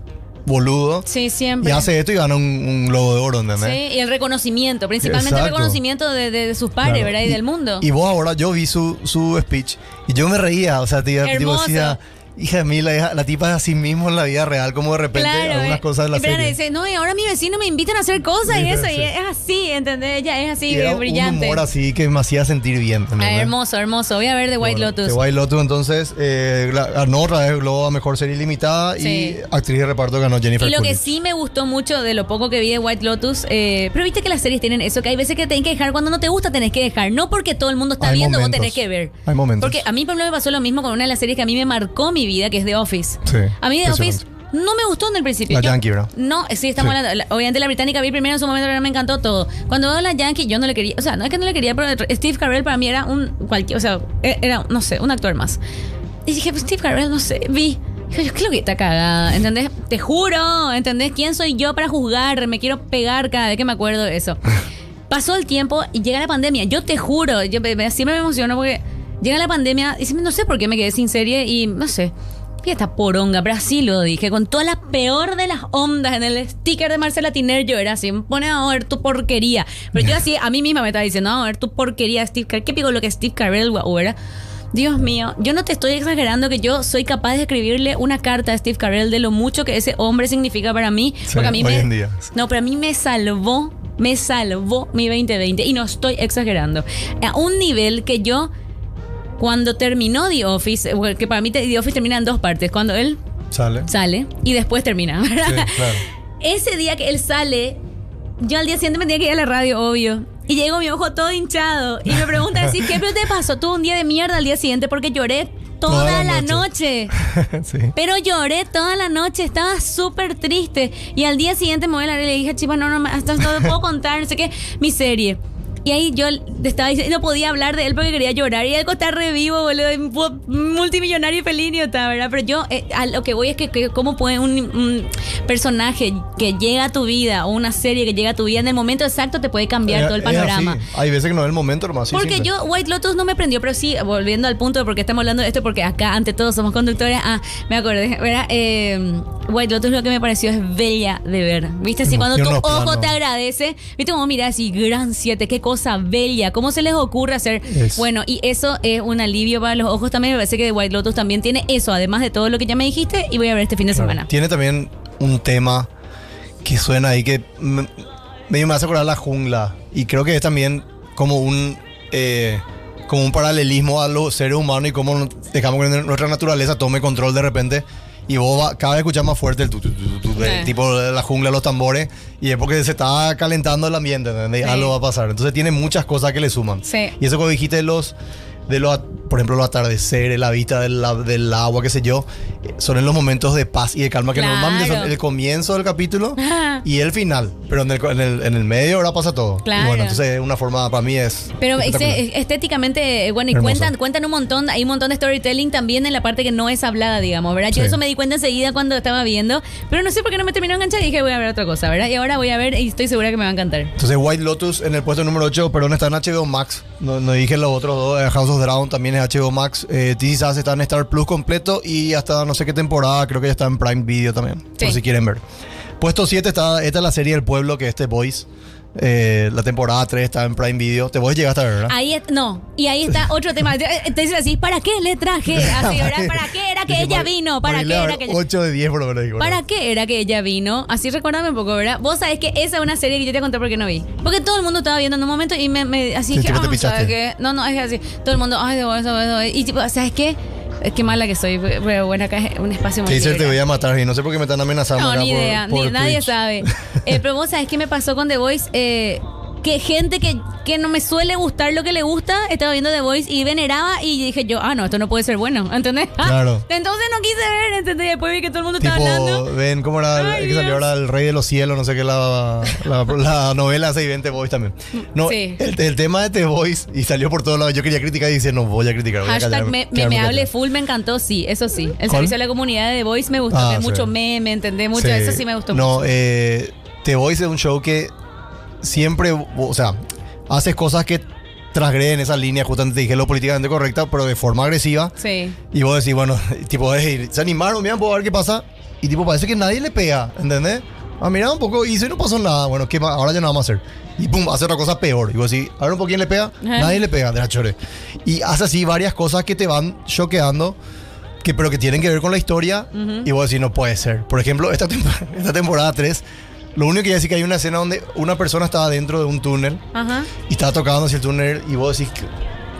Speaker 3: boludo.
Speaker 4: Sí,
Speaker 3: Y
Speaker 4: siempre.
Speaker 3: hace esto y gana un, un globo de oro, ¿entendés?
Speaker 4: Sí, y el reconocimiento, principalmente el reconocimiento de, de- de sus pares,
Speaker 3: Claro.
Speaker 4: ¿verdad? Y, del mundo.
Speaker 3: Y vos ahora, yo vi su, su speech y yo me reía, o sea, te tipo, decía, hija de mí, la, tipa es así mismo en la vida real, como de repente algunas
Speaker 4: eh.
Speaker 3: cosas de la serie.
Speaker 4: dice, no, y ahora mi vecino me invitan a hacer cosas y eso,
Speaker 3: sí.
Speaker 4: y es así, ¿entendés? Ella es así,
Speaker 3: Y era
Speaker 4: brillante.
Speaker 3: un humor así que me hacía sentir bien.
Speaker 4: Ah,
Speaker 3: ¿entendés?
Speaker 4: hermoso, hermoso. Voy a ver The White
Speaker 3: Bueno,
Speaker 4: Lotus.
Speaker 3: The White Lotus, entonces, eh, ganó otra vez Globo a Mejor Serie Limitada
Speaker 4: Sí.
Speaker 3: y actriz de reparto ganó Jennifer
Speaker 4: Y lo que sí me gustó mucho de lo poco que vi de White Lotus, eh, pero viste que las series tienen eso, que hay veces que tenés que dejar cuando no te gusta, tenés que dejar. No porque todo el mundo está
Speaker 3: Hay
Speaker 4: viendo,
Speaker 3: momentos.
Speaker 4: vos tenés que ver.
Speaker 3: Hay momentos.
Speaker 4: Porque a mí, por ejemplo, me pasó lo mismo con una de las series que a mí me marcó mi vida, que es The Office.
Speaker 3: Sí,
Speaker 4: A mí The Office no me gustó en el principio.
Speaker 3: La
Speaker 4: Yo-
Speaker 3: Yankee, ¿verdad?
Speaker 4: No, sí, estamos
Speaker 3: Sí.
Speaker 4: hablando. la- Obviamente la británica vi primero en su momento, pero me encantó todo. Cuando veo la Yankee, yo no le quería. O sea, no es que no le quería, pero Steve Carell para mí era un cualquier. O sea, e- era, no sé, un actor más. Y dije, pues, Steve Carell, no sé, vi. Dije, yo creo que está cagada, ¿entendés? Te juro, ¿entendés? ¿Quién soy yo para juzgar? Me quiero pegar cada vez que me acuerdo de eso. Pasó el tiempo y llega la pandemia. Yo te juro, yo siempre me emociono porque llega la pandemia y no sé por qué me quedé sin serie y no sé. Y esta poronga, pero así lo dije, con toda la peor de las ondas en el sticker de Marcela Tiner, yo era así, pone a ver tu porquería. Pero yo así, a mí misma me estaba diciendo, a ver tu porquería, Steve Carell. ¿Qué pico lo que Steve Carell, guau, era? Dios mío, yo no te estoy exagerando que yo soy capaz de escribirle una carta a Steve Carell de lo mucho que ese hombre significa para mí.
Speaker 3: Sí,
Speaker 4: porque a mí
Speaker 3: hoy
Speaker 4: me,
Speaker 3: en día.
Speaker 4: No, pero a mí me salvó, me salvó mi 2020 y no estoy exagerando. A un nivel que yo, cuando terminó The Office, eh, que para mí The Office termina en dos partes, cuando él
Speaker 3: Sale.
Speaker 4: sale y después termina. ¿verdad?
Speaker 3: Sí, claro.
Speaker 4: Ese día que él sale, yo al día siguiente me tenía que ir a la radio, obvio. Y llegó mi ojo todo hinchado. Y me pregunta así, ¿qué pero te pasó? Tuve un día de mierda al día siguiente porque lloré toda,
Speaker 3: Toda la noche.
Speaker 4: noche.
Speaker 3: sí.
Speaker 4: Pero lloré toda la noche, estaba súper triste. Y al día siguiente me voy a la y le dije, chipa, no, no, hasta no te puedo contar, no sé qué, mi serie. Y ahí yo estaba diciendo, no podía hablar de él porque quería llorar. Y él está revivo, boludo, multimillonario y feliz, y está, ¿verdad? Pero yo, eh, a lo que voy es que, que cómo puede un, un personaje que llega a tu vida o una serie que llega a tu vida en el momento exacto te puede cambiar
Speaker 3: Es-
Speaker 4: todo el panorama.
Speaker 3: Hay veces que no es el momento nomás.
Speaker 4: Porque
Speaker 3: simple.
Speaker 4: yo, White Lotus no me prendió, pero sí, volviendo al punto de por qué estamos hablando de esto, porque acá ante todo somos conductores. Ah, me acordé, ¿verdad? Eh, White Lotus lo que me pareció es bella de ver. ¿Viste? Así cuando tu ojo te agradece, ¿viste? Como mira así, gran siete, qué cosa bella, ¿cómo se les ocurre hacer? Bueno, y eso es un alivio para los ojos también. Me parece que White Lotus también tiene eso, además de todo lo que ya me dijiste, y voy a ver este fin de
Speaker 3: Claro.
Speaker 4: semana.
Speaker 3: Tiene también un tema que suena ahí que me- medio me hace acordar la jungla. Y creo que es también como un eh, como un paralelismo a los seres humanos y cómo dejamos que nuestra naturaleza tome control de repente. Y vos va- cada vez escuchás más fuerte el tu, tu, tu, tu, tu, de-
Speaker 4: Eh.
Speaker 3: tipo de la jungla, los tambores. Y es porque se está calentando el ambiente, ¿entendés?
Speaker 4: Sí.
Speaker 3: Algo va a pasar. Entonces tiene muchas cosas que le suman.
Speaker 4: Sí.
Speaker 3: Y eso como dijiste los, de los, por ejemplo, los atardeceres, la vista del, la- del agua, qué sé yo, eh, son en los momentos de paz y de calma que
Speaker 4: Claro.
Speaker 3: normalmente son el comienzo del capítulo y el final. Pero en el, en el, en el medio ahora pasa todo.
Speaker 4: Claro.
Speaker 3: Y bueno, entonces una forma para mí es...
Speaker 4: Pero este- estéticamente, eh, bueno, y
Speaker 3: Hermoso.
Speaker 4: cuentan, cuentan un montón, hay un montón de storytelling también en la parte que no es hablada, digamos, ¿verdad? Yo
Speaker 3: Sí.
Speaker 4: eso me di cuenta enseguida cuando estaba viendo, pero no sé por qué no me terminó enganchar y dije, voy a ver otra cosa, ¿verdad? Y ahora voy a ver y estoy segura que me va a encantar.
Speaker 3: Entonces White Lotus en el puesto número 8, perdón, está en HBO Max. No, no dije los otros dos. eh, House of Dragon también es HBO Max. Eh, This Us está en Star Plus completo y hasta no sé qué temporada, creo que ya está en Prime Video también.
Speaker 4: Sí.
Speaker 3: Por si quieren ver. Puesto 7 está, esta es la serie del pueblo que es The Boys. Eh, la temporada 3 está en Prime Video. The Boys llegaste a ver, ¿verdad?
Speaker 4: Ahí, no, y ahí está otro tema. Te te dicen así, ¿para qué le traje? Así, ¿verdad? ¿Para qué era que
Speaker 3: Dije,
Speaker 4: ella vino? ¿Para qué era que ella...
Speaker 3: 8 de 10 por lo menos.
Speaker 4: ¿Para qué era que ella vino? Así recuérdame un poco, ¿verdad? Vos sabés que esa es una serie que yo te conté porque no vi. Porque todo el mundo estaba viendo en un momento y me, me- así
Speaker 3: Sí, te
Speaker 4: ah,
Speaker 3: pichaste.
Speaker 4: ¿sabes qué? No, no, es así. Todo el mundo, ay, de eso, eso. Y tipo, ¿sabes qué? Es que mala que soy, pero bueno, acá es un espacio muy
Speaker 3: Teaser te voy a matar y no sé por qué me están amenazando.
Speaker 4: No,
Speaker 3: acá
Speaker 4: ni idea,
Speaker 3: por
Speaker 4: ni- nadie sabe. Eh, pero vos sabés qué me pasó con The Voice, eh, que gente que, que no me suele gustar lo que le gusta, estaba viendo The Voice y veneraba y dije yo, ah, no, esto no puede ser bueno, ¿entendés?
Speaker 3: Claro.
Speaker 4: Entonces no quise ver, ¿entendés? Después vi que todo el mundo estaba hablando.
Speaker 3: ven cómo era el- que salió ahora El Rey de los Cielos, no sé qué, la, la, la novela 620 Boys también. No,
Speaker 4: Sí.
Speaker 3: el, el tema de The Voice y salió por todos lados. Yo quería criticar y dice, no voy a criticar. Voy a
Speaker 4: Hashtag
Speaker 3: callarme,
Speaker 4: me, me, hable full me encantó, sí, eso sí. El
Speaker 3: ¿Cuál?
Speaker 4: servicio a la comunidad de The Voice me gustó,
Speaker 3: Ah, sí.
Speaker 4: mucho meme, entendé mucho,
Speaker 3: Sí.
Speaker 4: eso sí me gustó
Speaker 3: No,
Speaker 4: mucho.
Speaker 3: eh, The Voice es un show que siempre, o sea, haces cosas que transgreden esa línea, justamente te dije lo políticamente correcta, pero de forma agresiva.
Speaker 4: Sí.
Speaker 3: Y vos decís, bueno, tipo, "Ey, se animaron, mira, puedo ver qué pasa. Y tipo, parece que nadie le pega, ¿entendés? Ah, mira un poco, y si no pasó nada, bueno, ¿qué ahora ya no vamos a hacer. Y pum, hace otra cosa peor. Y vos decís, a ver un poco quién le pega,
Speaker 4: Ajá.
Speaker 3: nadie le pega, de la chore. Y hace así varias cosas que te van choqueando, que, pero que tienen que ver con la historia. Y vos decís, no puede ser. Por ejemplo, esta, temp- esta temporada 3, lo único que ya que hay una escena donde una persona estaba dentro de un túnel
Speaker 4: Ajá.
Speaker 3: y estaba tocando hacia el túnel y vos decís, ¿qué,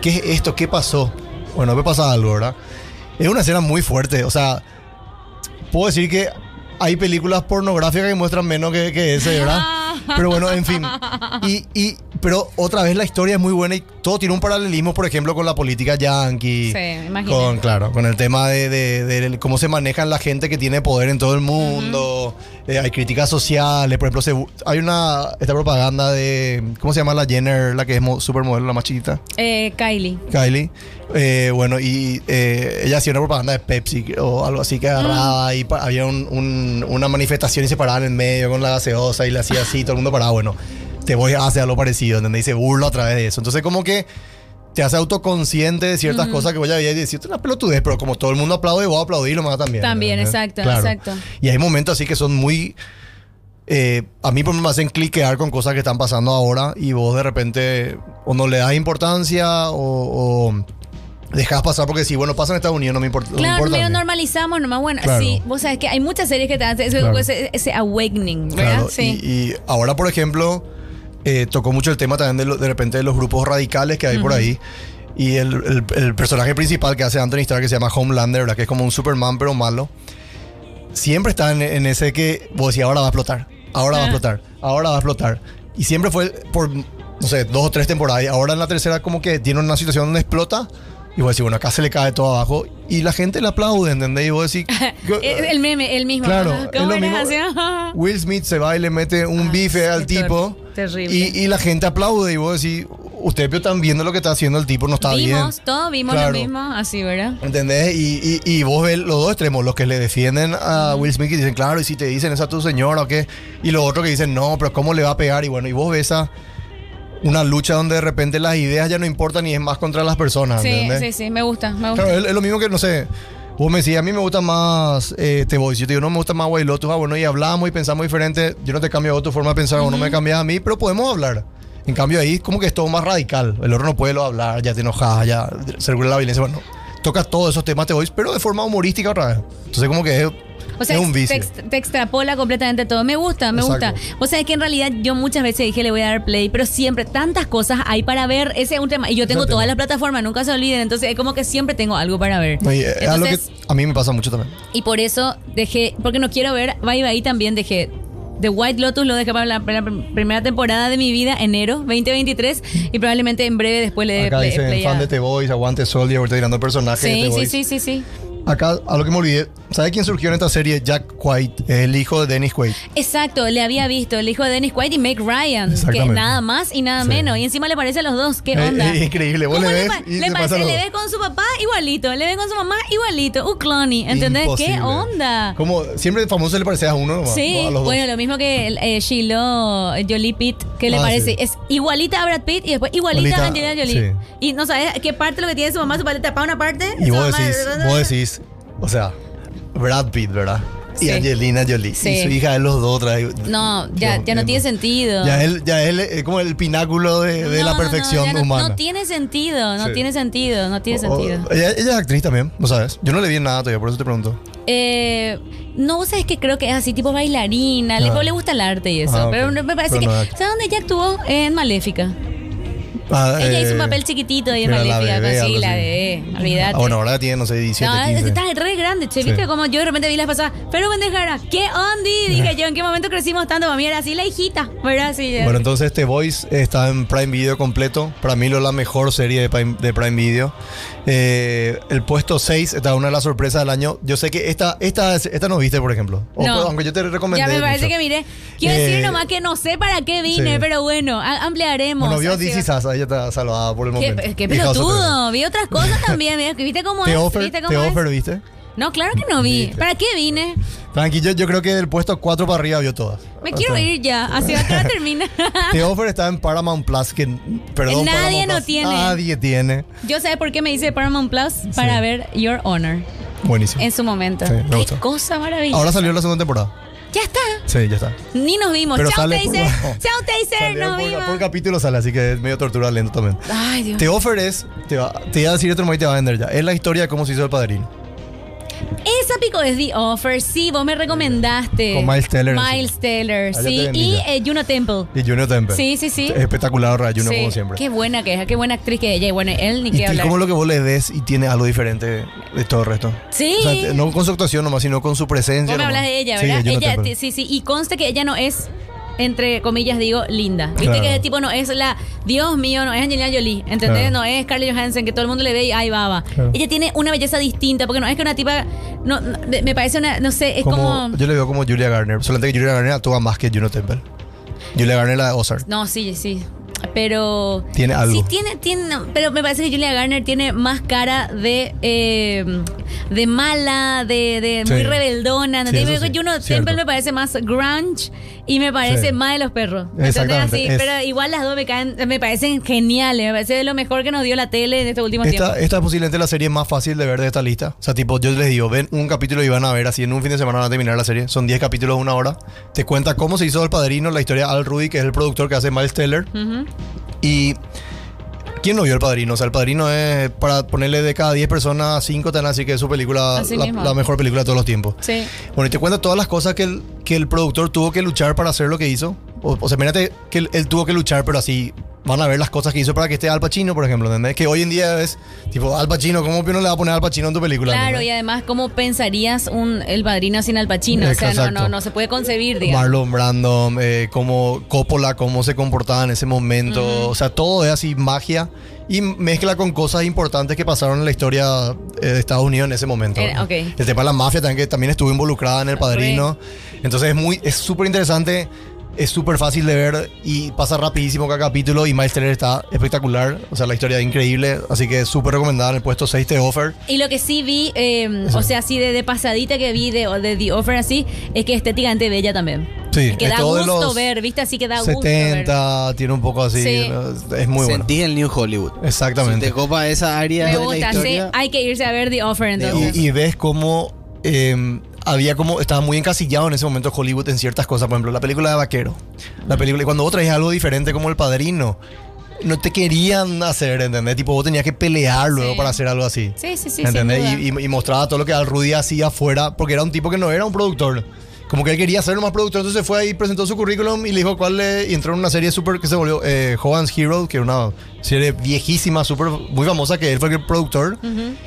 Speaker 3: qué es esto? ¿Qué pasó? Bueno, me pasa algo, ¿verdad? Es una escena muy fuerte, o sea, puedo decir que hay películas pornográficas que muestran menos que, que ese, ¿verdad? Pero bueno, en fin. Y, y, pero otra vez la historia es muy buena y todo tiene un paralelismo, por ejemplo, con la política yankee.
Speaker 4: Sí, imaginé.
Speaker 3: Con, claro, con el tema de, de- de cómo se manejan la gente que tiene poder en todo el mundo. Eh, hay críticas sociales, por ejemplo, se hay una esta propaganda de ¿cómo se llama la Jenner, la que es mo- supermodelo, la más chiquita?
Speaker 4: Eh, Kylie.
Speaker 3: Kylie. Eh, bueno, y eh, ella hacía una propaganda de Pepsi o algo así que agarraba y pa- había un- un- una manifestación y se paraban en medio con la gaseosa y le hacía así, todo el mundo paraba. Bueno, te voy a hacer algo parecido, ¿entendés? Y se burla a través de eso. Entonces, como que te hace autoconsciente de ciertas cosas que vos ya habías dicho, una pelotudez, pero como todo el mundo aplaude, vos aplaudirlo más también.
Speaker 4: También,
Speaker 3: ¿entendés?
Speaker 4: exacto, exacto.
Speaker 3: Y hay momentos así que son muy. eh, a mí por ejemplo, me hacen cliquear con cosas que están pasando ahora y vos de repente o no le das importancia o, o dejas pasar porque si bueno pasa en Estados Unidos no me importa. no me
Speaker 4: Claro,
Speaker 3: importa a
Speaker 4: normalizamos nomás. Bueno,
Speaker 3: Claro.
Speaker 4: sí, vos sabés que hay muchas series que te hacen ese,
Speaker 3: Claro.
Speaker 4: ese, ese awakening, ¿verdad?
Speaker 3: Claro,
Speaker 4: sí.
Speaker 3: y, y ahora, por ejemplo, eh, tocó mucho el tema también de, lo- de repente de los grupos radicales que hay por ahí. Y el, el- el personaje principal que hace Anthony Starr, que se llama Homelander, ¿verdad? que es como un Superman, pero malo, siempre está en, en ese que vos decís, ahora va a explotar, ahora va a
Speaker 4: Ah.
Speaker 3: explotar, ahora va a explotar. Y siempre fue por, no sé, dos o tres temporadas. Y ahora en la tercera como que tiene una situación donde explota. Y vos decís, bueno, acá se le cae todo abajo. Y la gente le aplaude, ¿entendés? Y vos decís...
Speaker 4: el, meme, el mismo.
Speaker 3: Claro,
Speaker 4: Ajá.
Speaker 3: es
Speaker 4: ¿Cómo
Speaker 3: lo mismo.
Speaker 4: así?
Speaker 3: Will Smith se va y le mete un
Speaker 4: Ah,
Speaker 3: bife al tipo.
Speaker 4: ter- terrible.
Speaker 3: Y, y la gente aplaude y vos decís, ustedes están viendo lo que está haciendo el tipo, no está
Speaker 4: vimos,
Speaker 3: bien.
Speaker 4: todos vimos
Speaker 3: Claro.
Speaker 4: lo mismo, así, ¿verdad?
Speaker 3: ¿Entendés? Y, y, y vos ves los dos extremos, los que le defienden a Will Smith y dicen, claro, y si te dicen esa tu señora o qué. Y los otros que dicen, no, pero ¿cómo le va a pegar? Y bueno, y vos ves a una lucha donde de repente las ideas ya no importan y es más contra las personas.
Speaker 4: Sí,
Speaker 3: ¿entendés?
Speaker 4: sí, sí, me gusta, me gusta.
Speaker 3: Claro, es, es lo mismo que, no sé, vos me decís, a mí me gusta más eh, The Voice. Yo te digo, no me gusta más White Lotus. Ah, bueno, y hablamos y pensamos diferente. Yo no te cambio tu forma de pensar o no me cambias a mí, pero podemos hablar. En cambio ahí como que es todo más radical. El otro no puede lo hablar, ya te enojas, ya se regula la violencia. Bueno, toca todos esos temas The Voice, pero de forma humorística otra vez. Entonces como que es,
Speaker 4: O sea,
Speaker 3: es un
Speaker 4: te,
Speaker 3: vicio.
Speaker 4: te extrapola completamente todo. Me gusta, me
Speaker 3: Exacto.
Speaker 4: gusta. O sea, es que en realidad yo muchas veces dije le voy a dar play, pero siempre tantas cosas hay para ver. Ese es un tema. Y yo tengo todas las plataformas, nunca se olviden. Entonces es como que siempre tengo algo para ver.
Speaker 3: No, y, eh, algo que
Speaker 4: Entonces,
Speaker 3: a mí me pasa mucho también.
Speaker 4: y por eso dejé, porque no quiero ver, Bye Bye también dejé. The White Lotus lo dejé para la, para la primera temporada de mi vida, enero 2023, y probablemente en breve después le
Speaker 3: Acá
Speaker 4: play-
Speaker 3: dicen
Speaker 4: play a-
Speaker 3: fan de The Voice, aguante Soldier, ahorita tirando personajes de The
Speaker 4: Sí, sí, sí, sí, sí.
Speaker 3: Acá, a lo que me olvidé, ¿sabe quién surgió en esta serie? Jack White, el hijo de Dennis Quaid.
Speaker 4: Exacto, le había visto el hijo de Dennis Quaid y Meg Ryan, que nada más y nada
Speaker 3: Sí.
Speaker 4: menos. Y encima le parece a los dos, ¿qué
Speaker 3: Eh,
Speaker 4: onda?
Speaker 3: es increíble, vos
Speaker 4: ¿Cómo
Speaker 3: le ves y
Speaker 4: le
Speaker 3: pasa
Speaker 4: le ves con su papá igualito, le ves con su mamá igualito, un clony, ¿entendés? ¿Qué onda?
Speaker 3: Como siempre famoso le parece a uno nomás,
Speaker 4: Sí,
Speaker 3: a los dos.
Speaker 4: bueno, lo mismo que eh, Shiloh eh, Jolie Pitt, que le
Speaker 3: Ah,
Speaker 4: parece,
Speaker 3: sí.
Speaker 4: es igualita a Brad Pitt y después igualita, a Angelina Jolie.
Speaker 3: sí.
Speaker 4: Y no sabes qué parte lo que tiene su mamá, su padre tapa una parte.
Speaker 3: Y vos
Speaker 4: mamá-
Speaker 3: decís, vos decís, o sea, Brad Pitt, ¿verdad?
Speaker 4: Sí.
Speaker 3: Y Angelina Jolie.
Speaker 4: Sí.
Speaker 3: Y su hija de los dos otra vez.
Speaker 4: No, ya,
Speaker 3: Dios
Speaker 4: ya no tiene sentido.
Speaker 3: Ya él, ya él es como el pináculo de, de
Speaker 4: No,
Speaker 3: la perfección
Speaker 4: no-
Speaker 3: humana.
Speaker 4: No tiene sentido, no
Speaker 3: Sí.
Speaker 4: tiene sentido, no tiene
Speaker 3: O-
Speaker 4: sentido.
Speaker 3: ella, ella es actriz también, ¿no sabes? Yo no le vi en nada todavía, por eso te pregunto.
Speaker 4: Eh, no, vos sabés que creo que es así, tipo bailarina, le,
Speaker 3: Ah.
Speaker 4: le gusta el arte y eso.
Speaker 3: Ah, ok.
Speaker 4: Pero me parece
Speaker 3: Pero
Speaker 4: que. ¿Sabes dónde ella actuó? En Maléfica.
Speaker 3: Ah,
Speaker 4: ella hizo un
Speaker 3: eh,
Speaker 4: papel chiquitito ahí en
Speaker 3: la
Speaker 4: Maléfica,
Speaker 3: bebé,
Speaker 4: sí, la de. Olvídate.
Speaker 3: Ah, bueno, ahora tiene, no sé, 17,
Speaker 4: no,
Speaker 3: 15.
Speaker 4: está re grande, che, ¿viste?
Speaker 3: Sí.
Speaker 4: Como yo de repente vi las pasadas, pero pendejara, ¿qué ondi? Dije yo, ¿en qué momento crecimos tanto? Para mí era así la hijita, ¿verdad? Sí,
Speaker 3: Bueno, entonces The Voice está en Prime Video completo. Para mí lo es la mejor serie de Prime, de Prime Video. Eh, el puesto 6 está una de las sorpresas del año. Yo sé que esta, esta, esta no viste, por ejemplo. O,
Speaker 4: No.
Speaker 3: Aunque yo te recomendé.
Speaker 4: ya me parece
Speaker 3: mucho.
Speaker 4: que miré. Quiero
Speaker 3: Eh,
Speaker 4: decir nomás que no sé para qué vine,
Speaker 3: sí.
Speaker 4: pero bueno, ampliaremos.
Speaker 3: Bueno, vio DC. Sasa, ella está salvada por el momento.
Speaker 4: Qué, qué pelotudo, vi otras cosas también. ¿viste cómo
Speaker 3: Te
Speaker 4: es?
Speaker 3: offer,
Speaker 4: ¿Viste
Speaker 3: te
Speaker 4: cómo es?
Speaker 3: offer, ¿viste?
Speaker 4: No, claro que no vi.
Speaker 3: Viste.
Speaker 4: ¿Para qué vine?
Speaker 3: Tranquilo, yo creo que del puesto 4 para arriba vio todas.
Speaker 4: Me
Speaker 3: O
Speaker 4: quiero
Speaker 3: sea,
Speaker 4: ir ya, así va que termina.
Speaker 3: The Offer está en Paramount Plus, que perdón.
Speaker 4: Nadie
Speaker 3: Paramount
Speaker 4: no
Speaker 3: Plus,
Speaker 4: tiene.
Speaker 3: Nadie tiene.
Speaker 4: Yo sé por qué me hice Paramount Plus para ver Your Honor
Speaker 3: Buenísimo.
Speaker 4: en su momento.
Speaker 3: Sí, me
Speaker 4: qué cosa maravillosa.
Speaker 3: Ahora salió la segunda temporada.
Speaker 4: Ya está.
Speaker 3: Sí, ya está.
Speaker 4: Ni nos vimos.
Speaker 3: Pero
Speaker 4: Chao,
Speaker 3: sale
Speaker 4: Taser.
Speaker 3: por-
Speaker 4: Chao, Taser. Nos
Speaker 3: por,
Speaker 4: vimos.
Speaker 3: por capítulo sale, así que es medio tortura lento también.
Speaker 4: Ay, Dios.
Speaker 3: The Offer es, te, va, te iba a decir otro y te va a vender ya. Es la historia de cómo se hizo el padrino.
Speaker 4: Esa pico es The Offer. Sí, vos me recomendaste.
Speaker 3: Con Miles Teller,
Speaker 4: Miles Teller, sí. Y eh, Juno Temple.
Speaker 3: Y Junior Temple.
Speaker 4: Sí, sí, sí.
Speaker 3: Espectacular, Ray Juno,
Speaker 4: Sí.
Speaker 3: como siempre.
Speaker 4: Qué buena que es, qué buena actriz que es ella. Y bueno, él ni
Speaker 3: Y,
Speaker 4: qué
Speaker 3: y
Speaker 4: hablar.
Speaker 3: como lo que vos le ves y tiene algo diferente de todo el resto.
Speaker 4: Sí.
Speaker 3: O sea, no con su actuación nomás, sino con su presencia.
Speaker 4: Vos me
Speaker 3: nomás.
Speaker 4: hablas de ella,
Speaker 3: Sí,
Speaker 4: ¿verdad?
Speaker 3: Juno
Speaker 4: ella, sí, sí. Y conste que ella no es, entre comillas, digo, linda. Viste
Speaker 3: Claro.
Speaker 4: que ese tipo no es la. Dios mío, no es Angelina Jolie. ¿Entendés?
Speaker 3: Claro.
Speaker 4: No es Scarlett Johansson, que todo el mundo le ve y ay, baba.
Speaker 3: Claro.
Speaker 4: Ella tiene una belleza distinta, porque no es que una tipa. No, no, me me parece una. No sé, es como.
Speaker 3: Como, Yo le veo como Julia Garner. Solamente que Julia Garner actúa más que Juno Temple. Julia Garner la de Ozark.
Speaker 4: No, sí, sí. Pero.
Speaker 3: Tiene algo.
Speaker 4: Sí, tiene, tiene. no, Pero me parece que Julia Garner tiene más cara de. eh, de mala, de, de
Speaker 3: Sí.
Speaker 4: muy rebeldona.
Speaker 3: Sí,
Speaker 4: ¿entendés?
Speaker 3: eso sí,
Speaker 4: Juno
Speaker 3: cierto.
Speaker 4: Temple me parece más grunge y me parece
Speaker 3: Sí.
Speaker 4: más de los perros.
Speaker 3: Exactamente,
Speaker 4: Así, Pero igual las dos me caen, me parecen geniales. Me parece lo mejor que nos dio la tele en estos últimos
Speaker 3: Esta,
Speaker 4: tiempos.
Speaker 3: esta es posiblemente la serie más fácil de ver de esta lista. O sea, tipo, yo les digo, ven un capítulo y van a ver así en un fin de semana van a terminar la serie. Son 10 capítulos de una hora. Te cuenta cómo se hizo el padrino, la historia de Al Rudy, que es el productor que hace Miles Teller.
Speaker 4: Ujú.
Speaker 3: Y. ¿Quién no vio el padrino? O sea, el padrino es para ponerle de cada 10 personas, 5 te van a decir que es su película,
Speaker 4: Así
Speaker 3: la, mejor película de todos los tiempos.
Speaker 4: Sí.
Speaker 3: Bueno, y te cuenta todas las cosas que el, que el productor tuvo que luchar para hacer lo que hizo. O, o sea, imagínate que él, él tuvo que luchar, pero así van a ver las cosas que hizo para que esté Al Pacino, por ejemplo, ¿entendés? Que hoy en día es tipo, Al Pacino, ¿cómo uno le va a poner Al Pacino en tu película?
Speaker 4: Claro,
Speaker 3: ¿entendés?
Speaker 4: y además, ¿cómo pensarías un El Padrino sin Al Pacino? O sea, no,
Speaker 3: Exacto.
Speaker 4: no, no se puede concebir, digamos.
Speaker 3: Marlon Brando, eh, como Coppola, cómo se comportaba en ese momento. O sea, todo es así magia y mezcla con cosas importantes que pasaron en la historia eh, de Estados Unidos en ese momento.
Speaker 4: Eh,
Speaker 3: ¿no?
Speaker 4: ok.
Speaker 3: El tema de la mafia también, que también estuvo involucrada en El Padrino. Entonces es muy, es súper interesante. Es súper fácil de ver y pasa rapidísimo cada capítulo y Miles Teller está espectacular. O sea, la historia es increíble. Así que es súper recomendada en el puesto 6 de Offer.
Speaker 4: Y lo que sí vi, eh, o sea, así de, de pasadita que vi de, de The Offer así, es que estéticamente bella también.
Speaker 3: Sí,
Speaker 4: que
Speaker 3: es
Speaker 4: da
Speaker 3: todo de
Speaker 4: gusto
Speaker 3: los
Speaker 4: ver, ¿viste? Así que da gusto ver.
Speaker 3: 70, tiene un poco así.
Speaker 4: Sí.
Speaker 3: Es muy bueno.
Speaker 5: Sentí el New Hollywood.
Speaker 3: Exactamente.
Speaker 5: Si te copa esa área
Speaker 4: Me
Speaker 5: de la
Speaker 4: gusta, sí. Hay que irse a ver The Offer entonces.
Speaker 3: Y, y ves cómo eh, había como estaba muy encasillado en ese momento Hollywood en ciertas cosas. Por ejemplo, la película de Vaquero. La película, y cuando vos traes algo diferente como El Padrino, no te querían hacer, ¿entendés? Tipo, vos tenías que pelear luego
Speaker 4: Sí.
Speaker 3: para hacer algo así.
Speaker 4: Sí, sí, sí,
Speaker 3: ¿Entendés? y- y mostraba todo lo que Al Rudy hacía afuera, porque era un tipo que no era un productor. Como que él quería ser más productor, entonces fue ahí, presentó su currículum y le dijo cuál le. Y entró en una serie súper que se volvió eh, Hogan's Hero, que era una serie viejísima, súper muy famosa, que él fue el productor.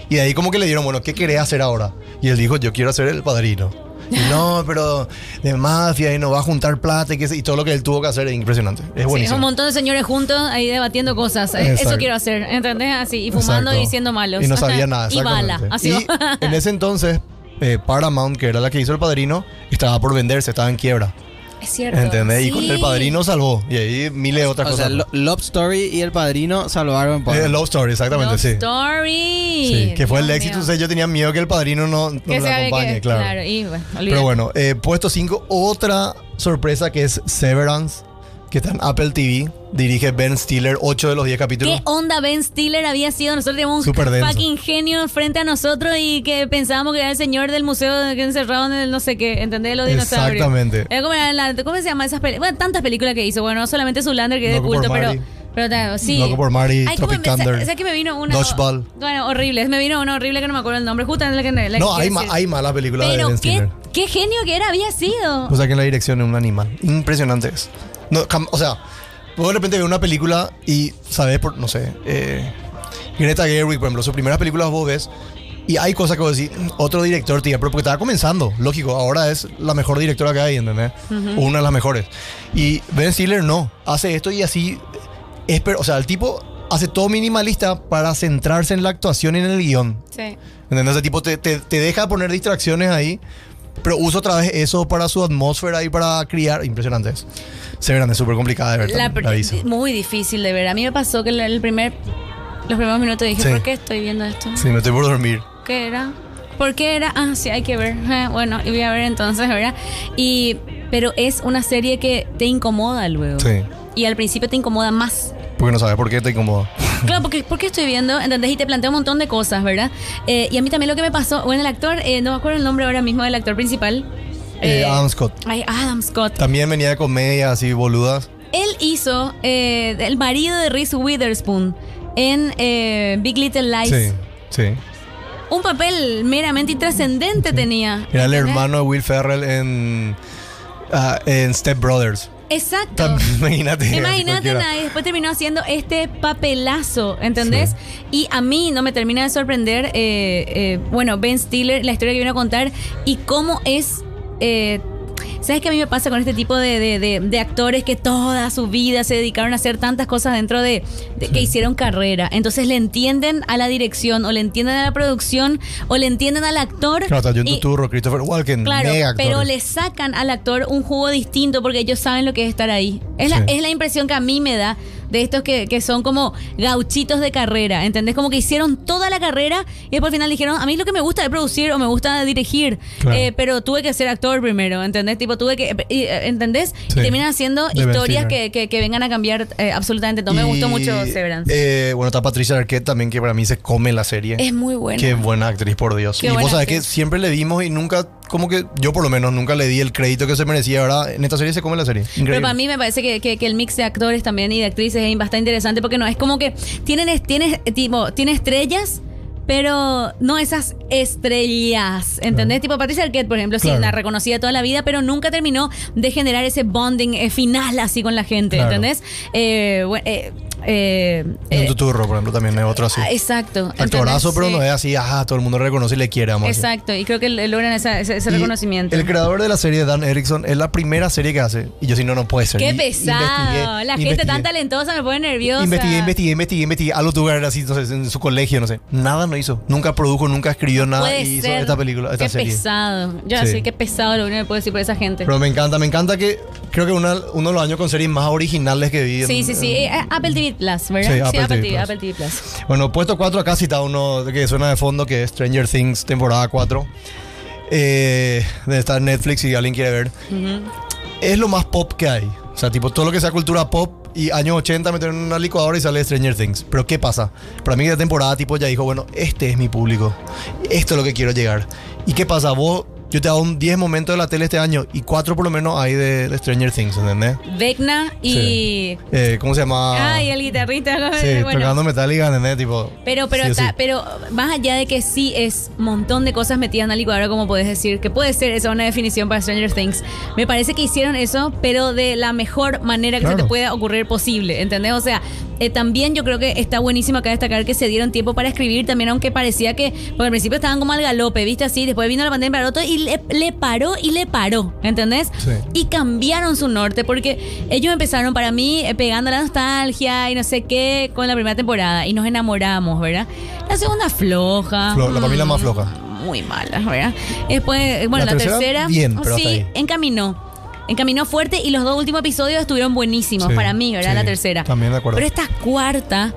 Speaker 3: Y de ahí, como que le dieron, bueno, ¿qué querés hacer ahora? Y él dijo, yo quiero hacer el padrino. Y no, pero de mafia y no va a juntar plata y, que, y todo lo que él tuvo que hacer es impresionante. Es
Speaker 4: Sí,
Speaker 3: buenísimo.
Speaker 4: un montón de señores juntos ahí debatiendo cosas. Eh, Eso
Speaker 3: Exacto.
Speaker 4: quiero hacer, ¿entendés? Así, y fumando
Speaker 3: Exacto.
Speaker 4: y siendo malos.
Speaker 3: Y no sabía nada.
Speaker 4: y bala. Así
Speaker 3: Y en ese entonces, eh, Paramount, que era la que hizo el padrino, estaba por venderse, estaba en quiebra.
Speaker 4: Es cierto.
Speaker 3: ¿Entendés? Y con
Speaker 4: Sí.
Speaker 3: el padrino salvó. Y ahí miles de otras
Speaker 5: O sea,
Speaker 3: cosas.
Speaker 5: Lo- Love Story y El Padrino salvaron por...
Speaker 3: Eh, Love Story, exactamente,
Speaker 4: Love
Speaker 3: sí.
Speaker 4: Story.
Speaker 3: Sí, que fue el éxito.
Speaker 4: mío.
Speaker 3: Yo tenía miedo que el padrino no, no acompañe,
Speaker 4: que-
Speaker 3: claro.
Speaker 4: y bueno,
Speaker 3: Pero bueno, eh, puesto 5, otra sorpresa que es Severance, que está en Apple TV. Dirige Ben Stiller, 8 de los 10 capítulos.
Speaker 4: ¿Qué onda Ben Stiller había sido? Nosotros teníamos un fucking genio frente a nosotros y que pensábamos que era el señor del museo que encerrado en el no sé qué, ¿entendés? Los dinosaurios.
Speaker 3: Exactamente.
Speaker 4: Era como era la- ¿Cómo se llama esas películas? Bueno, tantas películas que hizo. Bueno, no solamente Zulander, que es de culto, pero, pero sí.
Speaker 3: Loco por Mary,
Speaker 4: Ay, ¿cómo
Speaker 3: Tropic
Speaker 4: me-
Speaker 3: Thunder,
Speaker 4: sa- ¿Sabes que me vino una?
Speaker 3: Dodgeball.
Speaker 4: Bueno, horrible. Me vino una horrible que no me acuerdo el nombre. Justamente la que la
Speaker 3: No,
Speaker 4: que
Speaker 3: hay, ma- hay malas películas de Ben
Speaker 4: qué,
Speaker 3: Stiller.
Speaker 4: qué genio que era, había sido.
Speaker 3: O sea que en la dirección es un animal. Impresionante es. No, o sea, vos de repente ves una película y sabes por, no sé, eh, Greta Gerwig, por ejemplo, sus primeras películas vos ves Y hay cosas que vos decís, "Mm, otro director, tía, pero porque estaba comenzando, lógico, ahora es la mejor directora que hay, ¿entendés? O Una de las mejores. Y Ben Stiller no, hace esto y así, es, o sea, el tipo hace todo minimalista para centrarse en la actuación y en el guion.
Speaker 4: Sí.
Speaker 3: ¿Entendés? Ese tipo te, te- te deja poner distracciones ahí, pero usa otra vez eso para su atmósfera y para criar. Impresionante eso. Se verán, es súper complicada de ver.
Speaker 4: La
Speaker 3: también,
Speaker 4: muy difícil de ver. A mí me pasó que el primer, los primeros minutos dije,
Speaker 3: Sí.
Speaker 4: ¿por qué estoy viendo esto?
Speaker 3: Sí, me estoy por dormir.
Speaker 4: ¿Qué era? ¿Por qué era? Ah, sí, hay que ver. Eh, bueno, y voy a ver entonces, ¿verdad? Y, pero es una serie que te incomoda luego.
Speaker 3: Sí.
Speaker 4: Y al principio te incomoda más.
Speaker 3: Porque no sabes por qué te incomoda.
Speaker 4: Claro, porque, porque estoy viendo, ¿entendés? Y te plantea un montón de cosas, ¿verdad? Eh, y a mí también lo que me pasó, bueno, el actor, eh, no me acuerdo el nombre ahora mismo del actor principal.
Speaker 3: Eh, Adam Scott.
Speaker 4: Ay, Adam Scott.
Speaker 3: También venía de comedia así boludas.
Speaker 4: Él hizo eh, el marido de Reese Witherspoon en eh, Big Little Lies.
Speaker 3: Sí, sí.
Speaker 4: Un papel meramente intrascendente tenía.
Speaker 3: Era el hermano de Will Ferrell en, ah, en Step Brothers.
Speaker 4: Exacto.
Speaker 3: Imagínate.
Speaker 4: Imagínate, nada, y después terminó haciendo este papelazo, ¿entendés? Y a mí no me termina de sorprender, eh, eh, bueno, Ben Stiller, la historia que vino a contar y cómo es... eh, ¿Sabes qué a mí me pasa con este tipo de, de- de- de actores que toda su vida se dedicaron a hacer tantas cosas dentro de, que hicieron carrera? Entonces le entienden a la dirección, o le entienden a la producción, o le entienden al actor.
Speaker 3: Claro, está John Turturro, Christopher Walken,
Speaker 4: Claro,
Speaker 3: mega
Speaker 4: pero le sacan al actor un jugo distinto porque ellos saben lo que es estar ahí. Es, la, es la impresión que a mí me da de estos que, que son como gauchitos de carrera, ¿entendés? Como que hicieron toda la carrera y después al final dijeron, a mí lo que me gusta es producir o me gusta dirigir,
Speaker 3: Claro.
Speaker 4: eh, pero tuve que ser actor primero, ¿entendés? Tipo, tuve que, eh, ¿entendés?
Speaker 3: Sí.
Speaker 4: Y terminan haciendo
Speaker 3: De
Speaker 4: historias que, que- que vengan a cambiar eh, absolutamente todo. Me gustó mucho Severance.
Speaker 3: eh, bueno, está Patricia Arquette también, que para mí se come la serie.
Speaker 4: es muy buena.
Speaker 3: Qué buena actriz, por Dios.
Speaker 4: Qué
Speaker 3: y vos sabés que siempre le dimos y nunca, como que yo por lo menos nunca le di el crédito que se merecía, ¿verdad? En esta serie se come la serie. Increíble.
Speaker 4: Pero para mí me parece que, que- que el mix de actores también y de actrices es bastante interesante porque no es como que tienen, es- tiene, tipo, tiene estrellas, pero no esas estrellas, ¿entendés? Tipo Patricia Arquette, por ejemplo, sí, la reconocía toda la vida, pero nunca terminó de generar ese bonding eh, final así con la gente,
Speaker 3: Claro.
Speaker 4: ¿entendés? Eh, bu- eh, eh,
Speaker 3: En
Speaker 4: eh,
Speaker 3: Tuturro, por ejemplo, también es otro así.
Speaker 4: ah, exacto.
Speaker 3: Actorazo,
Speaker 4: ¿entendés?
Speaker 3: pero
Speaker 4: Sí.
Speaker 3: no es así, ajá, todo el mundo reconoce y le quiere, vamos a.
Speaker 4: Exacto, y creo que logran esa- ese, reconocimiento.
Speaker 3: El creador de la serie, Dan Erickson, es la primera serie que hace. Y yo si no, no puede ser.
Speaker 4: Qué pesado.
Speaker 3: investigué,
Speaker 4: la gente tan talentosa me pone nerviosa.
Speaker 3: Investigué, investigué, investigué, investigué. Tuvo que ver así, entonces, en su colegio, no sé. Nada no hizo. Nunca produjo, nunca escribió nada
Speaker 4: Puede
Speaker 3: y hizo esta película, esta
Speaker 4: qué
Speaker 3: serie.
Speaker 4: pesado. Yo
Speaker 3: Sí.
Speaker 4: sé qué pesado lo único que puedo decir por esa gente.
Speaker 3: Pero me encanta, me encanta que creo que una- uno de los años con series más originales que vi. en-
Speaker 4: sí, sí, sí.
Speaker 3: en-
Speaker 4: Eh, Apple TV Plus, ¿verdad?
Speaker 3: Sí, Apple TV Plus.
Speaker 4: Apple TV Plus.
Speaker 3: Bueno, puesto 4 acá cita uno que suena de fondo, que es Stranger Things, temporada 4. Eh, de estar Netflix si alguien quiere ver. Es lo más pop que hay. O sea, tipo, todo lo que sea cultura pop y años 80 meter en una licuadora y sale Stranger Things. Pero ¿qué pasa? Para mí de temporada tipo ya dijo, bueno, este es mi público. Esto es lo que quiero llegar. ¿Y qué pasa? Vos, yo te hago un 10 momentos de la tele este año y 4 por lo menos hay de, de Stranger Things, ¿entendés?
Speaker 4: Vecna y.
Speaker 3: Sí. Eh, ¿Cómo se llama?
Speaker 4: Ay, el guitarrista.
Speaker 3: Sí,
Speaker 4: bueno.
Speaker 3: tocando Metallica, ¿entendés? Tipo,
Speaker 4: Pero, pero,
Speaker 3: sí sí.
Speaker 4: pero más allá de que sí es un montón de cosas metidas en la licuadora, como puedes decir, que puede ser esa una definición para Stranger Things, me parece que hicieron eso, pero de la mejor manera que se
Speaker 3: Claro.
Speaker 4: te pueda ocurrir posible, ¿entendés? O sea, eh, también yo creo que está buenísimo acá destacar que se dieron tiempo para escribir también, aunque parecía que, porque al principio estaban como al galope, ¿viste? Así, después vino la pandemia para otro y le, le paró y le paró, ¿entendés?
Speaker 3: Sí.
Speaker 4: Y cambiaron su norte porque ellos empezaron para mí eh, pegando la nostalgia y no sé qué con la primera temporada y nos enamoramos, ¿verdad? La segunda floja.
Speaker 3: Flo- la familia más floja.
Speaker 4: Muy mala, ¿verdad? Después, eh, bueno,
Speaker 3: La
Speaker 4: la,
Speaker 3: tercera,
Speaker 4: tercera,
Speaker 3: bien, pero
Speaker 4: sí,
Speaker 3: hasta ahí.
Speaker 4: encaminó. Encaminó fuerte y los dos últimos episodios estuvieron buenísimos
Speaker 3: Sí,
Speaker 4: para mí, ¿verdad?
Speaker 3: sí,
Speaker 4: la tercera.
Speaker 3: también de acuerdo.
Speaker 4: Pero esta cuarta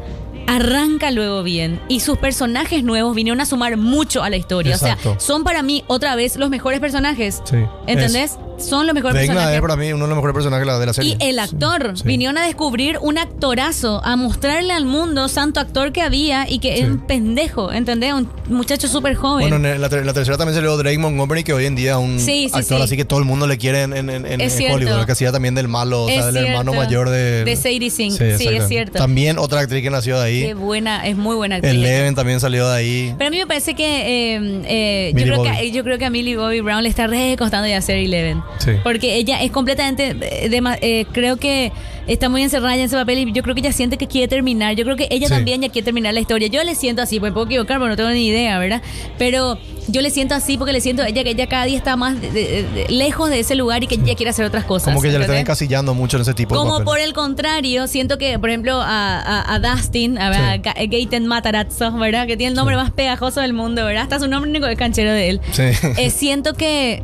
Speaker 4: arranca luego bien y sus personajes nuevos vinieron a sumar mucho a la historia. O sea, son para mí otra vez los mejores personajes.
Speaker 3: Sí,
Speaker 4: ¿Entendés? Son los mejores
Speaker 3: Vecna
Speaker 4: personajes.
Speaker 3: es para mí uno de los mejores personajes de la- serie.
Speaker 4: Y el actor,
Speaker 3: Sí.
Speaker 4: vinieron a descubrir un actorazo, a mostrarle al mundo santo actor que había y que
Speaker 3: Sí.
Speaker 4: es un pendejo, ¿entendés? Un muchacho súper joven.
Speaker 3: Bueno, en la, ter- en la tercera también salió Drake Montgomery, que hoy en día es un actor
Speaker 4: sí.
Speaker 3: así que todo el mundo le quiere en, en, en- en
Speaker 4: Es cierto.
Speaker 3: Hollywood, que hacía también del malo, o sea, del hermano mayor de...
Speaker 4: De Sadie Sink. Sí, es cierto.
Speaker 3: También otra actriz que nació de ahí.
Speaker 4: Qué buena, es muy buena actriz.
Speaker 3: Eleven también salió de ahí.
Speaker 4: Pero a mí me parece que eh, eh, yo, creo que yo creo que a Millie Bobby Brown le está re costando de hacer Eleven.
Speaker 3: Sí.
Speaker 4: Porque ella es completamente, eh, eh, creo que está muy encerrada en ese papel y yo creo que ella siente que quiere terminar. Yo creo que ella
Speaker 3: Sí.
Speaker 4: también ya quiere terminar la historia. Yo le siento así, pues puedo equivocar, porque no tengo ni idea, ¿verdad? Pero yo le siento así porque le siento a ella que ella cada día está más de- de- de- lejos de ese lugar y que ella quiere hacer otras cosas.
Speaker 3: Como que ya le están encasillando mucho en ese tipo de
Speaker 4: Como por el contrario, siento que, por ejemplo, a, a- a Dustin, a, a
Speaker 3: Sí.
Speaker 4: Ga- Gaten Matarazzo, ¿verdad? Que tiene el nombre más pegajoso del mundo, ¿verdad? Hasta su nombre único es canchero de él.
Speaker 3: Sí.
Speaker 4: Eh, siento que,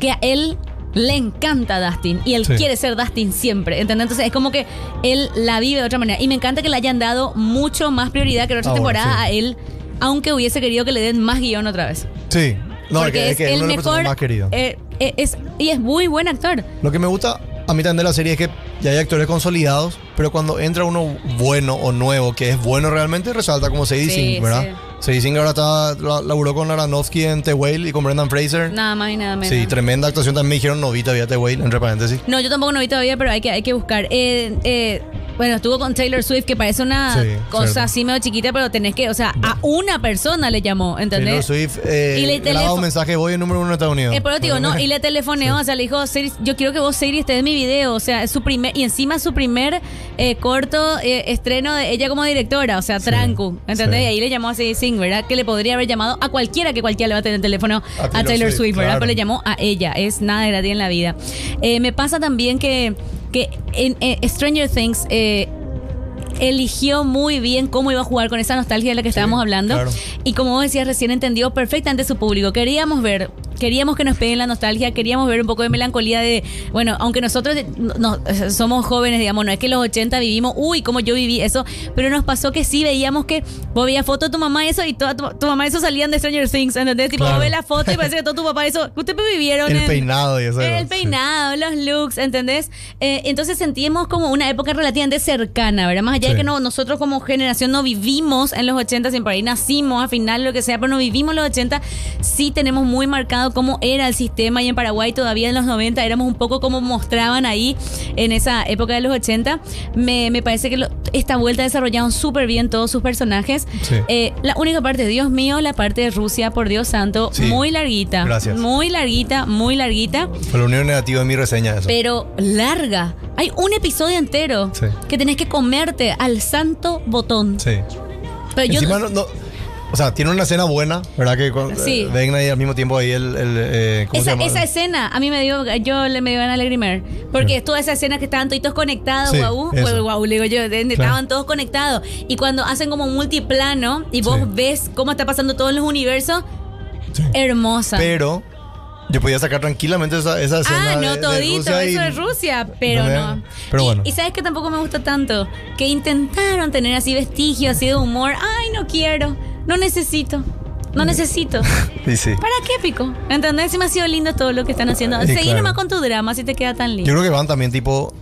Speaker 4: que a él le encanta Dustin y él
Speaker 3: Sí.
Speaker 4: quiere ser Dustin siempre, ¿entendés? Entonces es como que él la vive de otra manera. Y me encanta que le hayan dado mucho más prioridad que en otras
Speaker 3: Ah, sí.
Speaker 4: a él, aunque hubiese querido que le den más guion otra vez.
Speaker 3: Sí. No, es
Speaker 4: Porque
Speaker 3: que, es que es
Speaker 4: el mejor.
Speaker 3: más queridos.
Speaker 4: eh, eh, es, y es muy buen actor.
Speaker 3: Lo que me gusta a mí también de la serie es que ya hay actores consolidados, pero cuando entra uno bueno o nuevo, que es bueno realmente, resalta como Sadie
Speaker 4: Sí,
Speaker 3: Sink, ¿verdad?
Speaker 4: Sí.
Speaker 3: Sink ahora está, la- laburó con Aronofsky en The Whale y con Brendan Fraser.
Speaker 4: Nada más y nada menos.
Speaker 3: Sí, tremenda actuación también me dijeron novita vía The Whale, entre paréntesis.
Speaker 4: No, yo tampoco no vi todavía, pero hay que, hay que buscar. Eh, eh, bueno, estuvo con Taylor Swift, que parece una
Speaker 3: Sí,
Speaker 4: cosa
Speaker 3: cierto.
Speaker 4: así medio chiquita, pero tenés que, o sea, a una persona le llamó,
Speaker 3: Taylor
Speaker 4: ¿entendés?
Speaker 3: Swift eh,
Speaker 4: Y le
Speaker 3: un mensaje, voy en número uno en Estados Unidos.
Speaker 4: Eh, por eso te digo, no, y le telefoneó, o sea, le dijo, "Siri, yo quiero que vos, Siri, estés en mi video, o sea, es su primer, y encima su primer eh, corto eh, estreno de ella como directora, o sea, Trancu, ¿entendés?
Speaker 3: sí.
Speaker 4: Y ahí le llamó a Sadie ¿verdad? Que le podría haber llamado a cualquiera que cualquiera le va a tener el teléfono a Taylor, Swift, ¿verdad?
Speaker 3: claro.
Speaker 4: Pero le llamó a ella, es nada de gratis en la vida. Eh, me pasa también que, que en eh, Stranger Things... eh, eligió muy bien cómo iba a jugar con esa nostalgia de la que estábamos hablando.
Speaker 3: claro.
Speaker 4: Y como vos decías, recién entendió perfectamente su público. Queríamos ver, queríamos que nos peguen la nostalgia, queríamos ver un poco de melancolía de, bueno, aunque nosotros no- somos jóvenes, digamos, no es que los 80 vivimos, uy, como yo viví eso, pero nos pasó que sí veíamos que vos veías fotos de tu mamá eso y toda tu, tu mamá eso salían de Stranger Things, ¿entendés? Tipo,
Speaker 3: Claro.
Speaker 4: vos ves la foto y parece que todo tu papá eso, ustedes vivieron
Speaker 3: El
Speaker 4: en-
Speaker 3: peinado y eso.
Speaker 4: el
Speaker 3: sí.
Speaker 4: peinado, los looks, ¿entendés? Eh, entonces sentimos como una época relativamente cercana, ¿verdad? Más allá de que no, nosotros como generación no vivimos en los 80, siempre ahí nacimos, a final, lo que sea, pero no vivimos los 80, sí tenemos muy marcado cómo era el sistema y en Paraguay todavía en los 90 éramos un poco como mostraban ahí en esa época de los 80. Me, me parece que lo- esta vuelta desarrollaron súper bien todos sus personajes.
Speaker 3: Sí.
Speaker 4: Eh, la única parte, Dios mío, la parte de Rusia, por Dios santo,
Speaker 3: Sí.
Speaker 4: muy larguita.
Speaker 3: Gracias.
Speaker 4: Muy larguita, muy larguita
Speaker 3: Fue lo único negativo de mi reseña eso.
Speaker 4: pero larga. Hay un episodio entero
Speaker 3: Sí.
Speaker 4: que tenés que comerte al santo botón.
Speaker 3: Sí.
Speaker 4: Pero yo
Speaker 3: no, no- sea, tiene una escena buena, ¿verdad? Que con,
Speaker 4: Sí.
Speaker 3: eh, ven ahí al mismo tiempo ahí el, el, eh, ¿cómo se
Speaker 4: esa,
Speaker 3: llama?
Speaker 4: esa escena a mí me dio, yo le me dio ganas de lagrimer. Porque es toda esa escena que estaban todos conectados,
Speaker 3: Sí,
Speaker 4: guau,
Speaker 3: eso.
Speaker 4: guau, le digo yo, de- de-
Speaker 3: Claro.
Speaker 4: estaban todos conectados. Y cuando hacen como multiplano y vos
Speaker 3: Sí.
Speaker 4: ves cómo está pasando todo en los universos,
Speaker 3: Sí.
Speaker 4: hermosa.
Speaker 3: Pero yo podía sacar tranquilamente esa, esa escena
Speaker 4: Ah,
Speaker 3: de-
Speaker 4: no
Speaker 3: de
Speaker 4: todito, eso es Rusia, pero no.
Speaker 3: Pero
Speaker 4: y,
Speaker 3: bueno.
Speaker 4: y sabes que tampoco me gusta tanto, que intentaron tener así vestigios, así de humor. Ay, no quiero, no necesito, no necesito.
Speaker 3: Sí, sí.
Speaker 4: ¿Para qué, Pico? ¿Entendés? Sí me ha sido lindo todo lo que están haciendo.
Speaker 3: Sí,
Speaker 4: Seguí
Speaker 3: claro.
Speaker 4: nomás con tu drama si te queda tan
Speaker 3: Yo
Speaker 4: lindo.
Speaker 3: creo que van también tipo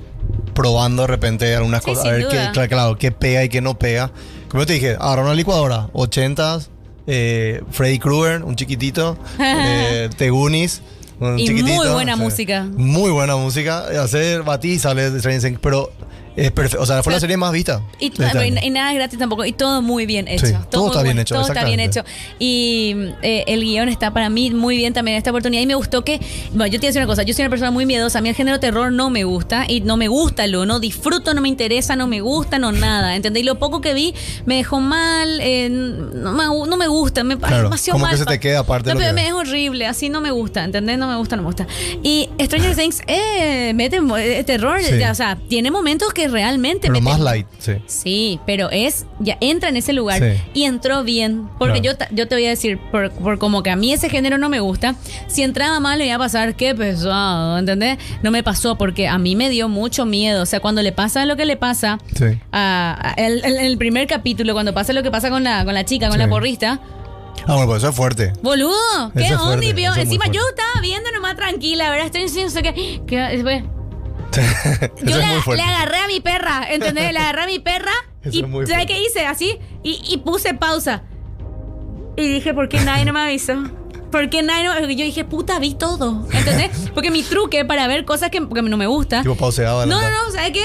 Speaker 3: probando de repente algunas
Speaker 4: Sí,
Speaker 3: cosas, a ver qué, claro, claro, qué pega y qué no pega. Como yo te dije, agarrar una licuadora, 80s, eh, Freddy Krueger, un chiquitito, eh, Tegunis, un
Speaker 4: Y muy
Speaker 3: chiquitito.
Speaker 4: buena música.
Speaker 3: Muy buena música. Hacer batí y sale de Stranger pero es perfecto. O sea, fue la serie más vista.
Speaker 4: Y,
Speaker 3: de este año.
Speaker 4: y nada es gratis tampoco. Y todo muy bien hecho.
Speaker 3: Sí,
Speaker 4: todo
Speaker 3: todo está bien hecho,
Speaker 4: Todo está bien hecho. Y eh, el guion está para mí muy bien también en esta oportunidad. Y me gustó que. Bueno, yo te voy a decir una cosa. Yo soy una persona muy miedosa. A mí el género terror no me gusta. Y no me gusta lo. No disfruto, no me interesa, no me gusta, no nada. ¿Entendés? Y lo poco que vi me dejó mal. eh, no, me, no me gusta. Me, ay,
Speaker 3: Claro,
Speaker 4: demasiado
Speaker 3: como
Speaker 4: mal.
Speaker 3: que se te queda aparte de
Speaker 4: No,
Speaker 3: lo
Speaker 4: pero
Speaker 3: que
Speaker 4: es horrible. Así no me gusta. ¿Entendés? No me gusta, no me gusta. Y Stranger Things eh, mete eh, terror.
Speaker 3: Sí.
Speaker 4: O sea, tiene momentos que realmente
Speaker 3: Pero más light, sí.
Speaker 4: Sí, pero es, ya entra en ese lugar
Speaker 3: Sí.
Speaker 4: y entró bien. Porque
Speaker 3: Claro.
Speaker 4: yo, yo te voy a decir, por, por como que a mí ese género no me gusta, si entraba mal le iba a pasar, qué pesado, ¿entendés? No me pasó porque a mí me dio mucho miedo. O sea, cuando le pasa lo que le pasa,
Speaker 3: Sí.
Speaker 4: a, a- el, el- el primer capítulo, cuando pasa lo que pasa con la, con la chica, con
Speaker 3: Sí.
Speaker 4: la porrista,
Speaker 3: Ah, bueno, pues eso es fuerte.
Speaker 4: boludo, ¿qué onda? Encima yo estaba viendo nomás tranquila, ¿verdad? Estoy diciendo, no sé qué, que después... Yo le, agarré a mi perra, ¿entendés? Le agarré a mi perra
Speaker 3: Eso
Speaker 4: y ¿sabes qué hice? Así y, y puse pausa. Y dije, ¿por qué nadie no me avisó? ¿Por qué nadie no Yo dije, puta, vi todo, ¿entendés? Porque mi truque para ver cosas que, no me gusta.
Speaker 3: Tipo pauseado.
Speaker 4: No, no, no, ¿sabes qué?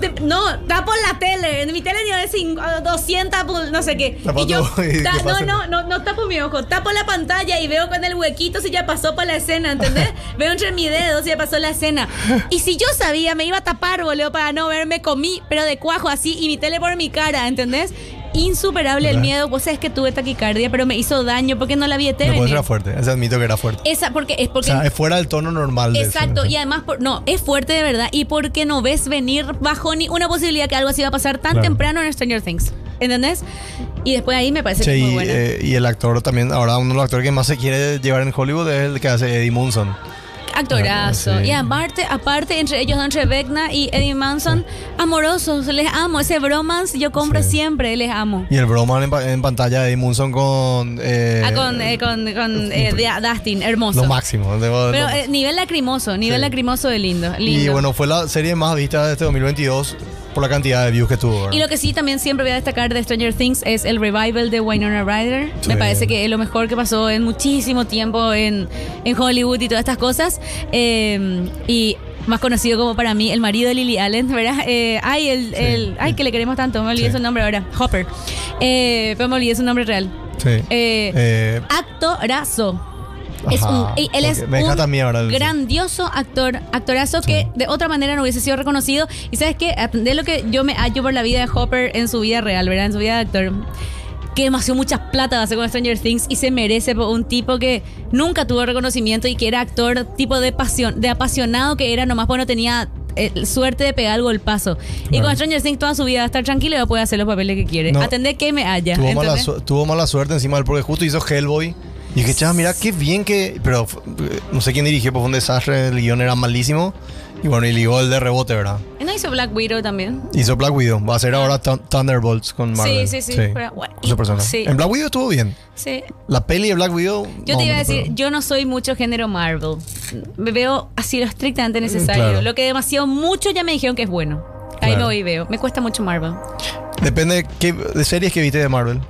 Speaker 3: Te
Speaker 4: No, tapo la tele. En mi tele ni de cinco- 200, pul- no sé qué. Y yo,
Speaker 3: tu- y
Speaker 4: ta-
Speaker 3: ¿qué
Speaker 4: no, no, no, no tapo mi ojo. Tapo la pantalla y veo con el huequito si ya pasó por la escena, ¿entendés? veo entre mis dedos si ya pasó la escena. Y si yo sabía, me iba a tapar, boludo, para no verme comí, pero de cuajo así, y mi tele por mi cara, ¿entendés? Insuperable el miedo. Vos sabés que tuve taquicardia, pero me hizo daño porque no la vi
Speaker 3: No puede
Speaker 4: venir.
Speaker 3: ser fuerte. Ese admito que era fuerte.
Speaker 4: Esa porque es
Speaker 3: O
Speaker 4: porque
Speaker 3: sea, es fuera del tono normal. de eso.
Speaker 4: Exacto, y además, por- no, es fuerte de verdad. Y porque no ves venir bajo ni una posibilidad que algo así va a pasar tan temprano en Stranger Things. ¿Entendés? Y después ahí me parece que es muy
Speaker 3: y, eh, y el actor también, ahora uno de los actores que más se quiere llevar en Hollywood es el que hace Eddie Munson.
Speaker 4: Actorazo.
Speaker 3: sí.
Speaker 4: Y aparte, aparte, entre ellos, entre Vecna y Eddie Manson, amorosos, les amo. Ese bromance yo compro
Speaker 3: Sí.
Speaker 4: siempre, les amo.
Speaker 3: Y el broma en, pa- en pantalla de Eddie Munson con... eh,
Speaker 4: Ah, con, eh, con, con eh, Dustin, hermoso.
Speaker 3: Lo máximo.
Speaker 4: Pero eh, nivel lacrimoso, nivel
Speaker 3: Sí.
Speaker 4: lacrimoso de lindo. lindo.
Speaker 3: y bueno, fue la serie más vista de este 2022 por la cantidad de views que tuvo. ¿verdad?
Speaker 4: Y lo que sí también siempre voy a destacar de Stranger Things es el revival de Winona Ryder.
Speaker 3: Sí.
Speaker 4: Me parece que es lo mejor que pasó en muchísimo tiempo en, en Hollywood y todas estas cosas. Eh, y más conocido como para mí el marido de Lily Allen, ¿verdad? Eh, ay, el, el- ay, que le queremos tanto, me olvidé
Speaker 3: Sí.
Speaker 4: su nombre ahora, Hopper. Eh, pero me olvidé su nombre real.
Speaker 3: Sí.
Speaker 4: Eh,
Speaker 3: Eh,
Speaker 4: Actorazo. Es un, y él es.
Speaker 3: Me a mí ahora
Speaker 4: un grandioso actor, actorazo que de otra manera no hubiese sido reconocido. Y sabes qué, de lo que yo me hallo por la vida de Hopper en su vida real, ¿verdad? En su vida de actor. Que demasiado mucha plata va a hacer con Stranger Things y se merece por un tipo que nunca tuvo reconocimiento y que era actor tipo de pasión, de apasionado que era, nomás bueno tenía eh, suerte de pegar el golpazo. Y con Stranger Things toda su vida va a estar tranquilo y va a poder hacer los papeles que quiere.
Speaker 3: No.
Speaker 4: Atender que me haya.
Speaker 3: tuvo, mala, suerte encima del porque justo hizo Hellboy. Y dije, chava, mira qué bien que. Pero f- no sé quién dirigió, pues fue un desastre. El guion era malísimo. Y bueno, y ligó el de rebote, ¿verdad?
Speaker 4: ¿Y ¿No hizo Black Widow también?
Speaker 3: Hizo Black Widow. Va a ser ahora Thun- Thunderbolts con Marvel.
Speaker 4: Sí, sí, sí. Pero, bueno,
Speaker 3: Esa persona.
Speaker 4: sí.
Speaker 3: En Black Widow estuvo bien.
Speaker 4: Sí.
Speaker 3: La peli de Black Widow.
Speaker 4: Yo te iba a decir, yo no soy mucho género Marvel. Me veo así lo estrictamente necesario.
Speaker 3: claro.
Speaker 4: Lo que demasiado mucho ya me dijeron que es bueno. Ahí
Speaker 3: Claro.
Speaker 4: me voy y veo. Me cuesta mucho Marvel.
Speaker 3: Depende de, qué, de series que viste de Marvel.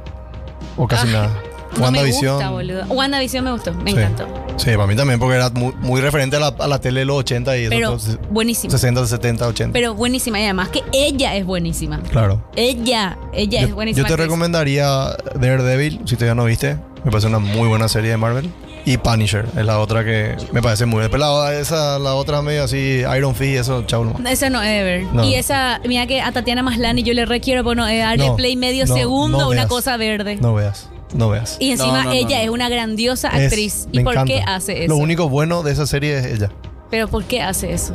Speaker 3: O casi
Speaker 4: Ah,
Speaker 3: nada.
Speaker 4: No me
Speaker 3: WandaVision.
Speaker 4: gusta, boludo. WandaVision me gustó, me
Speaker 3: Sí.
Speaker 4: encantó.
Speaker 3: Sí, para mí también, porque era muy, muy referente a la, a la tele de los 80 y.
Speaker 4: Pero buenísima.
Speaker 3: 60, 70, 80.
Speaker 4: Pero buenísima. Y además que ella es buenísima.
Speaker 3: claro.
Speaker 4: Ella, ella es buenísima.
Speaker 3: yo te recomendaría Daredevil, si todavía no viste. Me parece una muy buena serie de Marvel. Y Punisher es la otra que me parece muy la, esa, la otra medio así, Iron Fist, eso, chau nomás.
Speaker 4: Esa no, Ever.
Speaker 3: No.
Speaker 4: Y esa, mira que a Tatiana Maslany yo le requiero bueno, eh, darle
Speaker 3: No,
Speaker 4: play medio
Speaker 3: no,
Speaker 4: segundo
Speaker 3: no
Speaker 4: una
Speaker 3: veas.
Speaker 4: cosa verde.
Speaker 3: No veas, no veas.
Speaker 4: Y encima
Speaker 5: No, no, no,
Speaker 4: ella
Speaker 5: no.
Speaker 4: es una grandiosa
Speaker 3: Es-
Speaker 4: actriz. ¿Y por qué hace eso?
Speaker 3: Lo único bueno de esa serie es ella.
Speaker 4: Pero ¿por qué hace eso?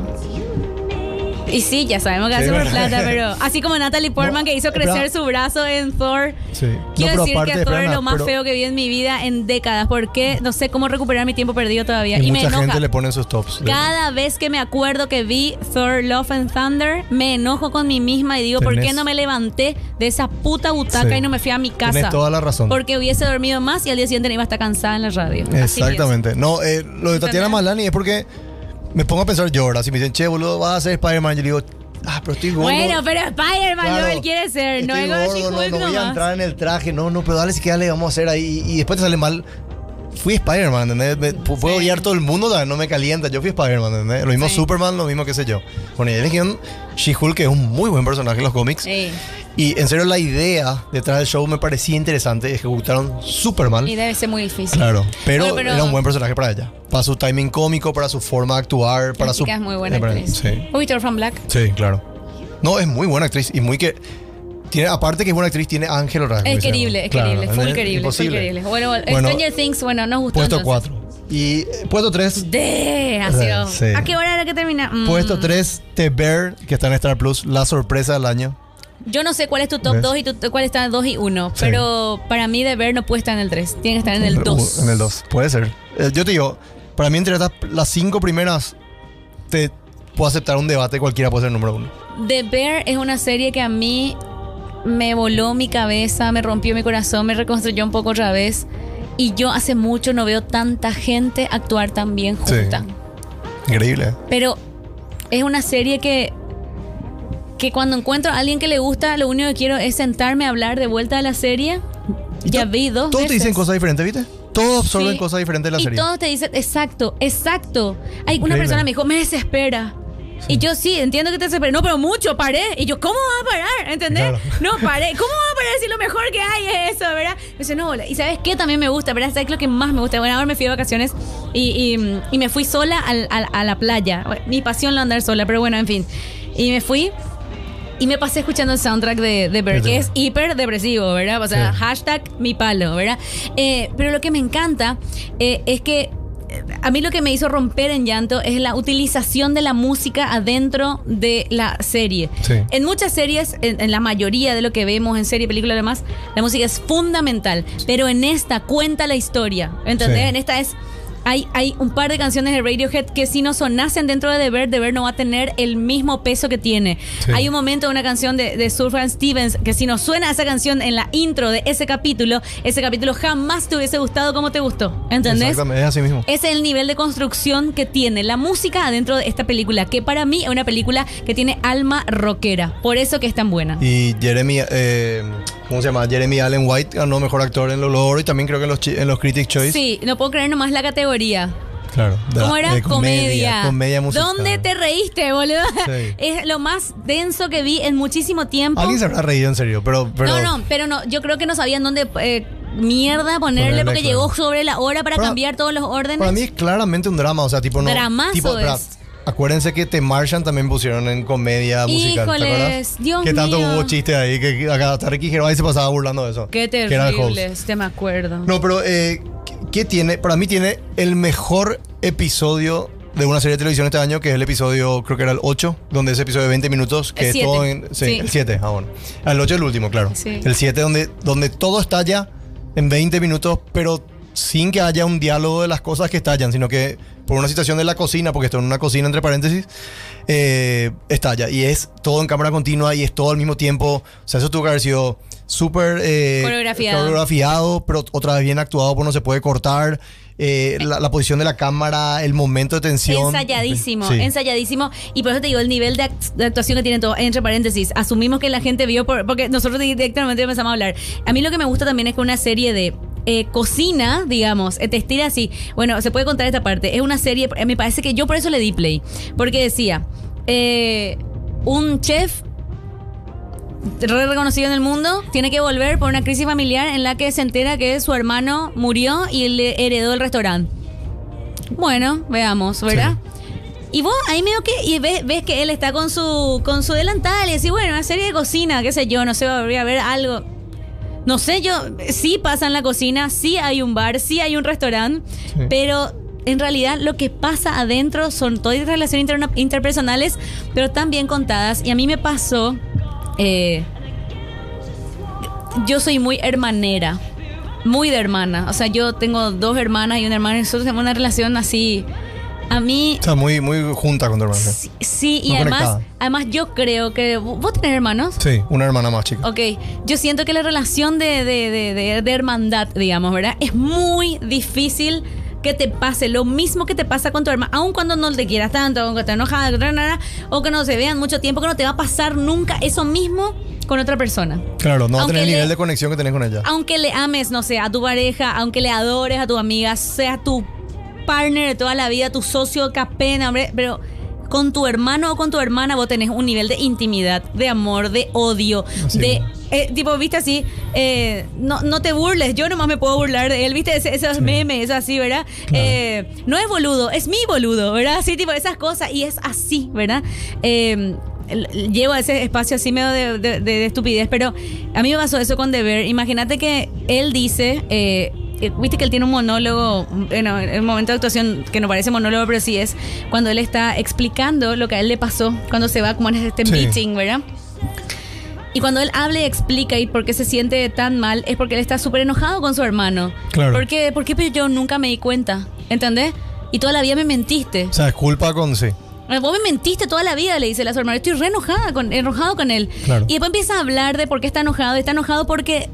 Speaker 4: Y sí, ya sabemos que hace por plata, pero así como Natalie Portman
Speaker 3: No,
Speaker 4: que hizo crecer su brazo en Thor.
Speaker 3: Sí.
Speaker 4: Quiero decir que Thor es lo más feo que vi en mi vida en décadas. porque No sé cómo recuperar mi tiempo perdido todavía.
Speaker 3: Y,
Speaker 4: Y, me
Speaker 3: mucha
Speaker 4: enoja.
Speaker 3: gente le pone sus tops.
Speaker 4: Cada vez que me acuerdo que vi Thor Love and Thunder, me enojo con mí misma y digo, ¿por qué
Speaker 3: Tenés-
Speaker 4: no me levanté de esa puta butaca
Speaker 3: Sí.
Speaker 4: y no me fui a mi casa?
Speaker 3: Tienes toda la razón.
Speaker 4: Porque hubiese dormido más y al día siguiente no iba a estar cansada en la radio.
Speaker 3: Exactamente. No, eh, lo de Tatiana. Malani es porque me pongo a pensar yo ahora. Si me dicen, che, boludo, vas a ser Spider-Man, yo digo, ah, pero estoy gordo.
Speaker 4: Bueno, pero Spider-Man
Speaker 3: Claro,
Speaker 4: no, él quiere ser, no es
Speaker 3: gordo, no, no voy a entrar en el traje. No, no, pero dale si queda le vamos a hacer ahí. Y, y después te sale mal. Fui Spider-Man, ¿entendés? Me- pu- puedo odiar todo el mundo, no me calienta. Yo fui Spider-Man, ¿entendés? Lo mismo
Speaker 4: Sí.
Speaker 3: Superman, lo mismo que sé yo. Bueno, y eligieron She-Hulk, que es un muy buen personaje en los cómics.
Speaker 4: Sí.
Speaker 3: Y en serio, la idea detrás del show me parecía interesante. Ejecutaron súper mal.
Speaker 4: Y debe ser muy difícil.
Speaker 3: Claro, pero,
Speaker 4: Bueno, pero-
Speaker 3: era un buen personaje para ella. Para su timing cómico, para su forma de actuar, para su.
Speaker 4: es muy buena
Speaker 3: Eh,
Speaker 4: actriz.
Speaker 3: Sí,
Speaker 4: Uy, Black.
Speaker 3: sí, claro. No, es muy buena actriz y muy que. Tiene, aparte que es buena actriz, tiene ángel rasgos.
Speaker 4: Es querible, es querible, full querible, full querible. Bueno,
Speaker 3: Bueno,
Speaker 4: Stranger Things, bueno, nos gustó
Speaker 3: Puesto
Speaker 4: entonces.
Speaker 3: 4. Y eh, puesto 3.
Speaker 4: De, ha sido-
Speaker 3: Sí.
Speaker 4: ¿A qué hora era que termina? Mm,
Speaker 3: Puesto 3, The Bear, que está en Star Plus, la sorpresa del año.
Speaker 4: Yo no sé cuál es tu top
Speaker 3: ¿Ves?
Speaker 4: 2 y tu, cuál está en 2 y 1,
Speaker 3: Sí.
Speaker 4: pero para mí de ver no puede estar en el 3, tiene que estar en el 2.
Speaker 3: En el 2, puede ser. Eh, yo te digo, para mí entre las 5 primeras, te puedo aceptar un debate, cualquiera puede ser el número 1.
Speaker 4: The Bear es una serie que a mí me voló mi cabeza, me rompió mi corazón, me reconstruyó un poco otra vez. Y yo hace mucho no veo tanta gente actuar tan bien
Speaker 3: Sí.
Speaker 4: junta.
Speaker 3: Increíble. ¿eh?
Speaker 4: Pero es una serie que, que cuando encuentro a alguien que le gusta, lo único que quiero es sentarme a hablar de vuelta de la serie.
Speaker 3: Y
Speaker 4: Ya vi dos
Speaker 3: Todos te dicen cosas diferentes, ¿viste? Todos absorben
Speaker 4: Sí.
Speaker 3: cosas diferentes de la
Speaker 4: y
Speaker 3: serie.
Speaker 4: todos te dicen, exacto, exacto. Hay una persona me dijo, me desespera. Y yo sí, entiendo que te desesperé. No, pero mucho, paré. Y yo, ¿cómo va a parar? ¿Entendés?
Speaker 3: Claro.
Speaker 4: No, paré. ¿Cómo va a parar si lo mejor que hay es eso, verdad? Me dice, no, y ¿sabes qué? También me gusta, ¿verdad? ¿Sabes lo que más me gusta? Bueno, ahora me fui de vacaciones y, y- y me fui sola al- al- a la playa. Bueno, Mi pasión la andar sola, pero bueno, en fin. Y me fui y me pasé escuchando el soundtrack de, de Bird, que es hiper depresivo, ¿verdad? O sea,
Speaker 3: Sí.
Speaker 4: hashtag mi palo, ¿verdad? Eh, pero lo que me encanta eh, es que a mí lo que me hizo romper en llanto es la utilización de la música adentro de la serie.
Speaker 3: Sí.
Speaker 4: En muchas series, en, en la mayoría de lo que vemos en serie, película y demás, la música es fundamental. Pero en esta cuenta la historia. ¿Entendés?
Speaker 3: Sí.
Speaker 4: En esta es. Hay, hay un par de canciones de Radiohead que si no sonasen dentro de The Bear, The Bear no va a tener el mismo peso que tiene.
Speaker 3: Sí.
Speaker 4: Hay un momento de una canción de, de Surfran Stevens que si no suena esa canción en la intro de ese capítulo, ese capítulo jamás te hubiese gustado como te gustó. ¿Entendés?
Speaker 3: Exactamente, es así mismo.
Speaker 4: Ese es el nivel de construcción que tiene la música adentro de esta película, que para mí es una película que tiene alma rockera. Por eso que es tan buena.
Speaker 3: Y Jeremy, eh, ¿cómo se llama? Jeremy Allen White ganó mejor actor en los Logos y también creo que en los, en los Critics Choice.
Speaker 4: Sí, no puedo creer nomás la categoría.
Speaker 3: Claro.
Speaker 4: ¿Cómo era? comedia.
Speaker 3: Comedia musical.
Speaker 4: ¿Dónde te reíste, boludo?
Speaker 3: Sí.
Speaker 4: Es lo más denso que vi en muchísimo tiempo.
Speaker 3: Alguien se habrá reído en serio, pero. pero
Speaker 4: no, no, pero no, yo creo que no sabían dónde eh, mierda ponerle
Speaker 3: Ponerle,
Speaker 4: porque
Speaker 3: claro.
Speaker 4: llegó sobre la hora para
Speaker 3: Para-
Speaker 4: cambiar todos los órdenes.
Speaker 3: Para mí es claramente un drama, o sea, tipo no.
Speaker 4: Dramazo
Speaker 3: tipo. Acuérdense que The Martian también pusieron en comedia musical. ¿Te
Speaker 4: Híjoles,
Speaker 3: acuerdas?
Speaker 4: Dios
Speaker 3: Que tanto
Speaker 4: mío.
Speaker 3: hubo chiste ahí que acá hasta Ricky Gervais se pasaba burlando de eso.
Speaker 4: Qué terrible, este me acuerdo.
Speaker 3: No, pero eh, ¿qué- ¿qué tiene? Para mí tiene el mejor episodio de una serie de televisión este año, que es el episodio, creo que era el 8, donde ese episodio de 20 minutos, que
Speaker 4: El
Speaker 3: es
Speaker 4: siete.
Speaker 3: todo en... Sí,
Speaker 4: Sí.
Speaker 3: el 7, ah, bueno. El 8 es el último, claro.
Speaker 4: Sí.
Speaker 3: El 7 donde, donde todo estalla en 20 minutos, pero sin que haya un diálogo de las cosas que estallan, sino que por una situación de la cocina, porque esto en una cocina entre paréntesis, eh, estalla. Y es todo en cámara continua y es todo al mismo tiempo. O sea, eso tuvo que haber sido súper eh,
Speaker 4: Coreografiado.
Speaker 3: coreografiado, pero otra vez bien actuado, porque no se puede cortar. Eh, la, la posición de la cámara, el momento de tensión.
Speaker 4: Ensayadísimo,
Speaker 3: Sí.
Speaker 4: ensayadísimo. Y por eso te digo, el nivel de, act- de actuación que tienen todos, entre paréntesis, asumimos que la gente vio, por- porque nosotros directamente empezamos a hablar. A mí lo que me gusta también es que una serie de eh, cocina, digamos, eh, te estira así. Bueno, se puede contar esta parte. Es una serie, eh, me parece que yo por eso le di play. Porque decía, eh, un chef re reconocido en el mundo, tiene que volver por una crisis familiar en la que se entera que su hermano murió y le heredó el restaurante. Bueno, veamos, ¿verdad? Y vos ahí medio que y ves, ves que él está con su con su delantal y decís, bueno, una serie de cocina, qué sé yo, no sé, voy a ver algo. No sé, yo sí pasa en la cocina, sí hay un bar, sí hay un restaurante,
Speaker 3: Sí.
Speaker 4: pero en realidad lo que pasa adentro son todas relaciones interpersonales, pero tan bien contadas. Y a mí me pasó, eh, yo soy muy hermanera, muy de hermana. O sea, yo tengo dos hermanas y una hermana y nosotros tenemos una relación así. A mí,
Speaker 3: O sea, muy, muy junta con tu hermana.
Speaker 4: sí, sí, y
Speaker 3: Muy
Speaker 4: además,
Speaker 3: conectada.
Speaker 4: además yo creo que vos tenés hermanos.
Speaker 3: Sí, una hermana más chica.
Speaker 4: Ok, yo siento que la relación de, de, de, de- hermandad, digamos, ¿verdad? Es muy difícil que te pase lo mismo que te pasa con tu hermana, aun cuando no te quieras tanto, aunque estés enojada, que nada, o que no se vean mucho tiempo, que no te va a pasar nunca eso mismo con otra persona.
Speaker 3: Claro, no va a tener el nivel de conexión que tenés con ella.
Speaker 4: Aunque le ames, no sé, a tu pareja, aunque le adores a tu amiga, sea tu partner de toda la vida, tu socio, qué pena, hombre, pero con tu hermano o con tu hermana vos tenés un nivel de intimidad, de amor, de odio, de...
Speaker 3: es.
Speaker 4: eh, tipo, viste así, eh, no, no te burles, yo nomás me puedo burlar de él, viste, Ese- esos memes, es así, ¿verdad? Eh, no es boludo, es mi boludo, ¿verdad? Así, tipo, esas cosas, y es así, ¿verdad? L- llevo a ese espacio así medio de, de- de estupidez, pero a mí me pasó eso con Deber. Imagínate que él dice, eh, viste que él tiene un monólogo, bueno, en el momento de actuación que no parece monólogo, pero sí es cuando él está explicando lo que a él le pasó cuando se va como en este
Speaker 3: Sí.
Speaker 4: meeting, ¿verdad? Y cuando él habla y explica y por qué se siente tan mal, es porque él está súper enojado con su hermano.
Speaker 3: Claro.
Speaker 4: Porque, ¿Por qué yo nunca me di cuenta? ¿Entendés? Y toda la vida me mentiste.
Speaker 3: O sea, es culpa con sí.
Speaker 4: Eh, Vos me mentiste toda la vida, le dice la su hermana. Estoy re enojada con, enojado con él.
Speaker 3: Claro.
Speaker 4: Y después empieza a hablar de por qué está enojado. Está enojado porque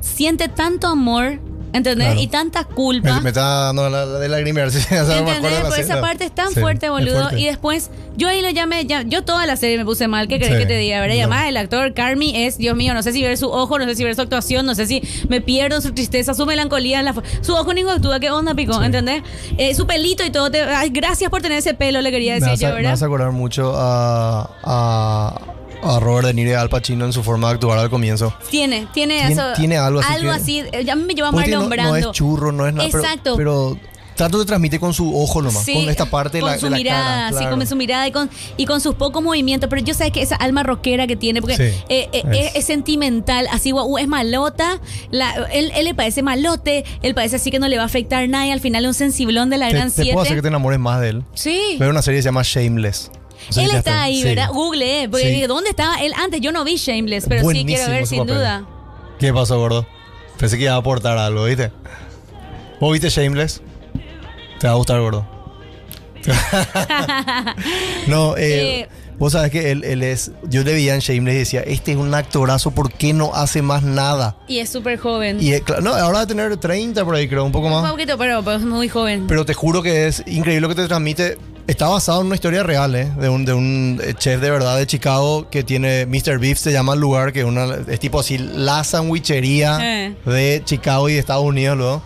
Speaker 4: siente tanto amor ¿Entendés?
Speaker 3: Claro.
Speaker 4: Y tanta
Speaker 3: Me,
Speaker 4: culpa.
Speaker 3: me está dando la, la de lagrimear, sí, me acuerdo
Speaker 4: ¿Entendés?
Speaker 3: la
Speaker 4: Por esa
Speaker 3: escena.
Speaker 4: parte es tan
Speaker 3: Sí,
Speaker 4: fuerte, boludo.
Speaker 3: fuerte.
Speaker 4: Y después, yo ahí lo llamé, ya- yo toda la serie me puse mal. ¿Qué
Speaker 3: Sí,
Speaker 4: que te diga? ¿verdad? Y
Speaker 3: no.
Speaker 4: además, el actor Carmi es, Dios mío, no sé si ver su ojo, no sé si ver su actuación, no sé si me pierdo su tristeza, su melancolía. la su ojo ni actúa, ¿qué onda, pico? ¿Entendés? Eh, su pelito y todo. Te, ay, gracias por tener ese pelo, le quería
Speaker 3: me,
Speaker 4: decir yo,
Speaker 3: me
Speaker 4: ¿verdad?
Speaker 3: hace acordar mucho a, a, a Robert De Niro y Al Pacino en su forma de actuar al comienzo.
Speaker 4: Tiene, tiene,
Speaker 3: Tiene-
Speaker 4: eso.
Speaker 3: tiene algo así
Speaker 4: Algo
Speaker 3: que-
Speaker 4: así. eh, A mí me lleva
Speaker 3: Porque
Speaker 4: Marlon
Speaker 3: no, no es churro, no es nada. pero-
Speaker 4: Exacto.
Speaker 3: Pero, tanto te transmite con su ojo nomás,
Speaker 4: Sí,
Speaker 3: con esta parte de
Speaker 4: con
Speaker 3: la,
Speaker 4: su
Speaker 3: de la
Speaker 4: mirada,
Speaker 3: cara.
Speaker 4: sí, con su mirada y con, y con sus pocos movimientos. Pero yo sé que esa alma rockera que tiene, porque
Speaker 3: Sí,
Speaker 4: eh, eh,
Speaker 3: es.
Speaker 4: es. es sentimental, así es malota. La, él, él le parece malote, él parece así que no le va a afectar nada y al final es un sensiblón de la
Speaker 3: Te,
Speaker 4: gran
Speaker 3: te puedo hacer que
Speaker 4: siete.
Speaker 3: te enamores más de él.
Speaker 4: Sí.
Speaker 3: Ver una serie que se llama Shameless.
Speaker 4: Él está ahí,
Speaker 3: sí.
Speaker 4: ¿verdad? Google, eh, porque
Speaker 3: Sí.
Speaker 4: dije, ¿dónde estaba él antes? Yo no vi Shameless, pero sí quiero ver sin
Speaker 3: papel.
Speaker 4: duda.
Speaker 3: ¿Qué pasó, gordo? Pensé que iba a aportar algo, ¿viste? ¿Vos viste Shameless? Te va a gustar, gordo. no, eh,
Speaker 4: Eh.
Speaker 3: Vos sabés que él, él es. Yo le veía en Shameless y decía: Este es un actorazo, ¿por qué no hace más nada?
Speaker 4: Y es súper joven.
Speaker 3: Y eh, cla- no, ahora va a tener 30 por ahí, creo, un poco
Speaker 4: un
Speaker 3: más.
Speaker 4: poquito, pero, pero es muy joven.
Speaker 3: Pero te juro que es increíble lo que te transmite. Está basado en una historia real, ¿eh? De un, de un eh, chef de verdad de Chicago que tiene Mr. Beef, se llama el lugar, que una, es tipo así la sandwichería
Speaker 4: Eh.
Speaker 3: de Chicago y de Estados Unidos, luego.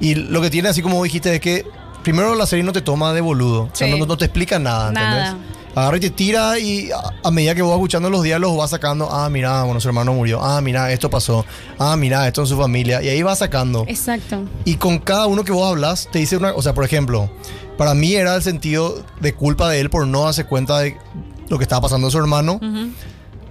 Speaker 3: Y lo que tiene, así como dijiste, es que primero la serie no te toma de boludo. O sea,
Speaker 4: Sí.
Speaker 3: no, no te explica nada, ¿entendés?
Speaker 4: Nada.
Speaker 3: Agarra y te tira y a, a medida que vos vas escuchando los diálogos vas sacando, ah, mira, bueno, su hermano murió, ah, mira, esto pasó, ah, mira, esto en su familia. Y ahí vas sacando.
Speaker 4: Exacto.
Speaker 3: Y con cada uno que vos hablas, te dice una. O sea, por ejemplo, para mí era el sentido de culpa de él por no darse cuenta de lo que estaba pasando a su hermano.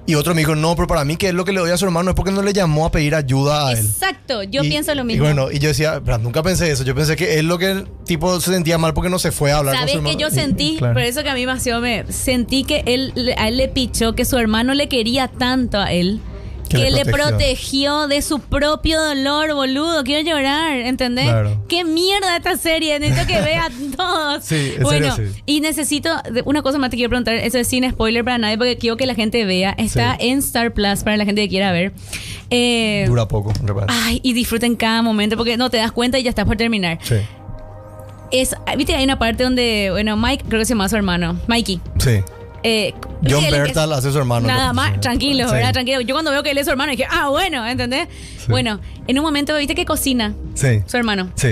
Speaker 3: Y otro me dijo, no, pero para mí que es lo que le doy a su hermano es porque no le llamó a pedir ayuda a él.
Speaker 4: Exacto, yo
Speaker 3: Y-
Speaker 4: pienso lo
Speaker 3: Y
Speaker 4: mismo.
Speaker 3: bueno, y yo decía, pero nunca pensé eso. Yo pensé que él lo que el tipo se sentía mal porque no se fue a hablar
Speaker 4: ¿Sabes
Speaker 3: con su
Speaker 4: que
Speaker 3: hermano.
Speaker 4: yo sentí?
Speaker 3: Claro.
Speaker 4: Por eso que a mí me hacía- me sentí que él, a él le pichó que su hermano le quería tanto a él.
Speaker 3: Que
Speaker 4: Que,
Speaker 3: le
Speaker 4: le
Speaker 3: protegió.
Speaker 4: de su propio dolor, boludo. Quiero llorar, ¿entendés?
Speaker 3: Claro.
Speaker 4: Qué mierda esta serie. Necesito que vean todos.
Speaker 3: Sí, en
Speaker 4: bueno,
Speaker 3: serio, sí.
Speaker 4: y necesito. Una cosa más te quiero preguntar. Eso es sin spoiler para nadie, porque quiero que la gente vea. Está
Speaker 3: Sí.
Speaker 4: en Star Plus para la gente que quiera ver. Eh,
Speaker 3: Dura poco, realidad.
Speaker 4: Ay, y disfruten cada momento, porque no te das cuenta y ya estás por terminar.
Speaker 3: Sí,
Speaker 4: Es, viste, hay una parte donde, bueno, Mike, creo que se llama su hermano, Mikey.
Speaker 3: sí.
Speaker 4: Eh,
Speaker 3: John
Speaker 4: él-
Speaker 3: Bertal hace su hermano.
Speaker 4: Nada más, tranquilo,
Speaker 3: Sí.
Speaker 4: ¿verdad? Tranquilo. Yo cuando veo que él es su hermano, dije, ah, bueno, ¿entendés? Bueno, en un momento, viste que cocina
Speaker 3: Sí.
Speaker 4: su hermano.
Speaker 3: Sí.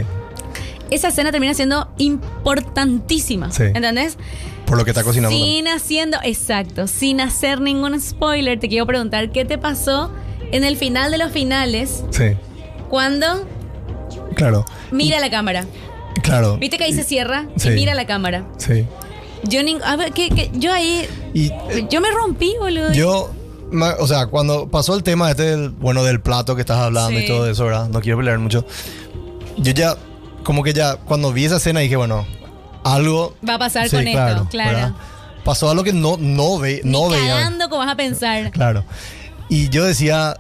Speaker 4: Esa escena termina siendo importantísima,
Speaker 3: Sí.
Speaker 4: ¿entendés?
Speaker 3: Por lo que está cocinando.
Speaker 4: Sin haciendo, exacto, sin hacer ningún spoiler, te quiero preguntar, ¿qué te pasó en el final de los finales
Speaker 3: Sí.
Speaker 4: cuando
Speaker 3: Claro.
Speaker 4: mira la cámara?
Speaker 3: Claro.
Speaker 4: Viste que ahí se cierra
Speaker 3: Sí.
Speaker 4: y mira la cámara.
Speaker 3: Sí.
Speaker 4: Yo, ning- a ver, ¿qué- qué? yo ahí,
Speaker 3: Y eh,
Speaker 4: yo me rompí, boludo.
Speaker 3: Yo, o sea, cuando pasó el tema este del, bueno, del plato que estás hablando
Speaker 4: Sí.
Speaker 3: y todo eso, ¿verdad? No quiero pelear mucho. Yo ya, como que ya, cuando vi esa escena dije, bueno, algo...
Speaker 4: Va a pasar
Speaker 3: Sí,
Speaker 4: con esto, claro.
Speaker 3: ¿verdad? Pasó algo que no, no, ve, no veía.
Speaker 4: como vas a pensar.
Speaker 3: Claro. Y yo decía,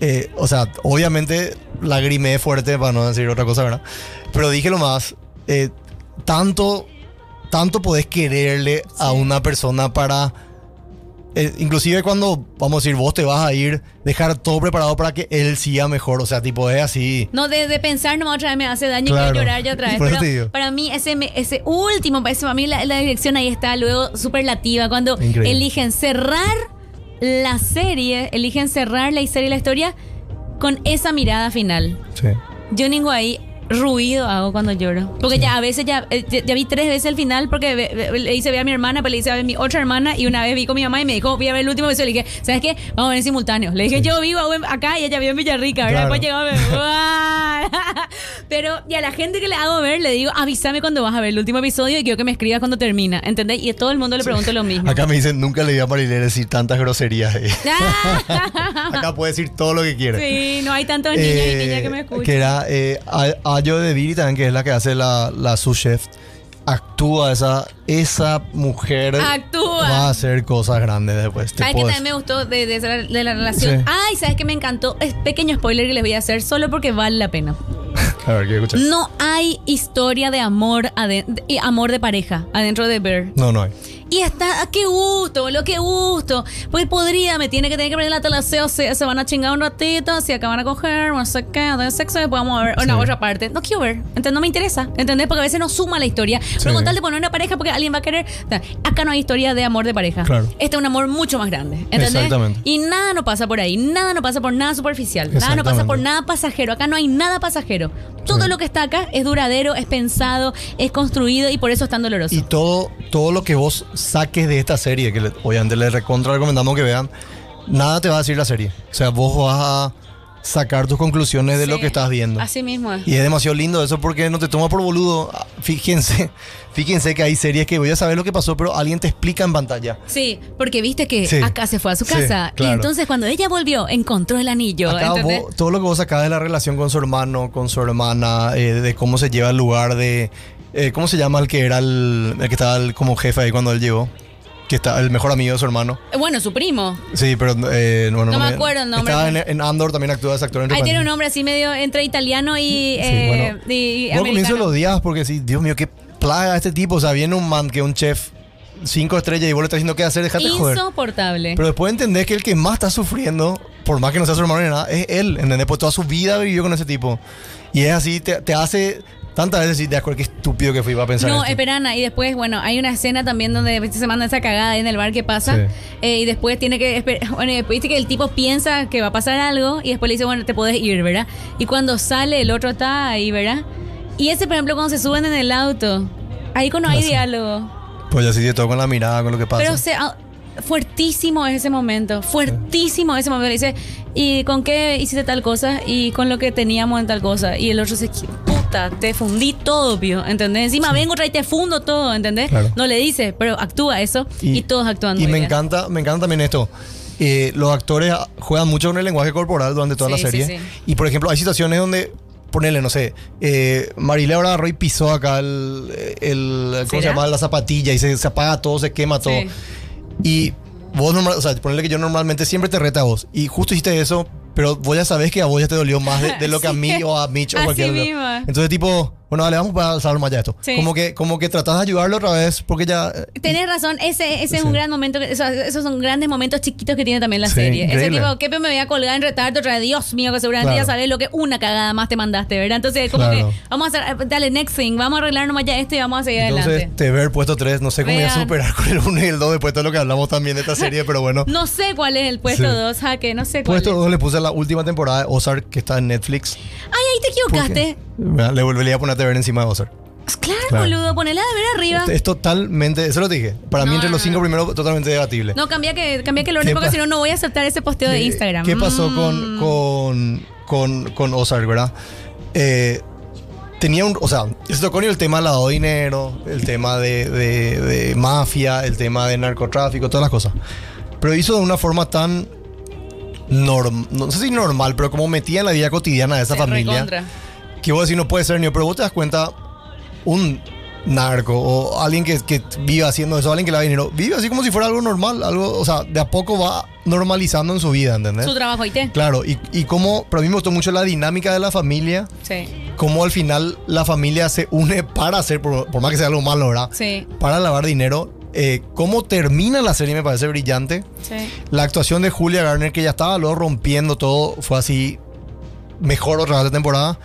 Speaker 3: eh, o sea, obviamente lagrimé fuerte, para no decir otra cosa, ¿verdad? Pero dije lo más, eh, tanto, tanto podés quererle a una persona para... eh, inclusive cuando, vamos a decir, vos te vas a ir, dejar todo preparado para que él siga mejor. O sea, tipo, es así.
Speaker 4: No, de, de pensar nomás otra vez me hace daño y quiero llorar ya otra vez. Pero
Speaker 3: digo.
Speaker 4: para mí, ese, ese último, ese, para mí la, la dirección ahí está luego superlativa. Cuando
Speaker 3: Increíble.
Speaker 4: eligen cerrar la serie, eligen cerrar la serie y la historia con esa mirada final.
Speaker 3: Sí.
Speaker 4: Yo ningo ahí ruido hago cuando lloro. Porque ya a veces ya, eh, ya, ya vi tres veces el final porque ve- ve- le hice ver a mi hermana, pero le hice ver a mi otra hermana y una vez vi con mi mamá y me dijo, voy a ver el último beso. Le dije, ¿sabes qué? Vamos a ver en simultáneo. Le dije, yo vivo acá y ella vive en Villarrica, ¿verdad?
Speaker 3: Claro.
Speaker 4: Después llegaba me- ¡Guau! Pero y a la gente que le hago ver le digo, avísame cuando vas a ver el último episodio y quiero que me escribas cuando termina. ¿Entendés? Y a todo el mundo le pregunto lo mismo.
Speaker 3: Acá me dicen, nunca le vi a Marilene decir tantas groserías. eh. Acá puede decir todo lo que quiere.
Speaker 4: sí, no hay tantos niños y niñas que me escuchan.
Speaker 3: Que era eh, A- Ayo de también, que es la que hace la, la sous chef. Actúa esa, esa mujer.
Speaker 4: Actúa.
Speaker 3: Va a hacer cosas grandes después.
Speaker 4: ¿Sabes qué
Speaker 3: puedo
Speaker 4: también me gustó de, de, esa- de la relación?
Speaker 3: Sí.
Speaker 4: Ay, ¿sabes qué me encantó? Es pequeño spoiler que les voy a hacer solo porque vale la pena.
Speaker 3: A ver, quiero escuchar.
Speaker 4: No hay historia de amor, y amor de pareja adentro de Bear.
Speaker 3: No, no hay.
Speaker 4: Y está, ah, qué gusto, boludo, qué gusto. Pues podría, me tiene que tener que prender la tele, se, se, se van a chingar un ratito, se acaban a coger, no sé qué, de sexo, después vamos a ver una
Speaker 3: Sí.
Speaker 4: otra parte. No quiero ver, ¿entendés? No me interesa, ¿entendés? Porque a veces no suma la historia. Pero con tal de poner una pareja porque alguien va a querer. Acá no hay historia de amor de pareja.
Speaker 3: Claro.
Speaker 4: Este es un amor mucho más grande, ¿entendés?
Speaker 3: Exactamente.
Speaker 4: Y nada no pasa por ahí, nada no pasa por nada superficial, nada no pasa por nada pasajero. Acá no hay nada pasajero. Todo
Speaker 3: Sí.
Speaker 4: lo que está acá es duradero, es pensado, es construido y por eso es tan doloroso.
Speaker 3: Y todo, todo lo que vos saques de esta serie, que le- obviamente les recontra recomendamos que vean, nada te va a decir la serie. O sea, vos vas a sacar tus conclusiones de lo que estás viendo.
Speaker 4: Así mismo es.
Speaker 3: Y es demasiado lindo eso porque no te toma por boludo. Ah, Fíjense, fíjense que hay series que voy a saber lo que pasó, pero alguien te explica en pantalla.
Speaker 4: Sí, porque viste que
Speaker 3: Sí.
Speaker 4: acá se fue a su
Speaker 3: Sí,
Speaker 4: casa. Y entonces cuando ella volvió, encontró el anillo.
Speaker 3: Acá
Speaker 4: ¿entendés?
Speaker 3: vos- todo lo que vos sacás de la relación con su hermano, con su hermana, eh, de cómo se lleva el lugar de... eh, ¿Cómo se llama el que era el, el que estaba el- como jefe ahí cuando él llegó? Que está el mejor amigo de su hermano.
Speaker 4: Eh, Bueno, su primo.
Speaker 3: Sí, pero eh, bueno,
Speaker 4: No me acuerdo el nombre.
Speaker 3: Estaba en, en Andor, también actúa ese actor. en
Speaker 4: Ahí tiene un nombre así medio entre italiano y,
Speaker 3: Sí,
Speaker 4: eh,
Speaker 3: bueno.
Speaker 4: y- y
Speaker 3: Vos al comienzo
Speaker 4: americano.
Speaker 3: lo odias porque sí, Dios mío, qué plaga este tipo. O sea, viene un man que un chef cinco estrellas y vos le estás diciendo qué hacer, déjate joder.
Speaker 4: Insoportable.
Speaker 3: Pero después entendés que el que más está sufriendo, por más que no sea su hermano ni nada, es él. ¿Entendés? Pues toda su vida vivió con ese tipo. Y es así, te, te hace tantas veces decir, de acuerdo, qué estúpido que fui para pensar
Speaker 4: No,
Speaker 3: esto.
Speaker 4: esperana. Y después, bueno, hay una escena también donde se manda esa cagada ahí en el bar que pasa.
Speaker 3: Sí.
Speaker 4: Eh, y después tiene que. Bueno, y después que el tipo piensa que va a pasar algo. Y después le dice, bueno, te puedes ir, ¿verdad? Y cuando sale, el otro está ahí, ¿verdad? Y ese, por ejemplo, cuando se suben en el auto. Ahí cuando hay
Speaker 3: Ah, sí.
Speaker 4: diálogo.
Speaker 3: Pues ya sí, todo con la mirada, con lo que pasa.
Speaker 4: Pero fuertísimo es ese momento, fuertísimo ese momento. Dice, ¿y con qué hiciste tal cosa? Y con lo que teníamos en tal cosa. Y el otro dice, te fundí todo, pío, ¿entendés? Encima vengo otra y te fundo todo, ¿entendés?
Speaker 3: Claro.
Speaker 4: No le dice, pero actúa eso y, todos actúan
Speaker 3: Y
Speaker 4: muy
Speaker 3: me
Speaker 4: bien.
Speaker 3: encanta, me encanta también esto. Eh, los actores juegan mucho con el lenguaje corporal durante toda
Speaker 4: Sí,
Speaker 3: la serie.
Speaker 4: sí.
Speaker 3: Y por ejemplo, hay situaciones donde, ponele, no sé, eh, Marilea agarró y pisó acá el, el ¿cómo se llama? La zapatilla y se, se apaga todo, se quema todo.
Speaker 4: Sí.
Speaker 3: Y vos normal, o sea, ponele que yo normalmente siempre te reta a vos. Y justo hiciste eso, pero vos ya sabés que a vos ya te dolió más de, de lo que a mí o a Mitch o cualquier otro. Entonces, tipo, bueno, dale, vamos para salvar más ya esto.
Speaker 4: Sí.
Speaker 3: Como que, como que tratás de ayudarlo otra vez porque ya. eh,
Speaker 4: Tenés razón, ese, ese es un gran momento, que- esos, esos son grandes momentos chiquitos que tiene también la serie. Ese tipo, ¿qué me voy a colgar en retardar otra vez? Dios mío, que seguramente
Speaker 3: Claro.
Speaker 4: ya sabes lo que una cagada más te mandaste, ¿verdad? Entonces, como
Speaker 3: Claro.
Speaker 4: que vamos a hacer, dale, next thing, vamos a arreglar nomás ya esto y vamos a seguir
Speaker 3: Entonces,
Speaker 4: adelante.
Speaker 3: te ver puesto 3, no sé cómo voy a superar con el 1 y el 2 después de todo lo que hablamos también de esta serie, pero bueno.
Speaker 4: No sé cuál es el puesto
Speaker 3: Sí.
Speaker 4: 2, jaque, no sé cuál
Speaker 3: Puesto
Speaker 4: es.
Speaker 3: 2 le puse la última temporada de Ozark que está en Netflix.
Speaker 4: Ay, ahí te equivocaste.
Speaker 3: Le volvería a ponerte a ver encima de Ozark.
Speaker 4: Claro,
Speaker 3: Claro.
Speaker 4: boludo, ponela de ver arriba.
Speaker 3: Es, es totalmente, eso lo dije. Para mí,
Speaker 4: No,
Speaker 3: entre los cinco
Speaker 4: no.
Speaker 3: primeros, totalmente debatible.
Speaker 4: No, cambia que, cambia que lo
Speaker 3: ¿Qué
Speaker 4: porque si no, no voy a aceptar ese posteo de
Speaker 3: ¿Qué-
Speaker 4: Instagram.
Speaker 3: ¿Qué pasó
Speaker 4: Mm.
Speaker 3: con, con, con, con Ozark, verdad? Eh, tenía un. O sea, se tocó el tema de lavado de dinero, el tema de, de- de mafia, el tema de narcotráfico, todas las cosas. Pero hizo de una forma tan. Norm, no sé si normal, pero como metía en la vida cotidiana de esa familia.
Speaker 4: recontra.
Speaker 3: Que vos decís no puede ser ni, pero vos te das cuenta, un narco o alguien que, que vive haciendo eso, alguien que le da dinero, vive así como si fuera algo normal, algo, o sea, de a poco va normalizando en su vida, ¿entendés?
Speaker 4: Su trabajo, ¿y te?
Speaker 3: Claro, y, y como, pero a mí me gustó mucho la dinámica de la familia,
Speaker 4: Sí,
Speaker 3: cómo al final la familia se une para hacer, por, por más que sea algo malo, ¿verdad?
Speaker 4: sí,
Speaker 3: Para lavar dinero. Eh, cómo termina la serie me parece brillante.
Speaker 4: sí.
Speaker 3: La actuación de Julia Garner, que ya estaba luego rompiendo todo, fue así mejor otra vez de temporada.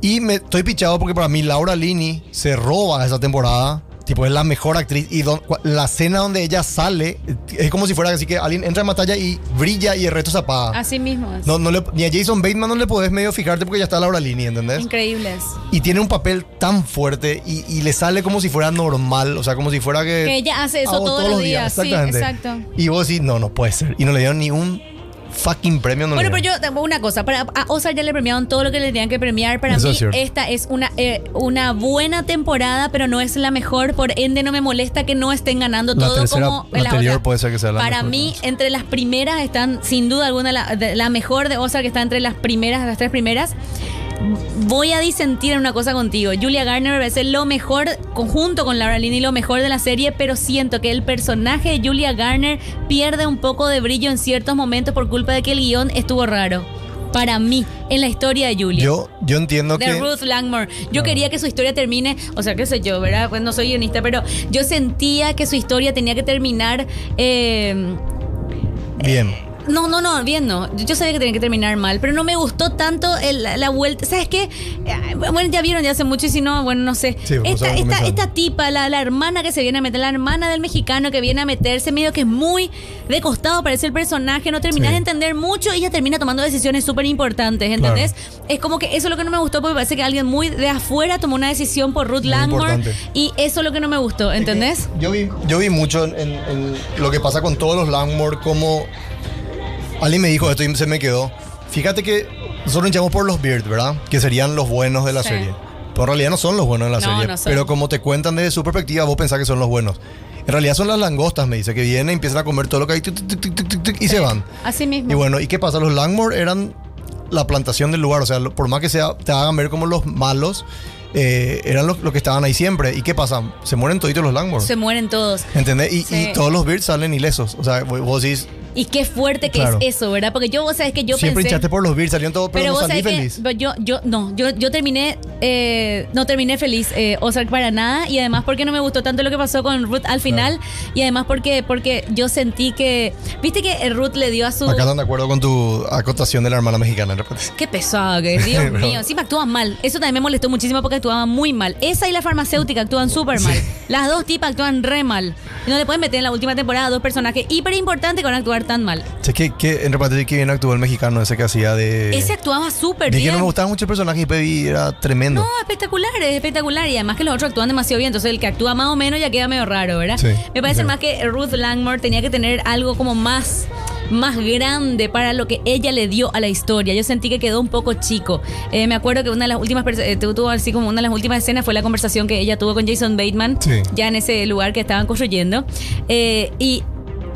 Speaker 3: Y me estoy pichado porque para mí Laura Lini se roba esa temporada. Tipo, es la mejor actriz. Y don- la escena donde ella sale es como si fuera así que alguien entra en batalla y brilla y el resto se apaga.
Speaker 4: Así mismo es.
Speaker 3: No, no le- ni a Jason Bateman no le podés medio fijarte porque ya está Laura Lini, ¿entendés?
Speaker 4: Increíbles.
Speaker 3: Y tiene un papel tan fuerte y, y le sale como si fuera normal. O sea, como si fuera que.
Speaker 4: Que ella hace eso
Speaker 3: hago
Speaker 4: todos, los días. Sí,
Speaker 3: exactamente.
Speaker 4: exacto.
Speaker 3: Y vos decís, no, no puede ser. Y no le dieron ni un fucking premio. No
Speaker 4: Bueno, pero yo, tengo una cosa, para a Ozark ya le premiaron todo lo que le tenían que premiar. Para
Speaker 3: Eso
Speaker 4: mí,
Speaker 3: es
Speaker 4: esta es una, eh, una buena temporada, pero no es la mejor. Por ende, no me molesta que no estén ganando
Speaker 3: La
Speaker 4: todo
Speaker 3: tercera-
Speaker 4: como
Speaker 3: la anterior puede ser que sea la
Speaker 4: Para
Speaker 3: mejor,
Speaker 4: mí, entre las primeras están, sin duda alguna, la, de- la mejor de Ozark que está entre las primeras, las tres primeras. Voy a disentir en una cosa contigo. Julia Garner me parece lo mejor, conjunto con Laura Linney, lo mejor de la serie, pero siento que el personaje de Julia Garner pierde un poco de brillo en ciertos momentos por culpa de que el guion estuvo raro. para mí en la historia de Julia.
Speaker 3: Yo, yo entiendo
Speaker 4: de
Speaker 3: que.
Speaker 4: Ruth Langmore. Yo quería que su historia termine, o sea, qué sé yo, ¿verdad? Pues no soy guionista, pero yo sentía que su historia tenía que terminar. eh,
Speaker 3: Bien.
Speaker 4: No, no, no, bien no. Yo sabía que tenía que terminar mal, pero no me gustó tanto el- la, la vuelta. ¿Sabes qué? Eh, Bueno, ya vieron ya hace mucho y si no, bueno, no sé.
Speaker 3: Sí,
Speaker 4: esta, esta, tipa, la, la hermana que se viene a meter, la hermana del mexicano que viene a meterse, medio que es muy de costado, parece el personaje, no terminas
Speaker 3: Sí.
Speaker 4: de entender mucho y ella termina tomando decisiones súper importantes, ¿entendés? Es como que eso es lo que no me gustó porque parece que alguien muy de afuera tomó una decisión por Ruth
Speaker 3: Muy
Speaker 4: Langmore
Speaker 3: importante.
Speaker 4: y eso es lo que no me gustó, ¿entendés?
Speaker 3: Yo vi, yo vi mucho en, en- en lo que pasa con todos los Langmore, como alguien me dijo esto y se me quedó. Fíjate que nosotros hinchamos por los Beard, ¿verdad? Que serían los buenos de la
Speaker 4: Sí.
Speaker 3: serie. Pero en realidad no son los buenos de la
Speaker 4: No,
Speaker 3: serie.
Speaker 4: no
Speaker 3: pero como te cuentan desde su perspectiva, vos pensás que son los buenos. En realidad son las langostas, me dice, que vienen, empiezan a comer todo lo que hay tic, tic, tic, y se van.
Speaker 4: Así mismo.
Speaker 3: Y bueno, ¿y qué pasa? Los Langmore eran la plantación del lugar. O sea, por más que sea, te hagan ver como los malos, eh, eran los, los que estaban ahí siempre. ¿Y qué pasa? Se mueren toditos los Langmore.
Speaker 4: Se mueren todos.
Speaker 3: ¿Entendés? Y,
Speaker 4: Sí.
Speaker 3: y todos los Beards salen ilesos. O sea, vos decís,
Speaker 4: Y qué fuerte que
Speaker 3: Claro.
Speaker 4: es eso, ¿verdad? Porque yo, vos sabés que yo
Speaker 3: siempre
Speaker 4: pensé...
Speaker 3: hinchaste por los Beards, salieron todos, pero,
Speaker 4: Pero
Speaker 3: no
Speaker 4: vos
Speaker 3: salí
Speaker 4: sabés
Speaker 3: feliz.
Speaker 4: que yo, yo, no, yo, yo terminé, eh, no terminé feliz, eh, Ozark para nada, y además porque no me gustó tanto lo que pasó con Ruth al final, y además porque, porque yo sentí que, viste que Ruth le dio a su...
Speaker 3: Acá están de acuerdo con tu acotación de la hermana mexicana. repente.
Speaker 4: Qué pesado que es, Dios mío. Encima actúan mal. Eso también me molestó muchísimo porque actuaban muy mal. Esa y la farmacéutica actúan súper mal. Las dos tipas actúan re mal. Y no le pueden meter en la última temporada a dos personajes hiper importantes con actuar tan mal.
Speaker 3: Sé que, que en repente que bien actuó el mexicano ese que hacía de...
Speaker 4: Ese actuaba súper bien.
Speaker 3: que no me gustaban mucho el personaje y Pebi era tremendo.
Speaker 4: No, espectacular, es espectacular. Y además que los otros actúan demasiado bien. Entonces el que actúa más o menos ya queda medio raro, ¿verdad?
Speaker 3: Sí,
Speaker 4: Me parece
Speaker 3: sí.
Speaker 4: más que Ruth Langmore tenía que tener algo como más más grande para lo que ella le dio a la historia. Yo sentí que quedó un poco chico. Eh, me acuerdo que una de las últimas eh, tuvo así como una de las últimas escenas fue la conversación que ella tuvo con Jason Bateman
Speaker 3: Sí.
Speaker 4: ya en ese lugar que estaban construyendo. Eh, y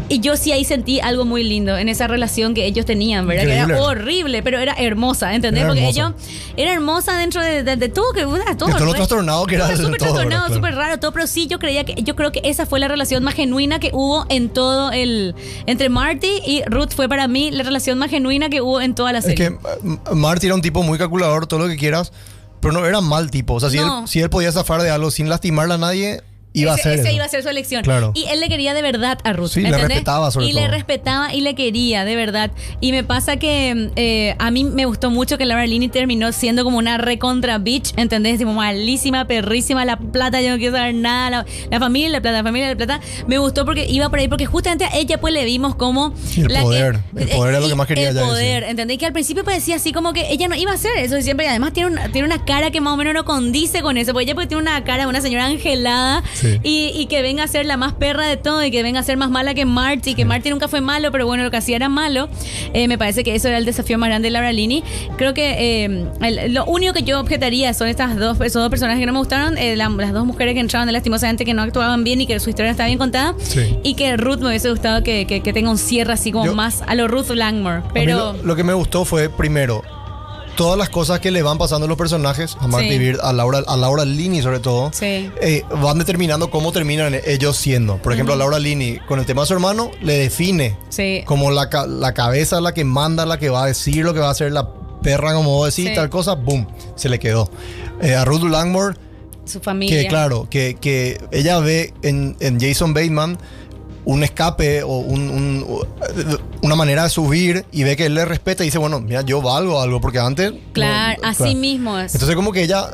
Speaker 4: y yo sí ahí sentí algo muy lindo en esa relación que ellos tenían, ¿verdad? Que
Speaker 3: Increíble.
Speaker 4: era horrible, pero era hermosa, ¿entendés?
Speaker 3: Era
Speaker 4: Porque ellos era hermosa dentro de, de- de todo, que era todo.
Speaker 3: Todo lo trastornado que era
Speaker 4: Súper
Speaker 3: todo,
Speaker 4: trastornado,
Speaker 3: ¿verdad?
Speaker 4: súper raro, todo, pero sí yo creía que, yo creo que esa fue la relación más genuina que hubo en todo el, entre Marty y Ruth fue para mí la relación más genuina que hubo en toda la
Speaker 3: Es
Speaker 4: serie.
Speaker 3: que eh, Marty era un tipo muy calculador, todo lo que quieras, pero no era mal tipo. O sea, si,
Speaker 4: No.
Speaker 3: él, si él podía zafar de algo sin lastimarle a nadie, iba a
Speaker 4: ese, ese
Speaker 3: eso.
Speaker 4: iba a ser su elección.
Speaker 3: Claro.
Speaker 4: Y él le quería de verdad a Ruth.
Speaker 3: Sí, le
Speaker 4: ¿entendés?
Speaker 3: respetaba sobre
Speaker 4: Y le respetaba y le quería, de verdad. Y me pasa que eh, a mí me gustó mucho que Laura Linney terminó siendo como una recontra bitch, ¿entendés? Tipo, malísima, perrísima, la plata, yo no quiero saber nada. La, la familia, la plata, la familia, la plata. Me gustó porque iba por ahí, porque justamente a ella pues le vimos como...
Speaker 3: El
Speaker 4: la que-
Speaker 3: poder, el poder era lo que más quería
Speaker 4: El
Speaker 3: ella
Speaker 4: poder. ¿entendés? Que al principio parecía así como que ella no iba a hacer eso siempre. Y además tiene una, tiene una cara que más o menos no condice con eso. Porque ella pues tiene una cara de una señora angelada
Speaker 3: Sí.
Speaker 4: Y, y que venga a ser la más perra de todo y que venga a ser más mala que Marty, que Marty nunca fue malo, pero bueno, lo que hacía era malo. Eh, me parece que eso era el desafío más grande de Laura Linney. Creo que eh, el- lo único que yo objetaría son estas dos, esos dos personajes que no me gustaron, eh, la- las dos mujeres que entraron lastimosamente que no actuaban bien y que su historia estaba bien contada.
Speaker 3: Sí.
Speaker 4: Y que Ruth me hubiese gustado que, que- que tenga un cierre así como
Speaker 3: Yo-
Speaker 4: más a lo Ruth Langmore. Pero...
Speaker 3: lo, lo que me gustó fue, primero, todas las cosas que le van pasando a los personajes, a Marty
Speaker 4: Sí.
Speaker 3: Beard, a Laura, a Laura Linney sobre todo,
Speaker 4: Sí.
Speaker 3: eh, van determinando cómo terminan ellos siendo. Por ejemplo, a Laura Linney, con el tema de su hermano, le define
Speaker 4: Sí.
Speaker 3: como la, la cabeza, la que manda, la que va a decir lo que va a hacer la perra, como vos decís, tal cosa, boom, se le quedó. Eh, a Ruth Langmore,
Speaker 4: Su familia.
Speaker 3: que claro, que, que ella ve en, en Jason Bateman un escape o un- un- una manera de subir y ve que él le respeta y dice, bueno, mira, yo valgo algo, porque antes... no-
Speaker 4: Claro, así
Speaker 3: claro.
Speaker 4: mismo es.
Speaker 3: Entonces como que ella...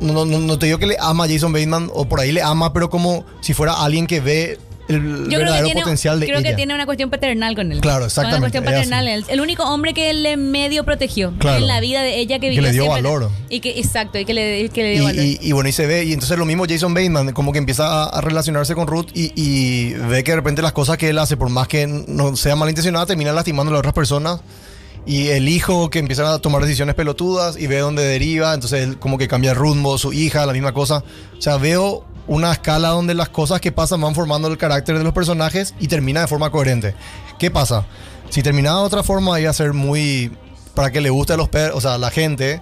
Speaker 3: No, no, no te digo que le ama a Jason Bateman o por ahí le ama, pero como si fuera alguien que ve el
Speaker 4: Yo creo que
Speaker 3: verdadero
Speaker 4: tiene,
Speaker 3: potencial de
Speaker 4: creo que tiene una cuestión paternal con él.
Speaker 3: Claro, exactamente,
Speaker 4: Una cuestión paternal. El, el único hombre que él le medio protegió
Speaker 3: Claro.
Speaker 4: en la vida de ella que
Speaker 3: Que
Speaker 4: vivió
Speaker 3: le dio
Speaker 4: siempre.
Speaker 3: valor.
Speaker 4: Y que, exacto, y que le, que le
Speaker 3: Y,
Speaker 4: dio valor.
Speaker 3: y- y bueno, y se ve, y entonces lo mismo Jason Bateman, como que empieza a, a relacionarse con Ruth y, y ve que de repente las cosas que él hace, por más que no sea malintencionada, terminan lastimando a las otras personas. Y el hijo que empieza a tomar decisiones pelotudas y ve dónde deriva, entonces él como que cambia el rumbo, su hija, la misma cosa. O sea, veo una escala donde las cosas que pasan van formando el carácter de los personajes y termina de forma coherente. ¿Qué pasa? Si terminaba de otra forma iba a ser muy... para que le guste a los per o sea, a la gente,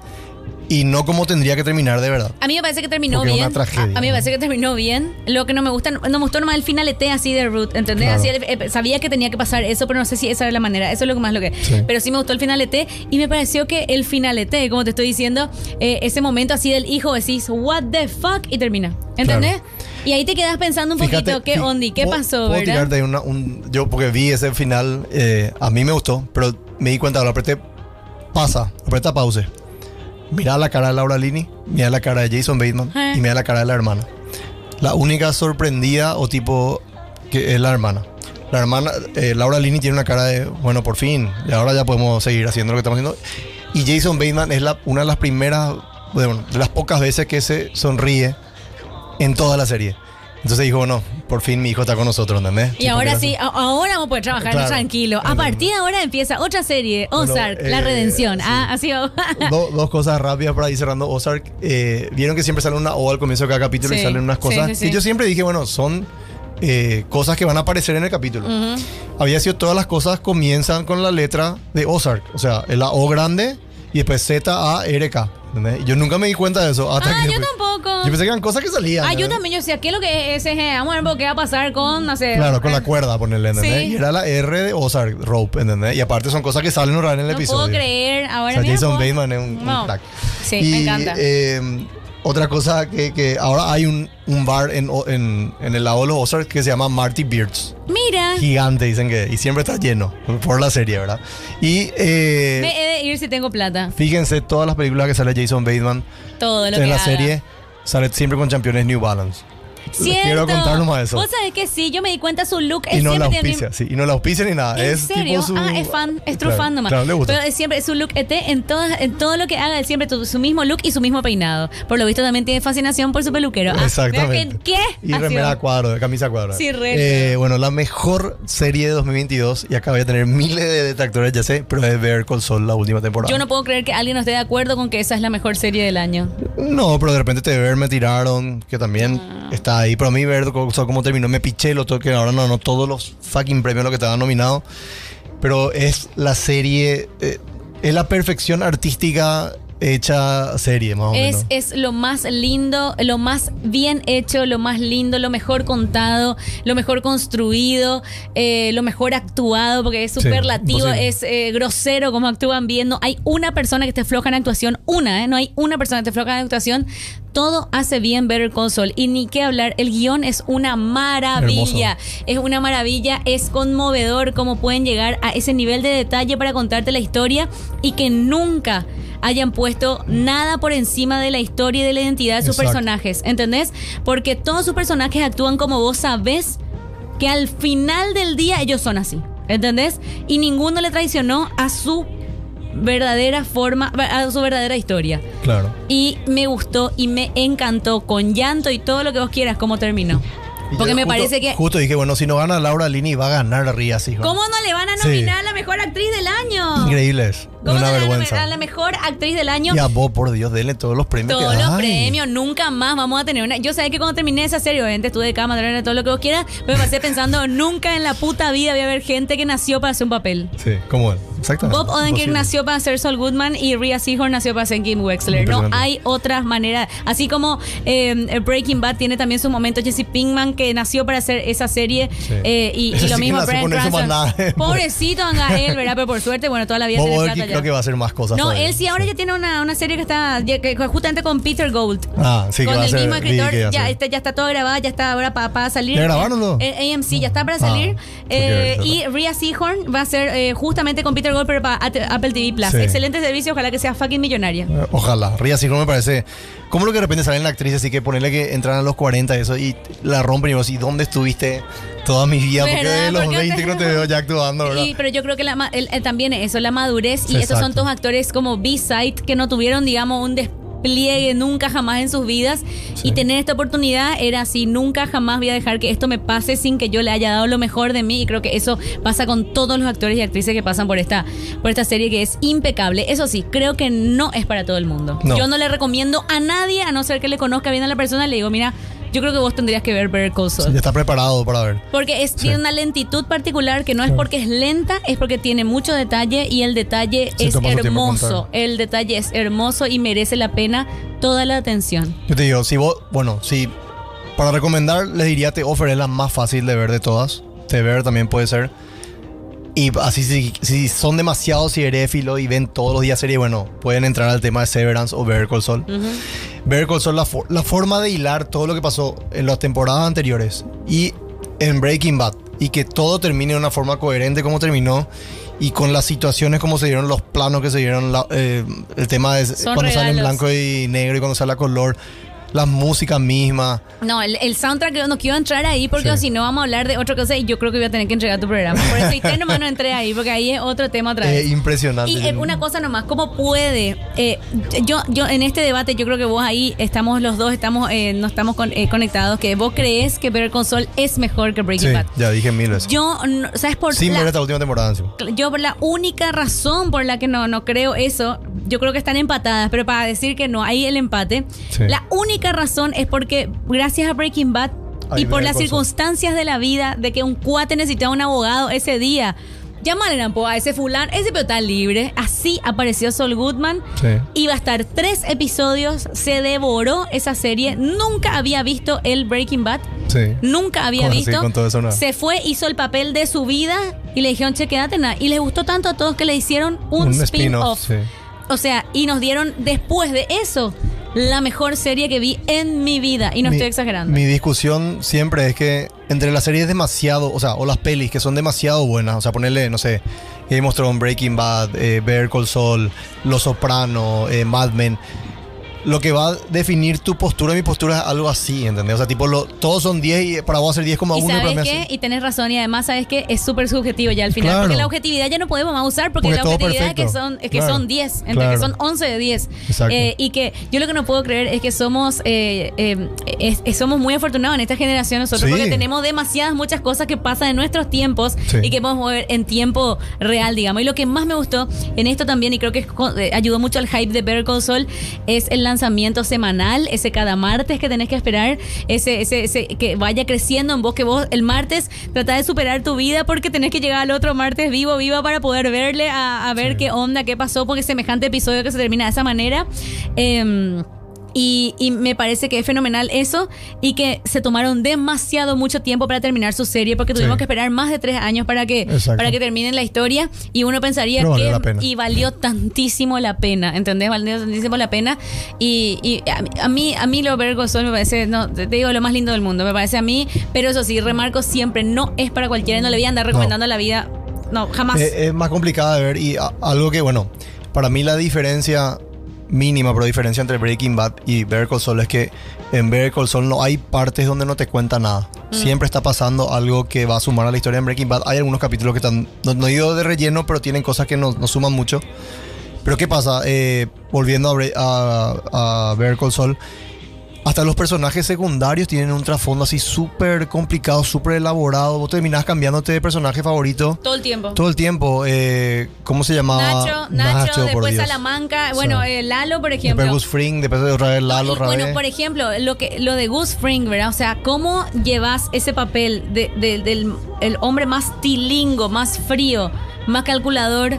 Speaker 3: y no como tendría que terminar de verdad.
Speaker 4: A mí me parece que terminó
Speaker 3: Porque es
Speaker 4: bien.
Speaker 3: una tragedia,
Speaker 4: a, a mí me parece que terminó bien. Lo que no me gusta, no me gustó nomás el finalete así de Ruth, ¿entendés?
Speaker 3: Claro.
Speaker 4: Así, eh, sabía que tenía que pasar eso, pero no sé si esa era la manera. Eso es lo que más lo que.
Speaker 3: Sí.
Speaker 4: Pero sí me gustó el finalete y me pareció que el finalete, como te estoy diciendo, eh, ese momento así del hijo decís, what the fuck, y termina. ¿Entendés? Y ahí te quedas pensando un
Speaker 3: Fíjate,
Speaker 4: poquito, ¿qué ondi? ¿Qué pasó,
Speaker 3: puedo
Speaker 4: verdad?
Speaker 3: tirarte una- un- yo porque vi ese final, eh, a mí me gustó, pero me di cuenta, lo apreté, pasa, aprieta pause. Mira la cara de Laura Lini, mira la cara de Jason Bateman
Speaker 4: Eh.
Speaker 3: y mira la cara de la hermana. La única sorprendida o tipo que es la hermana. La hermana, eh, Laura Lini tiene una cara de, bueno, por fin, y ahora ya podemos seguir haciendo lo que estamos haciendo. Y Jason Bateman es la, una de las primeras, bueno, de las pocas veces que se sonríe en toda la serie. Entonces dijo, bueno, por fin mi hijo está con nosotros, ¿entendés?
Speaker 4: Y ahora sí, a- ahora vamos a poder trabajar
Speaker 3: Claro.
Speaker 4: tranquilo. A partir de ahora empieza otra serie,
Speaker 3: Bueno,
Speaker 4: Ozark, La
Speaker 3: eh,
Speaker 4: Redención.
Speaker 3: sí.
Speaker 4: Ah, así va.
Speaker 3: Do- dos cosas rápidas para ir cerrando Ozark. Eh, Vieron que siempre sale una O al comienzo de cada capítulo y
Speaker 4: Sí,
Speaker 3: salen unas
Speaker 4: sí,
Speaker 3: cosas
Speaker 4: sí, sí.
Speaker 3: que yo siempre dije, bueno, son eh, cosas que van a aparecer en el capítulo. Había sido todas las cosas comienzan con la letra de Ozark, o sea, la O grande y después Z A R K. ¿entendés? Y Yo nunca me di cuenta de eso. Hasta
Speaker 4: Ah,
Speaker 3: que
Speaker 4: yo
Speaker 3: después-
Speaker 4: tampoco.
Speaker 3: Yo pensé que eran cosas que salían.
Speaker 4: Ah, yo también, yo decía, ¿qué es lo que es ese? Vamos a ver qué va a pasar con, no sé.
Speaker 3: Claro, con la cuerda ponerle, ¿entendés?
Speaker 4: Sí.
Speaker 3: Y era la R de Ozark, Rope, ¿entendés? Y aparte son cosas que salen en el
Speaker 4: No
Speaker 3: episodio.
Speaker 4: puedo creer.
Speaker 3: O
Speaker 4: Ahora
Speaker 3: sea,
Speaker 4: mismo.
Speaker 3: Jason Bateman es un, un
Speaker 4: No.
Speaker 3: crack.
Speaker 4: Sí,
Speaker 3: Y,
Speaker 4: me encanta.
Speaker 3: eh, otra cosa que, que ahora hay un, un bar en, en, en el lado de los Ozarks que se llama Marty Beards.
Speaker 4: Mira,
Speaker 3: Gigante, dicen que. Y siempre está lleno por la serie, ¿verdad? Y eh,
Speaker 4: me he de ir si tengo plata.
Speaker 3: fíjense, todas las películas que sale Jason Bateman
Speaker 4: Todo lo
Speaker 3: en
Speaker 4: que
Speaker 3: la
Speaker 4: haga.
Speaker 3: serie sale siempre con campeones New Balance.
Speaker 4: Cierto.
Speaker 3: quiero contar nomás eso.
Speaker 4: Vos sabés que sí, yo me di cuenta su look.
Speaker 3: Y
Speaker 4: él
Speaker 3: no la
Speaker 4: tiene-
Speaker 3: auspicia, sí. Y no la auspicia ni nada.
Speaker 4: ¿En
Speaker 3: es
Speaker 4: serio?
Speaker 3: tipo su.
Speaker 4: Ah, es fan, es true
Speaker 3: Claro,
Speaker 4: fan nomás.
Speaker 3: Claro, le gusta.
Speaker 4: Pero es siempre su look ET en, todas, en todo lo que haga, él siempre su mismo look y su mismo peinado. Por lo visto también tiene fascinación por su peluquero. Ah,
Speaker 3: Exactamente.
Speaker 4: ¿Qué?
Speaker 3: Y
Speaker 4: Así
Speaker 3: remera cuadro, de camisa cuadro.
Speaker 4: Sí, re.
Speaker 3: Eh, bueno, la mejor serie de 2022, y acá voy a tener miles de detractores, ya sé, pero es ver con Sol la última temporada.
Speaker 4: Yo no puedo creer que alguien esté de acuerdo con que esa es la mejor serie del año.
Speaker 3: No, pero de repente te ver me tiraron, que también
Speaker 4: Ah.
Speaker 3: está ahí. Pero a mí ver cómo terminó, me piché lo que ahora no, no todos los fucking premios lo que estaban nominados. Pero es la serie, eh, es la perfección artística hecha serie, más o menos.
Speaker 4: Es, es lo más lindo, lo más bien hecho, lo más lindo, lo mejor contado, lo mejor construido, eh, lo mejor actuado, porque es
Speaker 3: Sí,
Speaker 4: superlativo,
Speaker 3: imposible.
Speaker 4: es eh, grosero como actúan bien. No hay una persona que esté floja en actuación, una, ¿eh? no hay una persona que esté floja en actuación. Todo hace bien Better Call Saul. Y ni qué hablar, el guion es una maravilla. Es una maravilla, es conmovedor cómo pueden llegar a ese nivel de detalle para contarte la historia y que nunca hayan puesto nada por encima de la historia y de la identidad de sus
Speaker 3: Exacto.
Speaker 4: personajes. ¿Entendés? Porque todos sus personajes actúan como vos sabés que al final del día ellos son así. ¿Entendés? Y ninguno le traicionó a su verdadera forma, a su verdadera historia.
Speaker 3: Claro.
Speaker 4: Y me gustó y me encantó con llanto y todo lo que vos quieras cómo terminó.
Speaker 3: Y
Speaker 4: Porque me
Speaker 3: justo-
Speaker 4: parece que...
Speaker 3: Justo dije, bueno, si no gana Laura Lini, va a ganar Ria, sí.
Speaker 4: ¿Cómo no le van a
Speaker 3: Sí.
Speaker 4: nominar a la mejor actriz del año?
Speaker 3: Increíble es.
Speaker 4: ¿Cómo
Speaker 3: Una
Speaker 4: no le van a
Speaker 3: vergüenza.
Speaker 4: a la mejor actriz del año?
Speaker 3: Y a vos, por Dios, denle todos los premios.
Speaker 4: Todos
Speaker 3: que
Speaker 4: los premios, nunca más vamos a tener una. Yo sabía que cuando terminé esa serie, obviamente estuve de cama, todo lo que vos quieras, pero me pasé pensando, nunca en la puta vida voy a haber gente que nació para hacer un papel.
Speaker 3: Sí, como él. Exactamente.
Speaker 4: Bob Odenkirk nació para ser Saul Goodman y Rhea Seehorn nació para ser Kim Wexler. No hay otras maneras. Así como eh, Breaking Bad tiene también su momento Jesse Pinkman que nació para hacer esa serie
Speaker 3: Sí.
Speaker 4: eh, y, y lo
Speaker 3: sí que
Speaker 4: mismo Cranston.
Speaker 3: nada.
Speaker 4: Pobrecito Angael, ¿verdad? Pero por suerte, bueno, toda la vida
Speaker 3: Bob
Speaker 4: tiene
Speaker 3: creo
Speaker 4: ya.
Speaker 3: que va a hacer más cosas.
Speaker 4: No, él sí ahora ya tiene una, una serie que está ya que- que justamente con Peter Gold.
Speaker 3: Ah, sí, que
Speaker 4: con
Speaker 3: va a
Speaker 4: el
Speaker 3: ser-
Speaker 4: mismo escritor,
Speaker 3: que va a
Speaker 4: ya,
Speaker 3: ser.
Speaker 4: este, ya está todo grabado, ya está ahora para salir.
Speaker 3: ¿Ya grabaron, no?
Speaker 4: En AMC ya está para salir.
Speaker 3: Ah,
Speaker 4: Eh,
Speaker 3: que-
Speaker 4: y Rhea Seehorn va a ser eh, justamente con Peter Gold, pero para Apple TV Plus.
Speaker 3: Sí.
Speaker 4: Excelente servicio, ojalá que sea fucking millonaria.
Speaker 3: Eh, Ojalá. Ria Seahorn me parece. ¿Cómo lo que de repente salen la actriz así que ponerle que entran a los 40 y eso y la rompen y vos, ¿y dónde estuviste toda mi vida? Porque de los
Speaker 4: Porque
Speaker 3: 20 que no te veo ya actuando, ¿verdad?
Speaker 4: Y- pero yo creo que la el- el- también eso, la madurez.
Speaker 3: Sí,
Speaker 4: y estos son todos actores como B-Side que no tuvieron, digamos, un despliegue nunca jamás en sus vidas. Y tener esta oportunidad era así, nunca jamás voy a dejar que esto me pase sin que yo le haya dado lo mejor de mí. Y creo que eso pasa con todos los actores y actrices que pasan por esta, por esta serie que es impecable. Eso sí, creo que no es para todo el mundo.
Speaker 3: No.
Speaker 4: Yo no le recomiendo a nadie, a no ser que le conozca bien a la persona, le digo, mira. Yo creo que vos tendrías que ver Better Call Saul.
Speaker 3: Está preparado para ver.
Speaker 4: Porque es,
Speaker 3: Sí.
Speaker 4: tiene una lentitud particular que no es porque es lenta, es porque tiene mucho detalle y el detalle es hermoso. El detalle es hermoso y merece la pena toda la atención.
Speaker 3: Yo te digo, si vos, bueno, si para recomendar les diría The Offer es la más fácil de ver de todas. De ver también puede ser. Y así si, si son demasiado cinéfilos y ven todos los días serie, bueno, pueden entrar al tema de Severance o Better Call Saul. Better Call Saul, la, for- la forma de hilar todo lo que pasó en las temporadas anteriores y en Breaking Bad y que todo termine de una forma coherente como terminó y con las situaciones como se dieron, los planos que se dieron, la- eh, el tema de
Speaker 4: Son
Speaker 3: cuando sale en
Speaker 4: regalos.
Speaker 3: blanco y negro y cuando sale a color, la música misma.
Speaker 4: No, el, el soundtrack yo no quiero entrar ahí porque
Speaker 3: Sí.
Speaker 4: si no vamos a hablar de otra cosa y yo creo que voy a tener que entregar tu programa. Por eso y nomás no entré ahí porque ahí es otro tema otra vez.
Speaker 3: Eh, impresionante.
Speaker 4: Y eh, una cosa nomás, ¿cómo puede? eh, yo, yo en este debate, yo creo que vos ahí estamos los dos, estamos, eh, no estamos con- conectados, que vos crees que Better Saul es mejor que Breaking
Speaker 3: Sí,
Speaker 4: Bad.
Speaker 3: ya dije mil veces.
Speaker 4: Yo, no- ¿sabes por
Speaker 3: Sin
Speaker 4: la-
Speaker 3: ver esta última temporada encima.
Speaker 4: yo por la única razón por la que no, no creo eso, yo creo que están empatadas, pero para decir que no hay el empate,
Speaker 3: Sí.
Speaker 4: la única razón es porque gracias a Breaking Bad
Speaker 3: Ahí
Speaker 4: y por las circunstancias de la vida, de que un cuate necesitaba un abogado ese día, llámale a ese fulano, ese pero está libre, así apareció Sol Goodman.
Speaker 3: Sí.
Speaker 4: Iba a estar tres episodios, se devoró esa serie, nunca había visto el Breaking Bad.
Speaker 3: Sí.
Speaker 4: Nunca había visto.
Speaker 3: con todo eso no.
Speaker 4: Se fue, hizo el papel de su vida y le dijeron, che, quédate nada. Y les gustó tanto a todos que le hicieron un, spin-off.
Speaker 3: sí.
Speaker 4: O sea, y nos dieron después de eso la mejor serie que vi en mi vida. Y no
Speaker 3: Mi-
Speaker 4: estoy exagerando.
Speaker 3: Mi discusión siempre es que entre las series demasiado, o sea, o las pelis que son demasiado buenas, o sea, ponerle, no sé, Game of Thrones, Breaking Bad, eh, Better Call Saul, Los Soprano, eh, Mad Men. Lo que va a definir tu postura y mi postura es algo así, ¿entendés? O sea, tipo, lo- todos son 10 y para vos hacer 10,1
Speaker 4: y sabes
Speaker 3: me
Speaker 4: qué, y tenés razón, y además sabes que es súper subjetivo ya al final,
Speaker 3: Claro.
Speaker 4: porque la objetividad ya no podemos más usar, porque,
Speaker 3: Porque
Speaker 4: la objetividad es que son, es que
Speaker 3: Claro.
Speaker 4: son 10, entre
Speaker 3: Claro.
Speaker 4: que son 11 de 10.
Speaker 3: Exacto.
Speaker 4: Eh, y que yo lo que no puedo creer es que somos, eh, eh, es- es- somos muy afortunados en esta generación nosotros,
Speaker 3: Sí.
Speaker 4: porque tenemos demasiadas, muchas cosas que pasan en nuestros tiempos
Speaker 3: Sí.
Speaker 4: y que podemos ver en tiempo real, digamos. Y lo que más me gustó en esto también, y creo que eh, ayudó mucho al hype de Better Call Saul, es el lanzamiento semanal, ese cada martes que tenés que esperar, ese, ese, ese que vaya creciendo en vos, que vos el martes tratás de superar tu vida porque tenés que llegar al otro martes vivo, viva para poder verle, a, a ver
Speaker 3: Sí.
Speaker 4: qué onda, qué pasó, porque semejante episodio que se termina de esa manera. Em, y, y me parece que es fenomenal eso y que se tomaron demasiado mucho tiempo para terminar su serie porque tuvimos
Speaker 3: Sí.
Speaker 4: que esperar más de tres años para que,
Speaker 3: Exacto.
Speaker 4: para que terminen la historia y uno pensaría
Speaker 3: valió
Speaker 4: que y valió tantísimo la pena, ¿entendés? Valió tantísimo la pena y, y a, mí- a mí a mí lo Saul me parece, no, te digo lo más lindo del mundo, me parece a mí, pero eso sí, remarco siempre, no es para cualquiera, no le voy a andar recomendando la vida, no, jamás.
Speaker 3: Eh, es más complicada de ver y a- algo que, bueno, para mí la diferencia mínima, pero diferencia entre Breaking Bad y Better Call Saul es que en Better Call Saul no hay partes donde no te cuenta nada. Siempre está pasando algo que va a sumar a la historia en Breaking Bad. Hay algunos capítulos que están, no, no digo de relleno, pero tienen cosas que no, no suman mucho. Pero ¿qué pasa? Eh, volviendo a, a, a Better Call Saul, hasta los personajes secundarios tienen un trasfondo así súper complicado, súper elaborado. Vos terminás cambiándote de personaje favorito
Speaker 4: todo el tiempo.
Speaker 3: todo el tiempo. Eh, ¿Cómo se llamaba?
Speaker 4: Nacho, Nacho,
Speaker 3: por
Speaker 4: después
Speaker 3: Dios.
Speaker 4: Salamanca, bueno,
Speaker 3: Sí.
Speaker 4: eh, Lalo, por ejemplo.
Speaker 3: Después Gus Fring, después de otra vez Lalo, otra
Speaker 4: bueno, por ejemplo, lo que lo de Gus Fring, ¿verdad? O sea, ¿cómo llevas ese papel de- de- del el hombre más tilingo, más frío, más calculador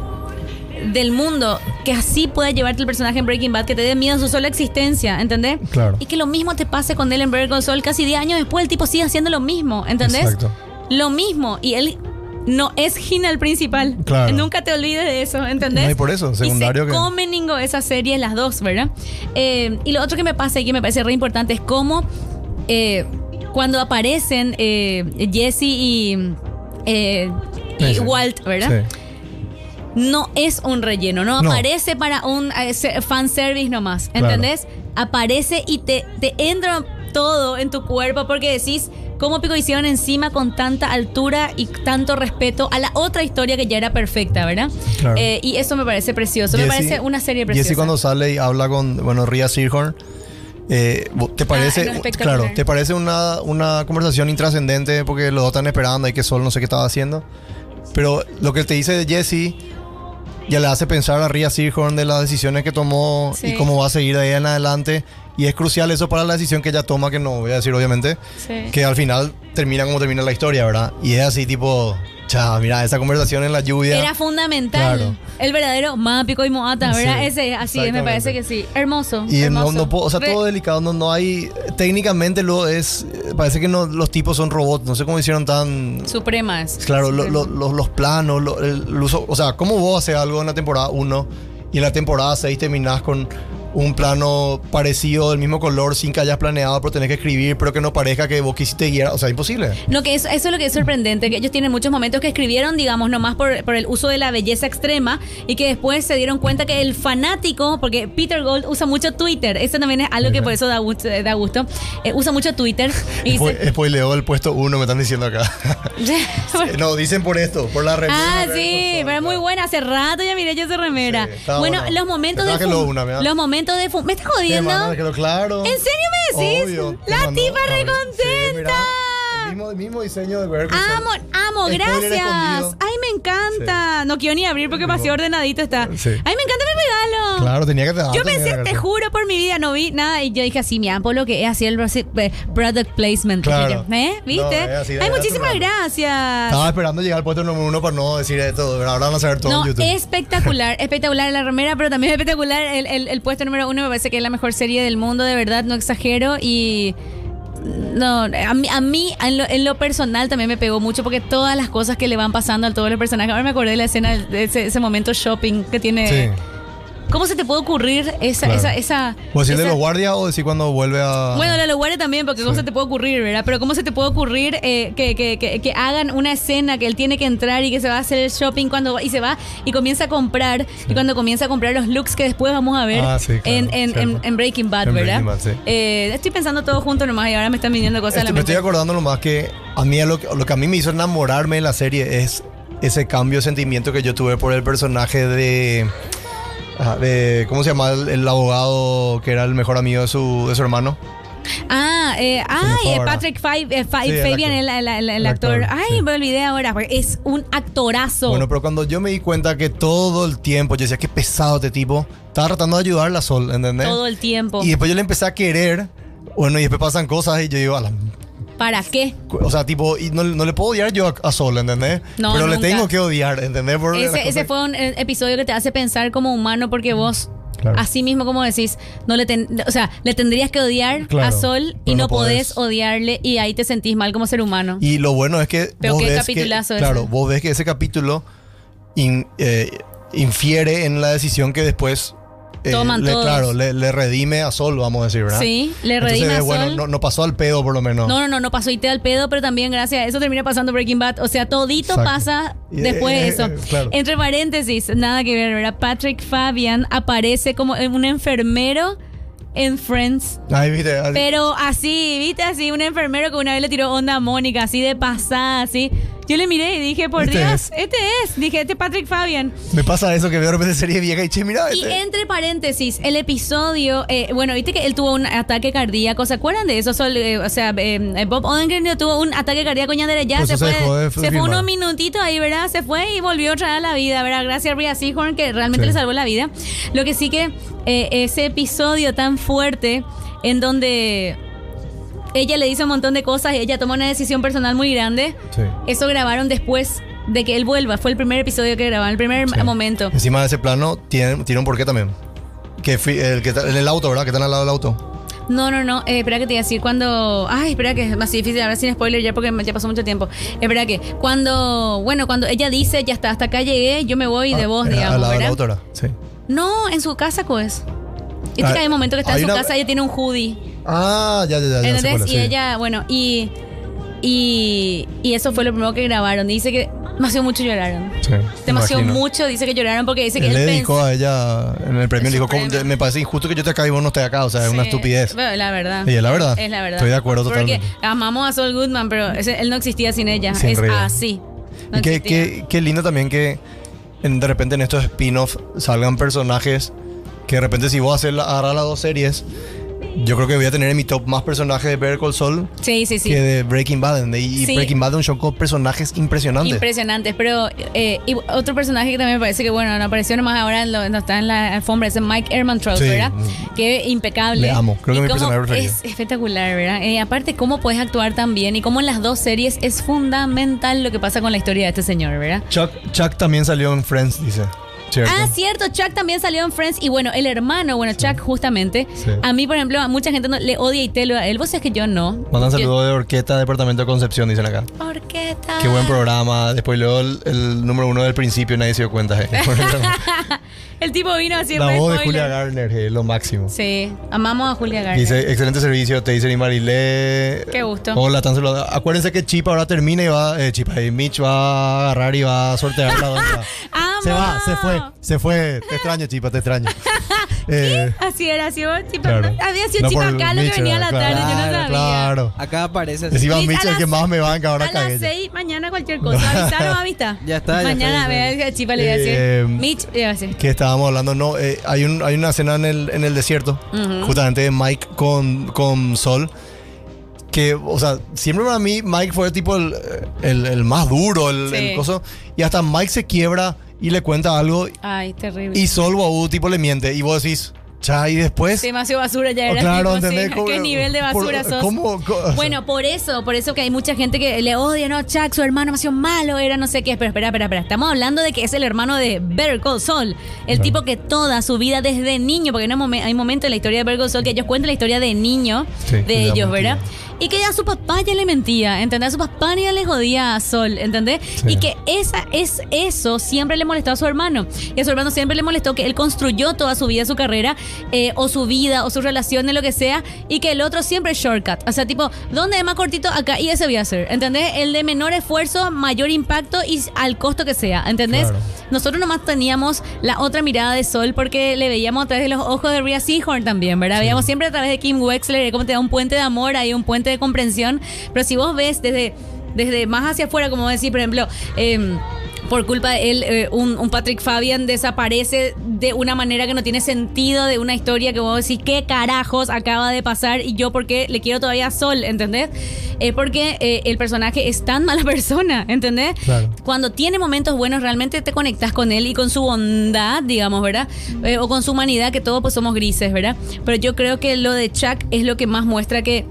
Speaker 4: del mundo, que así pueda llevarte el personaje en Breaking Bad, que te dé miedo en su sola existencia, ¿entendés?
Speaker 3: Claro.
Speaker 4: Y que lo mismo te pase con él en Better Saul, casi 10 años después el tipo sigue haciendo lo mismo, ¿entendés?
Speaker 3: Exacto.
Speaker 4: Lo mismo, y él no es Gina el principal.
Speaker 3: Claro.
Speaker 4: Nunca te olvides de eso, ¿entendés?
Speaker 3: No, y por eso, secundario
Speaker 4: y se
Speaker 3: que-
Speaker 4: comen ningo esa serie las dos, ¿verdad? Eh, y lo otro que me pasa y que me parece re importante es cómo eh, cuando aparecen eh, Jesse y, eh, y. Walt, ¿verdad?
Speaker 3: Sí.
Speaker 4: No es un relleno, no,
Speaker 3: No.
Speaker 4: aparece para un eh, se- fanservice nomás, ¿entendés? Aparece y te, te entra todo en tu cuerpo porque decís, ¿cómo pico hicieron encima con tanta altura y tanto respeto a la otra historia que ya era perfecta, ¿verdad?
Speaker 3: Claro.
Speaker 4: Eh, y eso me parece precioso, me parece una serie preciosa.
Speaker 3: Jesse cuando sale y habla con, bueno, Ria Seahorn, eh, ¿te
Speaker 4: Ah,
Speaker 3: parece, claro, te parece una, una conversación intrascendente porque los dos están esperando y que Sol no sé qué estaba haciendo? Pero lo que te dice de Jesse ya le hace pensar a Ria Seahorn de las decisiones que tomó
Speaker 4: Sí.
Speaker 3: y cómo va a seguir de ahí en adelante. Y es crucial eso para la decisión que ella toma, que no voy a decir obviamente,
Speaker 4: Sí.
Speaker 3: que al final termina como termina la historia, ¿verdad? Y es así tipo, cha, mira, esa conversación en la lluvia.
Speaker 4: Era fundamental.
Speaker 3: Claro.
Speaker 4: El verdadero Mápico y Moata, ¿verdad?
Speaker 3: Sí,
Speaker 4: Ese, así es, me parece que sí. Hermoso.
Speaker 3: Y no,
Speaker 4: hermoso.
Speaker 3: no puedo- o sea,
Speaker 4: Re-
Speaker 3: todo delicado, no, no hay, técnicamente lo es, parece que no, los tipos son robots, no sé cómo hicieron tan,
Speaker 4: Supremas.
Speaker 3: Claro,
Speaker 4: Supremas.
Speaker 3: lo- lo- los planos, el, el uso, o sea, ¿cómo vos haces algo en la temporada 1 y en la temporada 6 terminás con un plano parecido, del mismo color, sin que hayas planeado, pero tenés que escribir, pero que no parezca que vos quisiste guiar? O sea, imposible.
Speaker 4: No, que eso, eso es lo que es sorprendente, que ellos tienen muchos momentos que escribieron, digamos, nomás por, por el uso de la belleza extrema y que después se dieron cuenta que el fanático, porque Peter Gold usa mucho Twitter, eso también es algo que por eso da gusto, da gusto eh, usa mucho Twitter y dice...
Speaker 3: Spoileó el puesto 1, me están diciendo acá. no, dicen por esto, por la remera.
Speaker 4: Ah, sí, pero es muy buena. Hace rato ya miré yo esa remera.
Speaker 3: Sí,
Speaker 4: bueno, los momentos de los momentos de fum- ¿Me estás
Speaker 3: Te
Speaker 4: jodiendo?
Speaker 3: quedó claro.
Speaker 4: ¿En serio me decís?
Speaker 3: Obvio, te
Speaker 4: La tipa recontenta.
Speaker 3: sí, mismo, diseño de Grylls.
Speaker 4: Amo, amo,
Speaker 3: Spoiler
Speaker 4: gracias.
Speaker 3: escondido.
Speaker 4: Ay, me encanta. No quiero ni abrir porque pasé ordenadito está.
Speaker 3: Sí.
Speaker 4: Ay, me encanta mi regalo.
Speaker 3: Claro, tenía que te
Speaker 4: Yo pensé, te juro por mi vida, no vi nada. Y yo dije así, mi ampo lo que es así el eh, product placement. dije
Speaker 3: Claro.
Speaker 4: yo. ¿Eh? ¿Viste?
Speaker 3: No, es así,
Speaker 4: Ay, muchísimas gracias.
Speaker 3: Estaba esperando llegar al puesto número uno para no decir esto. pero Ahora van a saber todo
Speaker 4: No,
Speaker 3: en YouTube.
Speaker 4: espectacular, espectacular la remera, pero también es espectacular el, el- el puesto número uno. Me parece que es la mejor serie del mundo, de verdad, no exagero. Y no, a mí, a mí en, lo, en lo personal también me pegó mucho porque todas las cosas que le van pasando a todos los personajes. Ahora me acordé de la escena de ese, ese momento shopping que tiene. ¿Cómo se te puede ocurrir esa,
Speaker 3: Claro.
Speaker 4: esa, esa,
Speaker 3: ¿O decir de los guardias o decir cuando vuelve a.?
Speaker 4: bueno, la lo guarde también, porque cómo se te puede ocurrir, ¿verdad? Pero cómo se te puede ocurrir eh, que, que, que, que hagan una escena que él tiene que entrar y que se va a hacer el shopping cuando y se va y comienza a comprar y cuando comienza a comprar los looks que después vamos a ver
Speaker 3: Ah, sí, claro,
Speaker 4: en, en,
Speaker 3: cierto.
Speaker 4: en- en Breaking Bad, ¿verdad?
Speaker 3: Breaking Bad, sí.
Speaker 4: Eh, estoy pensando todo junto nomás y ahora me están viniendo cosas a
Speaker 3: Este,
Speaker 4: la
Speaker 3: me estoy
Speaker 4: mente.
Speaker 3: acordando nomás que a mí lo que a mí me hizo enamorarme de la serie es ese cambio de sentimiento que yo tuve por el personaje de. De- ¿Cómo se llama? El, el abogado que era el mejor amigo de su, de su hermano.
Speaker 4: Ah, eh, ay, eh. Patrick Fi- eh, Fi-
Speaker 3: Sí,
Speaker 4: Fabian, el,
Speaker 3: actor.
Speaker 4: el- el- el
Speaker 3: El
Speaker 4: actor.
Speaker 3: actor,
Speaker 4: Ay,
Speaker 3: sí.
Speaker 4: me olvidé ahora, porque es un actorazo.
Speaker 3: Bueno, pero cuando yo me di cuenta que todo el tiempo yo decía, qué pesado este tipo, estaba tratando de ayudarla a Sol, ¿entendés?
Speaker 4: todo el tiempo.
Speaker 3: Y después yo le empecé a querer. Bueno, y después pasan cosas y yo digo, a la
Speaker 4: ¿Para qué?
Speaker 3: O sea, tipo, y no, no le puedo odiar yo a, a Sol, ¿entendés?
Speaker 4: No,
Speaker 3: Pero le tengo que odiar, ¿entendés? Por
Speaker 4: Ese, fue un eh, episodio que te hace pensar como humano porque vos,
Speaker 3: Claro.
Speaker 4: así mismo como decís, no le ten- o sea, le tendrías que odiar
Speaker 3: Claro,
Speaker 4: a Sol y no
Speaker 3: no
Speaker 4: podés.
Speaker 3: podés.
Speaker 4: odiarle y ahí te sentís mal como ser humano.
Speaker 3: Y lo bueno es que.
Speaker 4: Pero
Speaker 3: vos
Speaker 4: qué
Speaker 3: ves que-
Speaker 4: capitulazo ese.
Speaker 3: Claro, vos ves que ese capítulo in- eh, infiere en la decisión que después. Eh,
Speaker 4: Toman
Speaker 3: le,
Speaker 4: todos.
Speaker 3: claro, le, le redime a Sol, vamos a decir, ¿verdad?
Speaker 4: Sí, le
Speaker 3: Entonces,
Speaker 4: redime a
Speaker 3: eh, bueno,
Speaker 4: Sol.
Speaker 3: no, no pasó al pedo, por lo menos.
Speaker 4: No, no, no, no pasó y te al pedo, pero también gracias a eso termina pasando Breaking Bad. O sea, todito
Speaker 3: Exacto.
Speaker 4: pasa después de
Speaker 3: eh,
Speaker 4: eso.
Speaker 3: claro.
Speaker 4: Entre paréntesis, nada que ver, ¿verdad? Patrick Fabian aparece como un enfermero en Friends.
Speaker 3: Ay, viste. así-
Speaker 4: Pero así, viste, así, un enfermero que una vez le tiró onda a Mónica, así de pasada, así. Yo le miré y dije, por
Speaker 3: Este
Speaker 4: Dios,
Speaker 3: es.
Speaker 4: este es. Dije, este es Patrick Fabian.
Speaker 3: Me pasa eso que veo de repente serie vieja y che, mira.
Speaker 4: Y
Speaker 3: este-
Speaker 4: entre paréntesis, el episodio, eh, bueno, viste que él tuvo un ataque cardíaco, ¿se acuerdan de eso? Eh, o sea, eh, Bob Odenkirk tuvo un ataque cardíaco ya
Speaker 3: Por
Speaker 4: se fue,
Speaker 3: se dejó de
Speaker 4: se fue unos minutitos ahí, ¿verdad? Se fue y volvió otra vez a la vida, ¿verdad? Gracias a Rhea Seahorn que realmente
Speaker 3: Sí.
Speaker 4: le salvó la vida. Lo que sí que eh, ese episodio tan fuerte en donde ella le dice un montón de cosas y ella toma una decisión personal muy grande.
Speaker 3: Sí.
Speaker 4: Eso grabaron después de que él vuelva. Fue el primer episodio que grabaron, el primer
Speaker 3: Sí.
Speaker 4: momento.
Speaker 3: Encima de ese plano tiene, tiene un porqué también. Que fui- el que está en el auto, ¿verdad? Que están al lado del auto.
Speaker 4: No, no, no. eh, espera que te iba a decir cuando. Ay, espera que es más difícil ahora sin spoiler ya porque ya pasó mucho tiempo. Espera que cuando. Bueno, cuando ella dice ya está, hasta acá llegué, yo me voy de
Speaker 3: Ah,
Speaker 4: vos,
Speaker 3: era
Speaker 4: digamos,
Speaker 3: Al lado del
Speaker 4: ¿verdad?
Speaker 3: auto, ¿verdad? Sí.
Speaker 4: No, en su casa, pues. Y
Speaker 3: Ah,
Speaker 4: que hay un momento que está en su
Speaker 3: una-
Speaker 4: casa, ella tiene un hoodie.
Speaker 3: Ah, ya, ya, ya. ya
Speaker 4: ¿Entendés? y
Speaker 3: sí.
Speaker 4: ella, bueno, y. Y, y eso fue lo primero que grabaron. Dice que demasiado mucho lloraron.
Speaker 3: Sí,
Speaker 4: Demasiado
Speaker 3: imagino.
Speaker 4: mucho, dice que lloraron porque dice que
Speaker 3: Él
Speaker 4: él
Speaker 3: le
Speaker 4: pensó-
Speaker 3: a ella en el premio, le dijo, "¿Cómo-
Speaker 4: premio.
Speaker 3: me parece injusto que yo te acá y vos no estés acá, o sea, es una
Speaker 4: Sí,
Speaker 3: estupidez.
Speaker 4: bueno, la verdad.
Speaker 3: Sí, es la verdad.
Speaker 4: Es la verdad.
Speaker 3: Estoy de acuerdo
Speaker 4: Porque
Speaker 3: totalmente.
Speaker 4: amamos a Saul Goodman, pero ese- él no existía sin ella.
Speaker 3: Sin
Speaker 4: es
Speaker 3: Rhea.
Speaker 4: así. No
Speaker 3: y qué, qué- qué lindo también que en- de repente en estos spin-off salgan personajes que de repente si vos haces agarrar las dos series, Yo creo que voy a tener en mi top más personajes de Better Call Saul
Speaker 4: Sí, sí, sí.
Speaker 3: que de Breaking Bad. Y
Speaker 4: Sí.
Speaker 3: Breaking Bad es un show con personajes impresionantes.
Speaker 4: Impresionantes, pero eh, y otro personaje que también me parece que, bueno, no apareció nomás ahora, en lo- no está en la alfombra, es Mike Ehrmantraut,
Speaker 3: Sí.
Speaker 4: ¿verdad? Que impecable.
Speaker 3: Le amo, creo que
Speaker 4: Y
Speaker 3: mi
Speaker 4: cómo
Speaker 3: personaje preferido.
Speaker 4: Es espectacular, ¿verdad? Eh, aparte, cómo puedes actuar tan bien y cómo en las dos series es fundamental lo que pasa con la historia de este señor, ¿verdad?
Speaker 3: Chuck, Chuck también salió en Friends, dice. ¿Cierto?
Speaker 4: Ah, cierto, Chuck también salió en Friends y bueno, el hermano, bueno, Chuck justamente,
Speaker 3: Sí.
Speaker 4: a mí, por ejemplo, a mucha gente no- le odia y telo a él, vos sabés que yo no.
Speaker 3: Mandan
Speaker 4: Yo-
Speaker 3: saludos de Orquesta, Departamento de Concepción, dicen acá.
Speaker 4: Orqueta.
Speaker 3: Qué buen programa. Después luego el, el número uno del principio, nadie se dio cuenta. eh.
Speaker 4: El tipo vino así
Speaker 3: La voz de. Julia Garner, eh, lo máximo.
Speaker 4: Sí, amamos a Julia Garner.
Speaker 3: Dice, excelente servicio, te dicen y Marilé.
Speaker 4: Qué gusto.
Speaker 3: Hola, tan saludando. Acuérdense que Chip ahora termina y va, eh, Chip, eh, Mitch va a agarrar y va a sortear la. Se va, se fue, se fue. Te extraño, Chipa, te extraño. Eh,
Speaker 4: Así era, así vos, chipa,
Speaker 3: claro.
Speaker 4: Había sido
Speaker 3: No
Speaker 4: chipa acá lo que venía a la tarde, yo no
Speaker 3: Claro,
Speaker 4: sabía.
Speaker 3: Claro.
Speaker 5: Acá aparece así.
Speaker 3: Encima Mitch
Speaker 4: a
Speaker 3: el que más me banca ahora
Speaker 4: A las
Speaker 3: cagué.
Speaker 4: 6, mañana cualquier cosa. Avisaron, ¿vista?
Speaker 5: Ya está, ya
Speaker 4: Mañana,
Speaker 5: está.
Speaker 4: vea, chipa le voy a decir.
Speaker 3: Eh,
Speaker 4: Mitch, le voy a decir.
Speaker 3: que estábamos hablando, no, eh, hay, un, hay una escena en el, en el desierto, justamente de Mike con, con Sol, que, o sea, siempre para mí Mike fue tipo el, el, el más duro, el,
Speaker 4: Sí.
Speaker 3: el coso, y hasta Mike se quiebra y le cuenta algo
Speaker 4: Ay, terrible.
Speaker 3: y Sol Guau tipo le miente y vos decís, cha, y después...
Speaker 4: Demasiado basura ya
Speaker 3: Oh,
Speaker 4: era.
Speaker 3: claro, ¿entendés? ¿Cómo-
Speaker 4: ¿Qué nivel de
Speaker 3: por-
Speaker 4: basura sos?
Speaker 3: O sea,
Speaker 4: Bueno, por eso, por eso que hay mucha gente que le odia, ¿no? Chuck, su hermano demasiado malo, era no sé qué. Pero espera, espera, espera. Estamos hablando de que es el hermano de Better Call Saul. El tipo que toda su vida desde niño, porque no hay momen- hay momentos en la historia de Better Call Saul que ellos cuentan la historia de niño
Speaker 3: Sí,
Speaker 4: de ellos,
Speaker 3: mentía.
Speaker 4: ¿verdad? Y que ya su papá ya le mentía, ¿entendés? Su papá ya le jodía a Sol, ¿entendés?
Speaker 3: Sí.
Speaker 4: Y que esa, es, eso siempre le molestó a su hermano. Y a su hermano siempre le molestó que él construyó toda su vida, su carrera, eh, o su vida, o sus relaciones, lo que sea, y que el otro siempre es shortcut. O sea, tipo, ¿dónde es más cortito? Acá, y ese voy a hacer, ¿entendés? El de menor esfuerzo, mayor impacto y al costo que sea, ¿entendés?
Speaker 3: Claro.
Speaker 4: Nosotros nomás teníamos la otra mirada de Sol porque le veíamos a través de los ojos de Rhea Seahorn también, ¿verdad? Veíamos siempre a través de Kim Wexler, cómo te da un puente de amor, hay un puente de comprensión. Pero si vos ves desde, desde más hacia afuera, como decir, por ejemplo, em, por culpa de él, eh, un, un Patrick Fabian desaparece de una manera que no tiene sentido, de una historia que vos decís, ¿qué carajos acaba de pasar? Y yo, porque le quiero todavía a Sol, ¿entendés? Es porque eh, el personaje es tan mala persona, ¿entendés?
Speaker 3: Claro.
Speaker 4: Cuando tiene momentos buenos, realmente te conectas con él y con su bondad, digamos, ¿verdad? Eh, o con su humanidad, que todos pues somos grises, ¿verdad? Pero yo creo que lo de Chuck es lo que más muestra que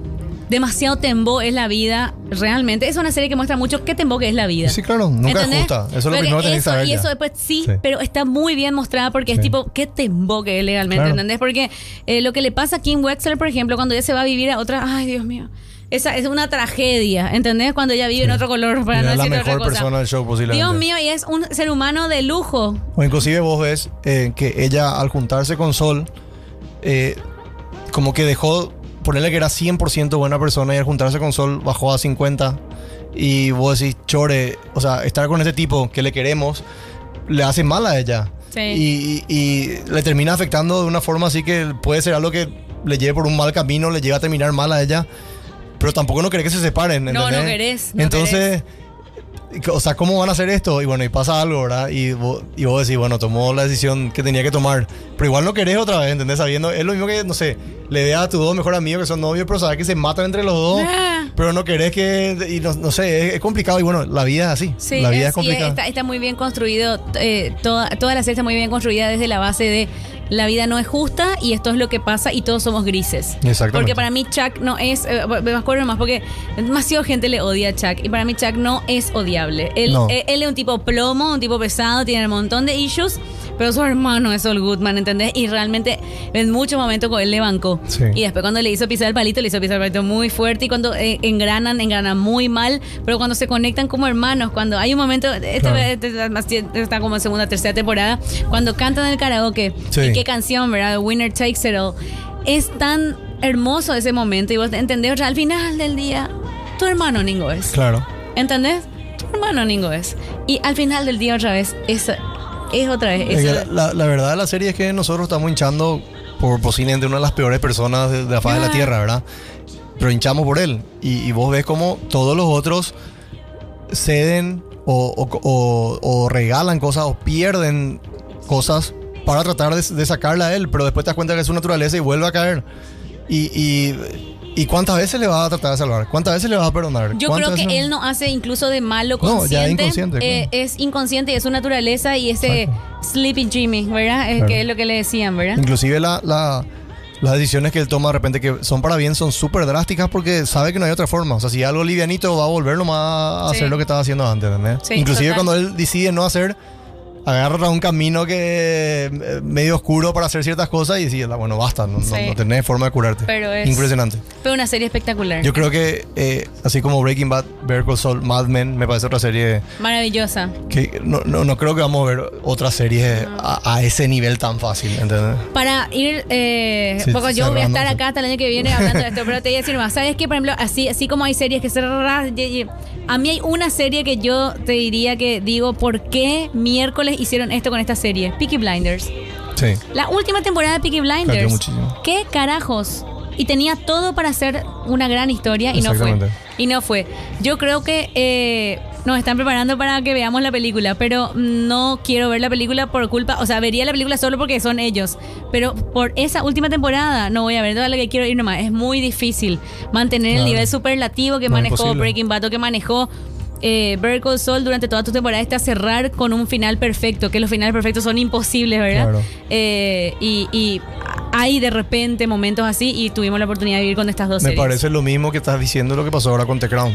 Speaker 4: demasiado tembo es la vida realmente. Es una serie que muestra mucho qué tembo que es la vida.
Speaker 3: Sí, claro, nunca es
Speaker 4: ¿Entendés?
Speaker 3: justa. Eso es lo
Speaker 4: Porque
Speaker 3: primero que tenés que
Speaker 4: eso-
Speaker 3: saber
Speaker 4: Y eso después sí,
Speaker 3: Sí.
Speaker 4: pero está muy bien mostrada porque es tipo, qué tembo que es legalmente,
Speaker 3: Claro.
Speaker 4: ¿entendés? Porque eh, lo que le pasa a Kim Wexler, por ejemplo, cuando ella se va a vivir a otra, ay Dios mío. Esa es una tragedia, ¿entendés? Cuando ella vive en otro color, para
Speaker 3: Era
Speaker 4: no
Speaker 3: la
Speaker 4: decir otra
Speaker 3: mejor
Speaker 4: cosa.
Speaker 3: persona del show posiblemente.
Speaker 4: Dios mío, y es un ser humano de lujo.
Speaker 3: O inclusive vos ves eh, que ella al juntarse con Sol, eh, como que dejó, ponerle que era 100% buena persona y al juntarse con Sol bajó a 50 y vos decís, chore, o sea, estar con este tipo que le queremos le hace mal a ella.
Speaker 4: Sí.
Speaker 3: Y, y- y le termina afectando de una forma así que puede ser algo que le lleve por un mal camino, le lleva a terminar mal a ella, pero tampoco no querés que se separen.
Speaker 4: No, no querés, no
Speaker 3: Entonces... O sea, ¿cómo van a hacer esto? Y bueno, y pasa algo, ¿verdad? Y vos, y vos decís, bueno, tomó la decisión que tenía que tomar. Pero igual no querés otra vez, ¿entendés? Sabiendo, es lo mismo que, no sé, le ve a tus dos mejores amigos que son novios, pero sabes que se matan entre los dos.
Speaker 4: Ah.
Speaker 3: Pero no querés que. Y no, no sé, es, es complicado. Y bueno, la vida es así.
Speaker 4: Sí,
Speaker 3: la vida es, complicada.
Speaker 4: está, está muy bien construido, eh, toda, toda la serie está muy bien construida desde la base de la vida no es justa y esto es lo que pasa y todos somos grises.
Speaker 3: Exactamente.
Speaker 4: Porque para mí Chuck no es, eh, me acuerdo más porque demasiado gente le odia a Chuck y para mí Chuck no es odiable. Él,
Speaker 3: No.
Speaker 4: eh, él es un tipo plomo, un tipo pesado, tiene un montón de issues, pero su hermano es Saul Goodman, ¿entendés? Y realmente en muchos momentos con él le bancó.
Speaker 3: Sí.
Speaker 4: Y después cuando le hizo pisar el palito, le hizo pisar el palito muy fuerte y cuando eh, engranan, engranan muy mal, pero cuando se conectan como hermanos, cuando hay un momento, este,
Speaker 3: Claro.
Speaker 4: más- está como en segunda, tercera temporada, cuando cantan el karaoke,
Speaker 3: Sí.
Speaker 4: y qué canción, ¿verdad? Winner Takes It All. Es tan hermoso ese momento y vos entendés, o sea, al final del día, tu hermano Ningo es.
Speaker 3: Claro.
Speaker 4: ¿Entendés? Tu hermano Ningo es. Y al final del día otra vez, eso es otra vez.
Speaker 3: Es que
Speaker 4: eso-
Speaker 3: la, la verdad de la serie es que nosotros estamos hinchando por posiblemente una de las peores personas de, de la faz de la
Speaker 4: Ah.
Speaker 3: tierra, ¿verdad? Pero hinchamos por él. Y, y vos ves como todos los otros ceden o, o- o- o regalan cosas o pierden cosas para tratar de, de sacarla a él, pero después te das cuenta que es su naturaleza y vuelve a caer. Y, y, ¿y cuántas veces le va a tratar de salvar? ¿Cuántas veces le va a perdonar?
Speaker 4: Yo creo
Speaker 3: ¿Cuántas
Speaker 4: que
Speaker 3: veces-
Speaker 4: él no hace incluso de malo
Speaker 3: No,
Speaker 4: consciente.
Speaker 3: ya es inconsciente,
Speaker 4: Eh,
Speaker 3: claro.
Speaker 4: es inconsciente y es su naturaleza y ese
Speaker 3: Exacto.
Speaker 4: Sleepy Jimmy, ¿verdad? Es
Speaker 3: Claro.
Speaker 4: que es lo que le decían, ¿verdad?
Speaker 3: Inclusive la, la- las decisiones que él toma de repente que son para bien son súper drásticas porque sabe que no hay otra forma. O sea, si algo livianito va a volver nomás a
Speaker 4: Sí.
Speaker 3: hacer lo que estaba haciendo antes, ¿entendés?
Speaker 4: Sí,
Speaker 3: Inclusive
Speaker 4: total.
Speaker 3: cuando él decide no hacer, agarra un camino que eh, medio oscuro para hacer ciertas cosas y dice, bueno, basta, no, no-
Speaker 4: Sí.
Speaker 3: no tenés forma de curarte.
Speaker 4: Pero es-
Speaker 3: Impresionante.
Speaker 4: Fue una serie espectacular.
Speaker 3: Yo creo que eh, así como Breaking Bad, Better Saul, Mad Men, me parece otra serie
Speaker 4: Maravillosa.
Speaker 3: que no, no, no creo que vamos a ver otra serie a, a ese nivel tan fácil, ¿entendés?
Speaker 4: Para ir, eh,
Speaker 3: Sí,
Speaker 4: poco yo voy a estar acá hasta el año que viene hablando de esto, pero te voy a decir más. ¿Sabes qué? Por ejemplo, así, así como hay series que se... A mí hay una serie que yo te diría que digo, ¿por qué miércoles hicieron esto con esta serie? Peaky Blinders.
Speaker 3: Sí.
Speaker 4: La última temporada de Peaky Blinders.
Speaker 3: muchísimo.
Speaker 4: ¿Qué carajos? Y tenía todo para hacer una gran historia y no fue. Y no fue. Yo creo que eh, nos están preparando para que veamos la película, pero no quiero ver la película por culpa, o sea, vería la película solo porque son ellos, pero por esa última temporada no voy a ver, todo lo que quiero ir nomás. Es muy difícil mantener el nivel superlativo que
Speaker 3: No,
Speaker 4: manejó. Breaking Bad o que manejó eh, Better Call Saul durante toda tu temporada está cerrar con un final perfecto, que los finales perfectos son imposibles, ¿verdad?
Speaker 3: Claro.
Speaker 4: Eh, y, y hay de repente momentos así y tuvimos la oportunidad de vivir con estas dos
Speaker 3: Me
Speaker 4: series.
Speaker 3: parece lo mismo que estás diciendo lo que pasó ahora con The Crown.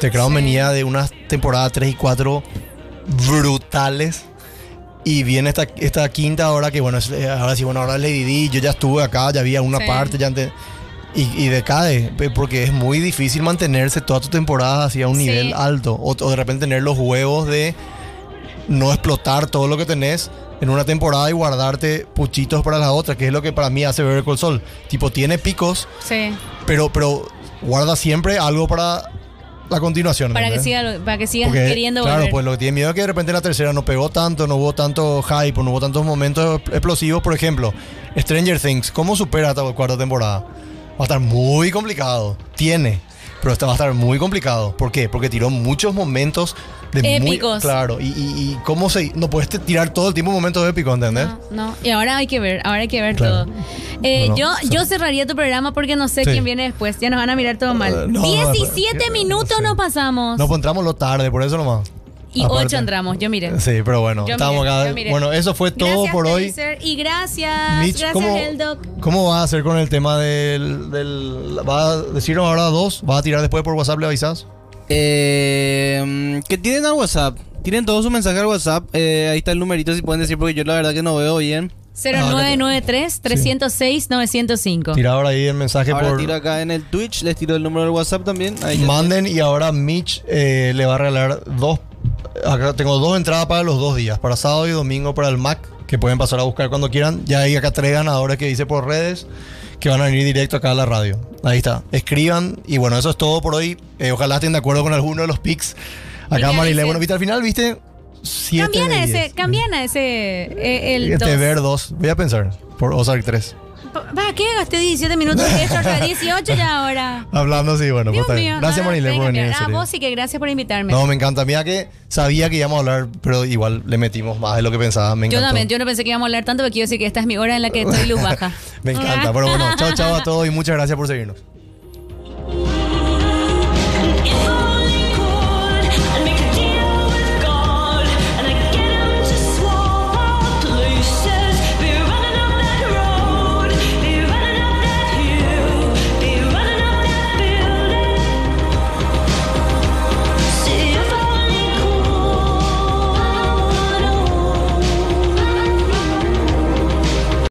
Speaker 3: The Crown
Speaker 4: Sí.
Speaker 3: venía de unas temporadas 3 y 4 brutales. Y viene esta, esta quinta ahora que, bueno, es- eh, ahora sí, bueno, ahora Lady Di, yo ya estuve acá, ya había una
Speaker 4: Sí.
Speaker 3: parte, ya ante- y, y decae, porque es muy difícil mantenerse toda tu temporada así a un
Speaker 4: Sí.
Speaker 3: nivel alto. O, o de repente tener los huevos de no explotar todo lo que tenés en una temporada y guardarte puchitos para la otra, que es lo que para mí hace Better Call Saul. Tipo, tiene picos,
Speaker 4: Sí,
Speaker 3: pero, pero guarda siempre algo para la continuación.
Speaker 4: para que, siga, para que sigas
Speaker 3: Porque,
Speaker 4: queriendo
Speaker 3: claro,
Speaker 4: volver.
Speaker 3: pues lo que tiene miedo es que de repente la tercera no pegó tanto, no hubo tanto hype, no hubo tantos momentos explosivos. Por ejemplo, Stranger Things, ¿cómo supera esta cuarta temporada? Va a estar muy complicado. Tiene, pero esta va a estar muy complicado. ¿Por qué? Porque tiró muchos momentos de muy
Speaker 4: Épicos.
Speaker 3: claro. Y, y- y cómo se no puedes tirar todo el tiempo momentos épicos, ¿entendés?
Speaker 4: No, no. Y ahora hay que ver, ahora hay que ver
Speaker 3: Claro.
Speaker 4: todo. Eh, yo,
Speaker 3: sí.
Speaker 4: yo cerraría tu programa porque no sé
Speaker 3: Sí.
Speaker 4: quién viene después. Ya nos van a mirar todo mal.
Speaker 3: Eh, no,
Speaker 4: 17
Speaker 3: no,
Speaker 4: minutos nos pasamos.
Speaker 3: No, pues entramos lo tarde, por eso nomás.
Speaker 4: Y
Speaker 3: Aparte.
Speaker 4: 8 entramos, yo miré.
Speaker 3: Sí, pero bueno,
Speaker 4: Yo
Speaker 3: estamos
Speaker 4: miré,
Speaker 3: acá.
Speaker 4: yo miré.
Speaker 3: Bueno, eso fue todo
Speaker 4: Gracias,
Speaker 3: por hoy.
Speaker 4: Y gracias.
Speaker 3: Mitch,
Speaker 4: gracias,
Speaker 3: ¿cómo. ¿cómo vas a hacer con el tema del, del... ¿Va a decirnos ahora dos? ¿Vas a tirar después por WhatsApp, le avisas?
Speaker 5: Eh, que tienen al WhatsApp. Tienen todo su mensaje al WhatsApp. Eh, ahí está el numerito si pueden decir porque yo la verdad que no veo bien.
Speaker 4: 0993-306-905.
Speaker 3: Tira ahora ahí el mensaje
Speaker 5: Ahora
Speaker 3: por...
Speaker 5: tiro acá en el Twitch, les tiro el número del WhatsApp también. Ahí
Speaker 3: Manden y ahora Mitch eh, le va a regalar dos... Acá tengo dos entradas para los dos días, para sábado y domingo para el Mac, que pueden pasar a buscar cuando quieran. Ya hay acá tres ganadores que hice por redes, que van a venir directo acá a la radio. Ahí está. Escriban y bueno, eso es todo por hoy. Eh, ojalá estén de acuerdo con alguno de los picks. Acá Marilé,
Speaker 4: dice-
Speaker 3: bueno, viste al final, viste...
Speaker 4: Cambian a ese, cambian a ese. eh, el
Speaker 3: Este
Speaker 4: dos.
Speaker 3: ver 2. Voy a pensar. Por Ozark 3.
Speaker 4: ¿Para qué gasté 17 minutos? Esto hasta 18 ya ahora.
Speaker 3: Hablando así, bueno, pues
Speaker 4: Dios
Speaker 3: bien.
Speaker 4: mío.
Speaker 3: Gracias, Marilé, por venir.
Speaker 4: Ah, vos sí que gracias por invitarme.
Speaker 3: No, me encanta. Mira que sabía que íbamos a hablar, pero igual le metimos más de lo que pensaba. Me
Speaker 4: yo
Speaker 3: encantó.
Speaker 4: también, yo no pensé que íbamos a hablar tanto porque quiero decir que esta es mi hora en la que estoy luz baja.
Speaker 3: Me encanta. Pero bueno, chao, chao a todos y muchas gracias por seguirnos.